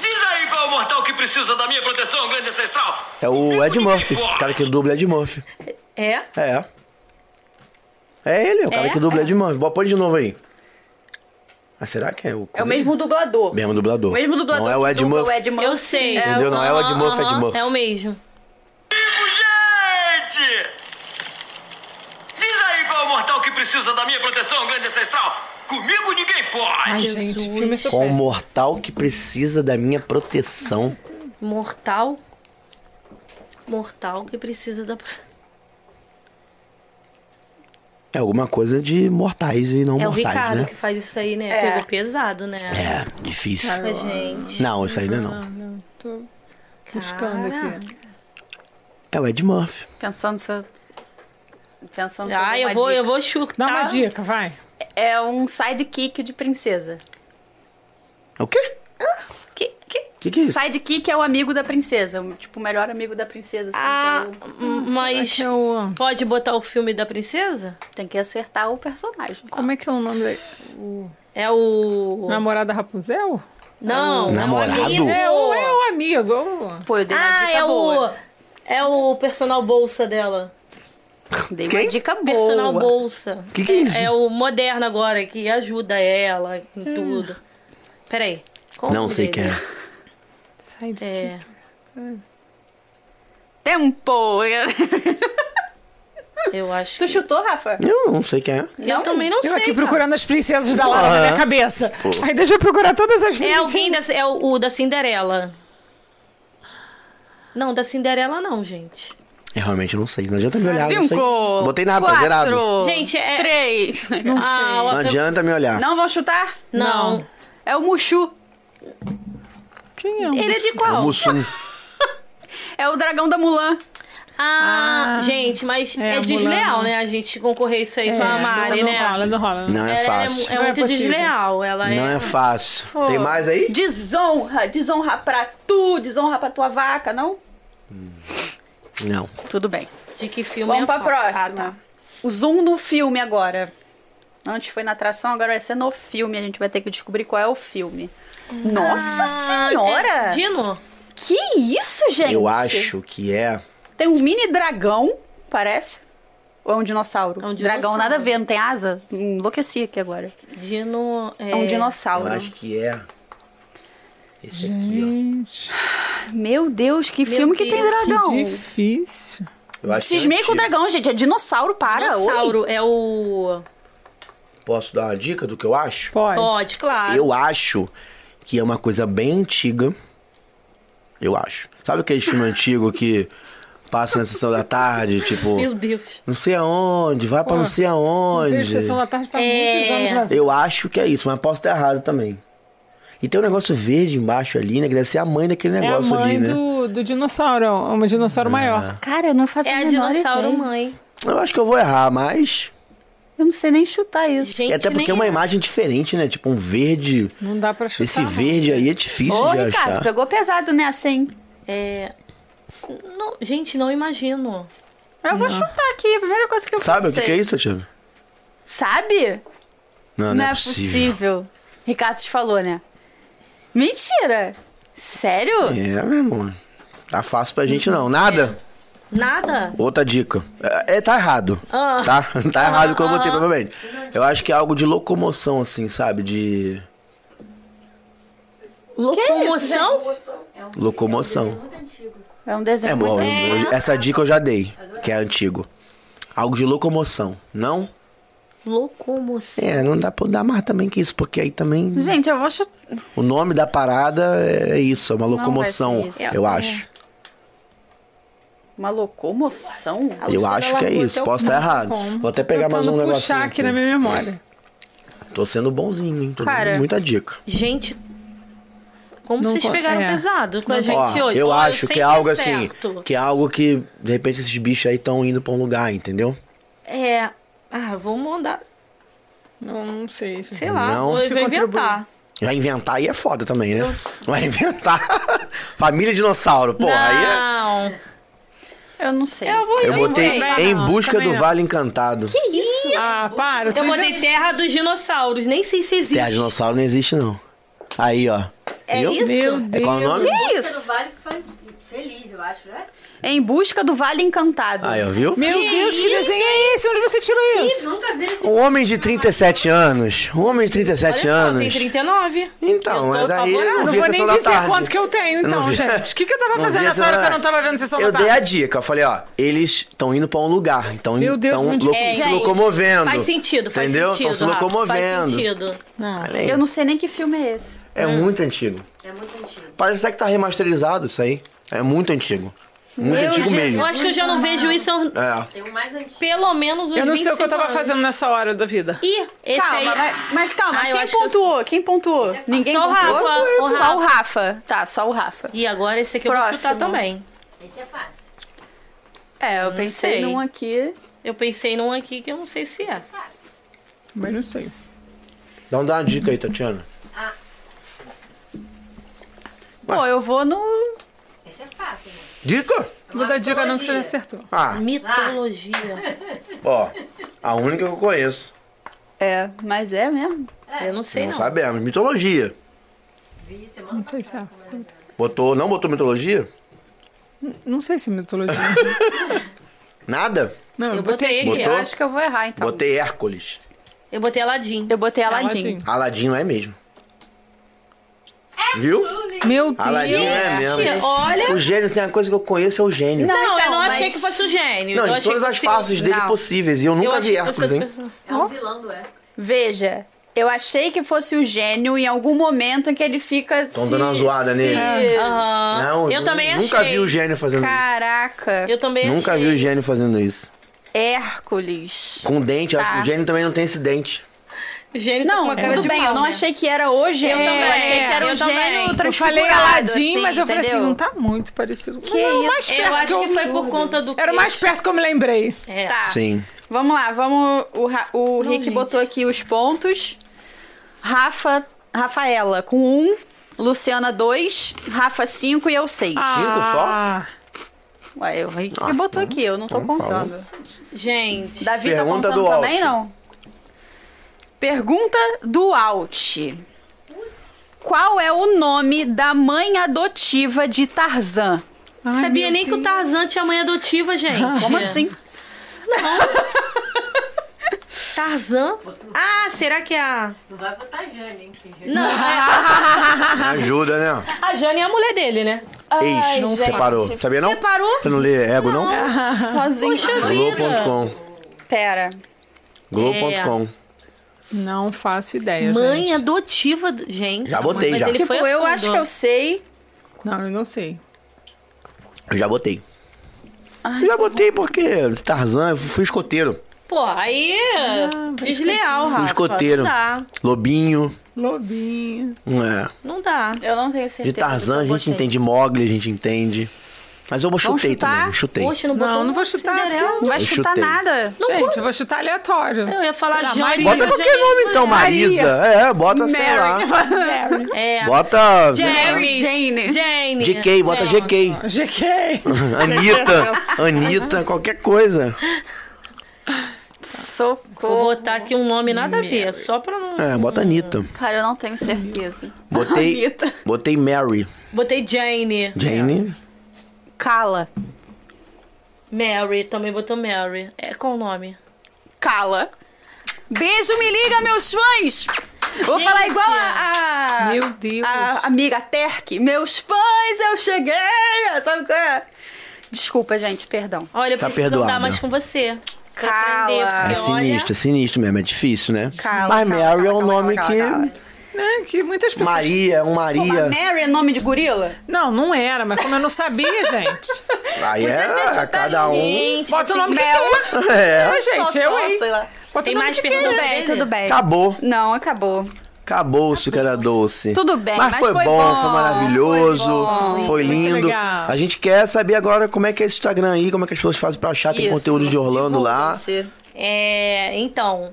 S5: Diz aí qual é o mortal que precisa da minha proteção, grande ancestral?
S2: É o Ed Murphy. O cara que dubla Ed Murphy.
S3: É?
S2: É. É ele, o cara
S1: É?
S2: que dubla Ed Murphy. Põe de novo aí. Ah, será que é o...
S1: É o mesmo dublador.
S2: Mesmo dublador.
S1: O mesmo dublador.
S2: Não é o Ed Murphy.
S1: O Ed Murphy.
S3: Eu sei.
S2: Entendeu? Não é o Ed Murphy, Ed Murphy.
S3: É o mesmo.
S5: Vivo, gente! Diz aí qual é o mortal que precisa da minha proteção, grande ancestral? Comigo ninguém pode!
S4: Ai, gente, o filme é
S2: Com o mortal que precisa da minha proteção.
S3: Mortal. Mortal que precisa da.
S2: É alguma coisa de mortais e não
S3: É o
S2: mortais,
S3: Ricardo
S2: né?
S3: que faz isso aí, né?
S1: É.
S3: Pegou pesado, né?
S2: É, difícil.
S3: Mas, gente.
S2: Não, isso ainda não.
S4: Não, não. Tô buscando aqui.
S2: É o Ed Murphy.
S1: Pensando se... Pensando
S3: Ah,
S1: eu
S3: vou,
S1: uma
S3: eu
S1: dica.
S3: vou chutar.
S4: Dá uma dica, vai.
S1: É um sidekick de princesa.
S2: O quê?
S3: Que, que...
S2: O que, que é isso?
S1: Sidekick é o amigo da princesa. Tipo, o melhor amigo da princesa. Assim,
S3: Ah,
S1: é o-
S3: hum, mas
S4: é o-
S3: pode botar o filme da princesa?
S1: Tem que acertar o personagem.
S4: Como é que é o nome dele? O
S3: É o.
S4: namorado da Rapunzel?
S3: Não,
S2: Namorado?
S3: é o amigo.
S4: É o, é o amigo. o-
S1: Pô, eu dei uma
S3: Ah,
S1: dica
S3: é
S1: boa.
S3: o. É o personal bolsa dela.
S1: Dei
S2: Quem?
S1: uma dica boa.
S3: Personal bolsa.
S2: Que que é isso?
S3: É o moderno agora, que ajuda ela em tudo. Peraí. o
S2: Não sei
S3: dele?
S2: quem é.
S4: Sai de
S3: É.
S1: Tempo!
S3: Eu acho.
S1: tu
S3: que-
S1: chutou, Rafa?
S2: Eu não sei quem é.
S3: Eu também não
S4: Eu
S3: sei.
S4: aqui
S3: cara.
S4: procurando as princesas da Lara na
S2: Porra.
S4: minha cabeça. Aí deixa eu procurar todas as
S3: É
S4: princesas.
S3: alguém da, é o, o da Cinderela. Não, da Cinderela não, gente.
S2: Eu realmente não sei. Não adianta me olhar. não sei.
S1: Cinco.
S2: Botei nada,
S1: quatro,
S2: zerado.
S3: Gente, é-
S1: Três.
S3: Ah,
S2: Não adianta me olhar.
S1: Não vão chutar?
S3: Não.
S1: É o Mushu.
S4: Quem é o
S3: Ele é de
S2: É o
S3: qual?
S2: Mussum.
S1: É o dragão da Mulan.
S3: Ah,
S4: Ah.
S3: gente, mas
S4: É,
S3: é, desleal,
S4: Mulan.
S3: né? A gente concorrer isso aí
S4: É,
S3: com a Mari,
S4: não
S3: né?
S4: rola, não rola.
S2: Não é
S3: Ela
S2: fácil.
S3: É,
S4: Não é
S3: muito desleal. Ela
S2: Não
S3: é.
S2: é fácil. Tem mais aí?
S1: Desonra. Desonra pra tu, desonra pra tua vaca, não?
S2: Não.
S1: Tudo bem.
S3: De que filme
S1: Vamos
S3: é
S1: pra
S3: fa-
S1: próxima.
S3: Ah, tá.
S1: O zoom no filme agora. Antes foi na atração, agora vai ser no filme. A gente vai ter que descobrir qual é o filme. Nossa
S3: Ah,
S1: senhora!
S3: é Dino?
S1: Que isso, gente?
S2: Eu acho que é.
S1: Tem um mini dragão, parece. Ou é um dinossauro?
S3: É um
S1: Dragão
S3: dinossauro.
S1: nada a ver, não tem asa? Enlouqueci aqui agora.
S3: Dino. É,
S1: É, um
S2: Eu
S1: dinossauro.
S2: acho que é. Esse aqui,
S4: Gente,
S1: Meu Deus, que
S3: Meu
S1: filme que
S3: Deus,
S1: tem dragão.
S4: que difícil.
S2: ó. Eu acho que é
S1: Cismei com o dragão, gente. É dinossauro, para. Oi.
S3: Dinossauro é o.
S2: Posso dar uma dica do que eu acho?
S4: Pode.
S3: Pode, claro.
S2: Eu acho que é uma coisa bem antiga. Eu acho. Sabe aquele filme antigo que passa na sessão da tarde, tipo,
S3: Meu Deus.
S2: não sei aonde, vai pra não sei
S4: Não vejo
S2: aonde.
S4: Sessão da Tarde faz
S3: É.
S4: muitos anos.
S2: Eu acho que é isso, mas posso estar errado também. E tem um negócio verde embaixo ali, né? Que deve ser a mãe daquele
S4: É a
S2: negócio
S4: mãe
S2: ali, né?
S4: do, do dinossauro, é uma dinossauro maior.
S1: Cara, eu não faço
S3: É a
S1: menor
S3: dinossauro
S1: ideia.
S3: mãe.
S2: Eu acho que eu vou errar, mas.
S1: Eu não sei nem chutar isso.
S3: Gente,
S2: E até porque é uma imagem diferente, né? Tipo um verde.
S4: Não dá pra chutar.
S2: Esse
S4: não.
S2: verde aí é difícil
S1: Ô,
S2: de
S1: Ricardo,
S2: achar.
S1: pegou pesado nessa, hein?
S3: É. Não, gente, não imagino.
S1: Eu vou chutar aqui, a primeira coisa que eu
S2: Sabe o que,
S1: pensei.
S2: que é isso, Tatiana?
S1: Sabe?
S2: Não,
S1: Não, é possível. Ricardo te falou, né? Mentira! Sério?
S2: É, meu irmão. Tá fácil pra gente não. Nada?
S3: Nada?
S2: Outra dica. É, é, tá errado.
S3: Ah.
S2: Tá? Tá errado o que eu botei, provavelmente. Eu acho que é algo de locomoção, assim, sabe? De.
S3: Locomoção?
S2: Locomoção.
S1: É um desenho
S2: É bom,
S1: muito
S2: eu- essa dica eu já dei, que é antigo. Algo de locomoção, não?
S3: Locomoção.
S2: É, não dá pra eu dar mais também que isso, porque aí também.
S1: Gente, eu vou chutar.
S2: O nome da parada é isso, é uma locomoção,
S1: isso.
S2: eu
S1: É.
S2: acho.
S1: Uma locomoção?
S2: Eu acho que é isso, posso estar errado.
S4: como.
S2: Vou até pegar mais um negocinho.
S4: puxar aqui na minha memória.
S2: Tô sendo bonzinho, hein? Tô
S1: Cara.
S2: dando muita dica.
S3: Gente, como
S4: Não
S3: vocês
S4: co-
S3: pegaram
S4: é.
S3: pesado com a gente
S2: Ó,
S3: hoje?
S2: eu
S3: Ó,
S2: acho
S3: sei
S2: que é algo
S3: é
S2: assim,
S3: certo.
S2: que é algo que, de repente, esses bichos aí estão indo pra um lugar, entendeu?
S3: É. Ah, vamos mandar.
S4: Não, não sei.
S3: Sei lá,
S2: Não.
S3: vou, vou inventar.
S2: Vai inventar aí é foda também, né? Vai inventar. Família dinossauro, pô, aí é...
S3: Não.
S1: Eu não sei.
S3: Eu vou
S2: Eu botei
S4: também
S2: Em
S4: não,
S2: Busca do
S4: não.
S2: Vale Encantado.
S4: Ah, para.
S3: Eu botei Terra dos Dinossauros. Nem sei se existe.
S2: Terra de dinossauro não existe, não. Aí, ó.
S3: É
S2: Viu?
S3: isso?
S4: Meu
S2: É
S4: Deus.
S2: qual o nome?
S1: Que
S6: Música
S1: isso?
S6: do Vale feliz, eu acho, né?
S1: Em busca do Vale Encantado.
S2: Aí, ó, viu?
S4: Meu
S3: Que
S4: Deus, que desenho é esse? Onde você tirou isso?
S6: Nunca vi esse
S2: Um homem de 37 anos. Um homem de 37
S3: Olha só,
S2: anos.
S3: tem 39.
S2: Então,
S3: Eu tô
S2: mas aí eu
S4: Não
S2: vi
S4: vou nem dizer
S2: tarde.
S4: quanto que eu tenho,
S2: Eu não
S4: então,
S2: vi-
S4: gente. O que, que eu tava
S2: Não
S4: fazendo nessa hora que eu não tava vendo sessão
S2: Eu
S4: da
S2: dei a dica, eu falei, ó, eles estão indo pra um lugar, então
S4: Meu Deus,
S2: estão
S4: muito
S2: lo-
S4: difícil.
S2: se
S3: Gente,
S2: locomovendo.
S3: Faz sentido, faz
S2: entendeu?
S3: sentido.
S2: Estão se locomovendo.
S3: Faz sentido.
S4: Não.
S1: Eu não sei nem que filme é esse.
S2: É muito antigo.
S6: É muito antigo.
S2: Parece até que tá remasterizado isso aí. É muito antigo. Muito
S1: Meu
S2: antigo
S1: Jesus.
S2: mesmo.
S3: Eu acho que eu já não vejo isso
S2: É.
S6: Tem um mais antigo.
S3: pelo menos uns
S4: Eu não sei o que eu
S3: 25
S4: tava
S3: anos.
S4: fazendo nessa hora da vida.
S3: Ih, esse
S1: calma,
S3: aí...
S1: mas, mas calma,
S3: Ah, eu
S1: quem
S3: acho que eu
S1: pontuou? Quem pontuou? Ninguém
S3: Só o
S1: pontuou?
S3: Rafa, o
S1: Só
S3: Rafa.
S1: o Rafa. Tá, só o Rafa.
S3: E agora esse aqui eu vou
S1: Próximo.
S3: chutar também.
S6: Esse é fácil.
S1: É, eu
S3: Não
S1: pensei
S3: sei.
S1: num aqui.
S3: Eu pensei num aqui que eu não sei se é.
S4: Mas não sei.
S2: Dá um- dá uma dica aí, Tatiana.
S1: Pô, eu vou no.
S6: Esse é fácil, né?
S2: Dica?
S4: Vou dar dica não que você acertou.
S2: Ah,
S3: Mitologia.
S2: ó. A única que eu conheço.
S1: É, mas é mesmo.
S3: Eu não sei
S2: não
S3: não.
S2: sabemos. Mitologia.
S4: Não sei se é.
S6: passada.
S2: Botou, não botou mitologia?
S4: Não sei se é mitologia.
S2: Nada?
S4: Não,
S3: Eu botei aqui.
S2: Botou?
S1: Eu acho que eu vou errar então.
S2: Botei Hércules.
S3: Eu botei Aladdin.
S1: Eu botei Aladdin.
S4: Aladdin.
S2: Aladinho é mesmo. Viu?
S4: Meu Deus.
S2: Aladinho é mesmo.
S3: Gente, olha...
S2: O gênio tem uma coisa que eu conheço, é o gênio.
S1: Não,
S3: Não, eu
S1: então,
S3: não achei
S1: mas-
S3: que fosse o gênio.
S2: Não,
S3: eu
S2: em
S3: achei
S2: todas
S3: que
S2: as
S3: fosse-
S2: faces dele
S1: Não.
S2: possíveis. E eu
S3: Eu
S2: nunca
S3: achei
S2: vi
S3: que fosse
S2: Hércules, hein?
S3: pessoa-
S6: É um vilão do Hércules.
S1: Veja, eu achei que fosse o gênio em algum momento em que ele fica.
S2: Tão
S1: se-
S2: dando uma zoada
S1: se-
S2: nele.
S3: Aham.
S2: Não,
S3: eu
S2: nu-
S3: também achei.
S2: Nunca vi o gênio fazendo
S1: Caraca.
S3: Eu também
S2: isso. Nunca
S3: achei.
S2: vi o gênio fazendo isso.
S1: Hércules.
S2: Com dente, acho
S1: Tá.
S2: que o gênio também não tem esse dente.
S3: Gênio tá com
S1: Não,
S3: uma cara
S1: tudo
S3: de
S1: bem,
S3: pau,
S1: eu não
S3: né?
S1: achei que era o gênio.
S3: Eu
S1: Eu,
S3: também,
S1: achei que era
S3: eu
S1: o
S3: também.
S1: gênio
S3: Eu
S4: Eu falei Aladdin,
S1: assim,
S4: mas eu falei assim,
S1: entendeu?
S4: não tá muito parecido.
S1: Que
S4: Não,
S1: isso?
S4: mais perto
S3: Eu acho que
S4: eu-
S3: foi por conta do
S4: Era o mais perto que eu me lembrei.
S3: É.
S1: Tá.
S2: Sim.
S1: Vamos lá, vamos. O, o
S3: Não,
S1: Rick
S3: gente.
S1: botou aqui os pontos. Rafa, Rafaela com 1, Luciana 2, Rafa 5 e eu 6.
S4: Ah,
S1: Ué, o Rick que botou aqui, eu não tô
S2: então fala.
S1: contando.
S3: Gente,
S1: Davi tá
S2: Pergunta
S1: contando
S2: do
S1: também, não? Pergunta do Alt. Qual é o nome da mãe adotiva de Tarzan?
S4: Ai,
S3: sabia nem que o
S4: Deus.
S3: Tarzan tinha mãe adotiva, gente.
S1: Como assim?
S3: Tarzan? Ah, será que a...
S6: Não vai botar Jane, hein?
S3: Não, é-
S2: Me ajuda, né?
S3: a Jane é a mulher dele, né?
S2: Ex,
S1: gente.
S2: separou. Sabia não?
S3: Separou?
S2: Você não lê Ego, não?
S1: Sozinho.
S3: Poxa vida.
S2: Globo.com.
S1: Pera.
S2: Globo.com.
S4: Não faço ideia,
S3: Mãe
S4: gente.
S3: adotiva... do- Gente.
S2: Já botei,
S3: mas
S2: já.
S3: Ele
S1: Tipo,
S3: foi
S1: eu acho que eu sei.
S4: Não, eu não sei.
S2: Eu já botei. Eu já botei porque Tarzan, eu fui escoteiro.
S3: Pô, aí... desleal, Rafa.
S2: Fui escoteiro.
S3: Não dá.
S2: Lobinho.
S4: Lobinho.
S2: É.
S3: Não dá.
S1: Eu não tenho certeza.
S2: De Tarzan a gente
S1: botei.
S2: entende Mogli, a gente entende. Mas eu
S1: Vamos
S2: chutei
S1: chutar?
S2: também, chutei.
S3: Poxa, não
S4: Não,
S3: botou
S4: não vou
S3: uma
S4: chutar,
S3: Cinderela.
S1: Não vai
S2: Eu
S1: chutar
S2: chutei.
S1: nada.
S4: Gente, eu vou chutar aleatório.
S3: Eu ia falar
S4: Sei lá,
S3: Jane.
S4: Maria.
S2: Bota
S3: mas
S2: qualquer nome
S3: é
S2: então. Marisa. É, bota, sei lá.
S4: Mary.
S3: É.
S2: Bota.
S3: Jane.
S1: Jane.
S3: Jane.
S2: GK, bota
S3: Jane.
S2: GK.
S4: GK.
S2: Anitta, Anitta, qualquer coisa.
S3: Vou
S1: Socorro.
S3: botar aqui um nome nada a ver, só pra não...
S2: É, bota Anitta.
S1: Cara, eu não tenho certeza.
S2: Botei,
S1: Anitta.
S2: botei Mary.
S3: Botei Jane.
S2: Jane.
S1: Cala.
S3: Mary, também botou Mary. É, qual o nome?
S1: Cala. Beijo, me liga, meus fãs! Vou
S3: Gente.
S1: falar igual a, a-
S4: Meu Deus.
S1: a amiga Terk. Meus fãs, eu cheguei! Sabe qual é? Desculpa, gente, perdão.
S3: Olha, eu
S2: Tá
S3: preciso
S2: perdoada.
S3: andar mais com você.
S1: Cala.
S3: aprender,
S2: É
S3: olha,
S2: sinistro, é sinistro mesmo, é difícil, né?
S1: Cala,
S2: Mas
S1: cala,
S2: Mary é um
S1: cala,
S2: nome
S1: cala,
S2: que.
S4: Né, que muitas pessoas...
S2: Maria, um
S1: Pô,
S2: Maria.
S1: Mary é nome de gorila?
S4: Não, não era, mas como eu não sabia, gente.
S2: Aí é cada um.
S3: Gente,
S4: Bota o nome que quer.
S2: É,
S4: É, gente, eu, hein?
S1: sei lá.
S4: Bota
S3: Tem
S4: o nome
S3: mais
S4: que
S3: pergunta?
S1: Tudo bem, tudo bem.
S2: acabou.
S1: Não, acabou.
S2: Acabou-se que era doce.
S1: Tudo bem,
S2: mas,
S1: mas
S2: foi,
S1: foi
S2: bom,
S1: bom,
S2: foi maravilhoso,
S1: foi bom.
S2: foi lindo. A gente quer saber agora como é que é esse Instagram aí, como é que as pessoas fazem pra achar, tem
S1: Isso.
S2: conteúdo de Orlando lá.
S3: É, então,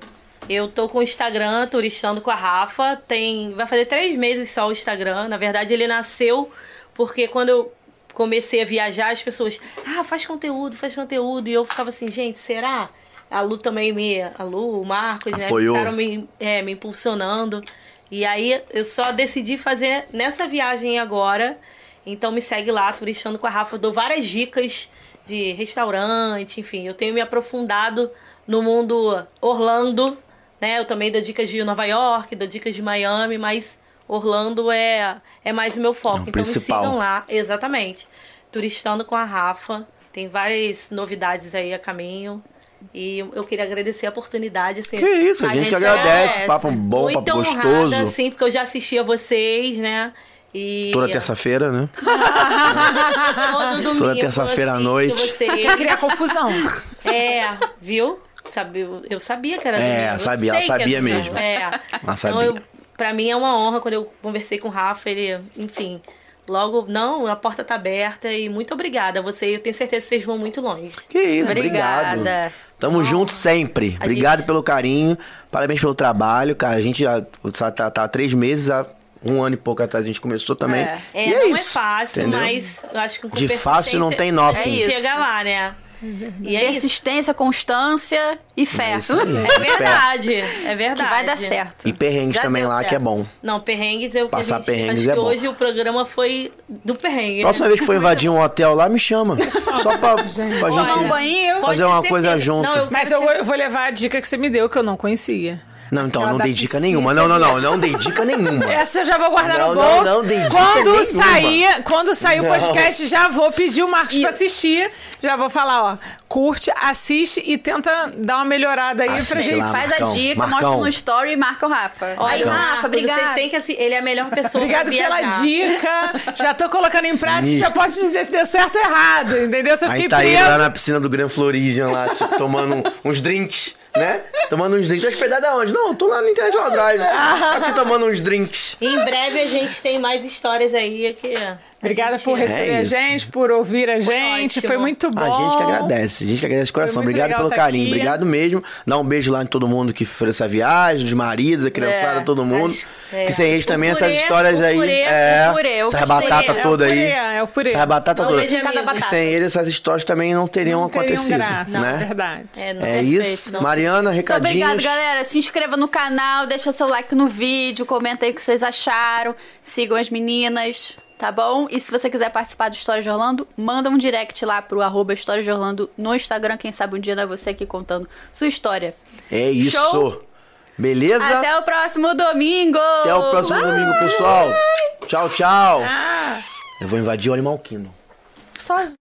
S3: eu tô com o Instagram, turistando com a Rafa. Tem, vai fazer três meses só o Instagram. Na verdade, ele nasceu porque quando eu comecei a viajar, as pessoas, ah, faz conteúdo, faz conteúdo. E eu ficava assim, gente, será? A Lu também me. A Lu, o Marcos, né?
S2: Apoiou.
S3: Ficaram me, é, me impulsionando. E aí eu só decidi fazer nessa viagem agora. Então me segue lá, turistando com a Rafa. Eu dou várias dicas de restaurante, enfim. Eu tenho me aprofundado no mundo Orlando, né? Eu também dou dicas de Nova York, dou dicas de Miami, mas Orlando é, é mais o meu foco.
S2: É o
S3: então
S2: principal.
S3: me sigam lá, exatamente. Turistando com a Rafa. Tem várias novidades aí a caminho. E eu queria agradecer a oportunidade, assim.
S2: Que isso, a,
S1: A
S2: gente,
S1: gente
S2: agradece.
S1: agradece.
S2: Papo bom,
S3: Muito
S2: papo
S3: honrada,
S2: gostoso.
S3: assim, porque eu já assisti a vocês, né? E
S2: Toda terça-feira, né?
S3: todo domingo
S2: toda terça-feira à noite.
S3: Você.
S4: Quer criar confusão.
S3: É, viu? Sabe, eu- sabia que era
S2: É,
S3: domingo. eu
S2: sabia, ela
S3: é
S2: sabia mesmo.
S3: É.
S2: Ela
S3: Então,
S2: sabia.
S3: eu, pra mim é uma honra quando eu conversei com o Rafa, ele, enfim, logo, não, a porta tá aberta e muito obrigada a você. Eu tenho certeza que vocês vão muito longe.
S2: Que isso,
S1: Obrigada.
S2: obrigado. Tamo junto sempre. Obrigado
S3: gente-
S2: pelo carinho. Parabéns pelo trabalho, cara. A gente já tá, tá, tá há três meses, há um ano e pouco atrás a gente começou também.
S1: É.
S3: É,
S2: E
S3: não é
S2: isso,
S3: fácil,
S2: entendeu?
S3: mas eu acho que com
S2: De fácil não tem
S3: nothing. É
S1: É isso.
S3: chega lá, né? E é isso.
S1: Persistência, constância e fé.
S2: É isso.
S3: É verdade, é verdade.
S1: Que vai dar certo.
S2: E perrengues
S1: Já
S2: também lá,
S1: certo.
S2: que é bom.
S3: Não, perrengues eu
S2: Passar
S3: a gente,
S2: perrengues
S3: acho
S2: é
S3: que
S2: bom.
S3: hoje o programa foi do perrengue.
S2: Próxima
S3: né?
S2: vez que for invadir um hotel lá, me chama. Só pra, pra gente
S1: Tomar um banho.
S2: Fazer uma coisa junto.
S3: Não, eu
S4: Mas eu,
S3: te-
S4: eu vou levar a dica que você me deu, que eu não conhecia.
S2: Não, então, não dei dica nenhuma. Não, não, não, não dei dica nenhuma.
S4: Essa eu já vou guardar
S2: Não,
S4: no
S2: não,
S4: bolso.
S2: não dei dica
S4: quando
S2: nenhuma.
S4: sair, quando sair o
S2: Não.
S4: podcast, já vou pedir o Marcos pra assistir. Já vou falar, ó, curte, assiste e tenta dar uma melhorada aí pra
S2: Assiste
S4: gente.
S2: lá.
S1: Faz a dica,
S2: Marcão.
S1: mostra no story e marca o Rafa. Aí,
S3: Olha,
S1: Rafa, obrigada.
S3: Vocês têm que assi- Ele é a melhor pessoa
S4: Obrigado
S3: pra
S4: pela
S3: viajar.
S4: dica. Já tô colocando em prática, já
S2: Sinistro.
S4: posso dizer se deu certo ou errado, entendeu? Se eu fiquei
S2: Aí tá ele
S4: preso.
S2: lá na piscina do Grand Floridian lá, tipo, tomando uns drinks, né? Tomando uns drinks. Tá hospedado aonde? Não, tô lá no International Drive. Aqui tomando uns drinks.
S3: Em breve a gente tem mais histórias aí que. A
S4: Obrigada
S3: gente-
S4: por receber
S2: É
S4: a gente, por ouvir a gente.
S3: ótimo.
S4: Foi muito bom.
S2: A gente que agradece, a gente que agradece de coração.
S4: Foi muito
S2: Obrigado pelo
S4: tá
S2: carinho,
S4: aqui.
S2: obrigado mesmo. Dá um beijo lá em todo mundo que fez essa viagem, os maridos, a criançada,
S1: É,
S2: todo mundo.
S3: é.
S2: Que sem eles
S3: O
S2: também,
S3: purê,
S2: essas histórias aí.
S3: purê,
S2: é,
S1: o purê, purê.
S2: batatas
S4: É o
S2: todas aí.
S4: é o purê.
S3: Não, leite de cada
S2: E
S1: batata.
S2: sem eles, essas histórias também não teriam
S4: Não teriam
S2: acontecido.
S4: graça,
S2: né?
S4: verdade.
S3: É, não
S2: É isso.
S3: não.
S2: Mariana,
S1: Muito
S2: recadinhos.
S1: obrigado, galera. Se inscreva no canal, deixa seu like no vídeo, comenta aí o que vocês acharam. Sigam as meninas, tá bom? E se você quiser participar do História de Orlando, manda um direct lá pro arroba História de Orlando no Instagram. Quem sabe um dia não é você aqui contando sua história.
S2: É isso.
S1: Show?
S2: Beleza?
S1: Até o próximo domingo!
S2: Até o próximo
S1: Bye!
S2: domingo, pessoal. Tchau, tchau.
S4: Ah.
S2: Eu vou invadir o Animal Kingdom.
S1: Sozinho.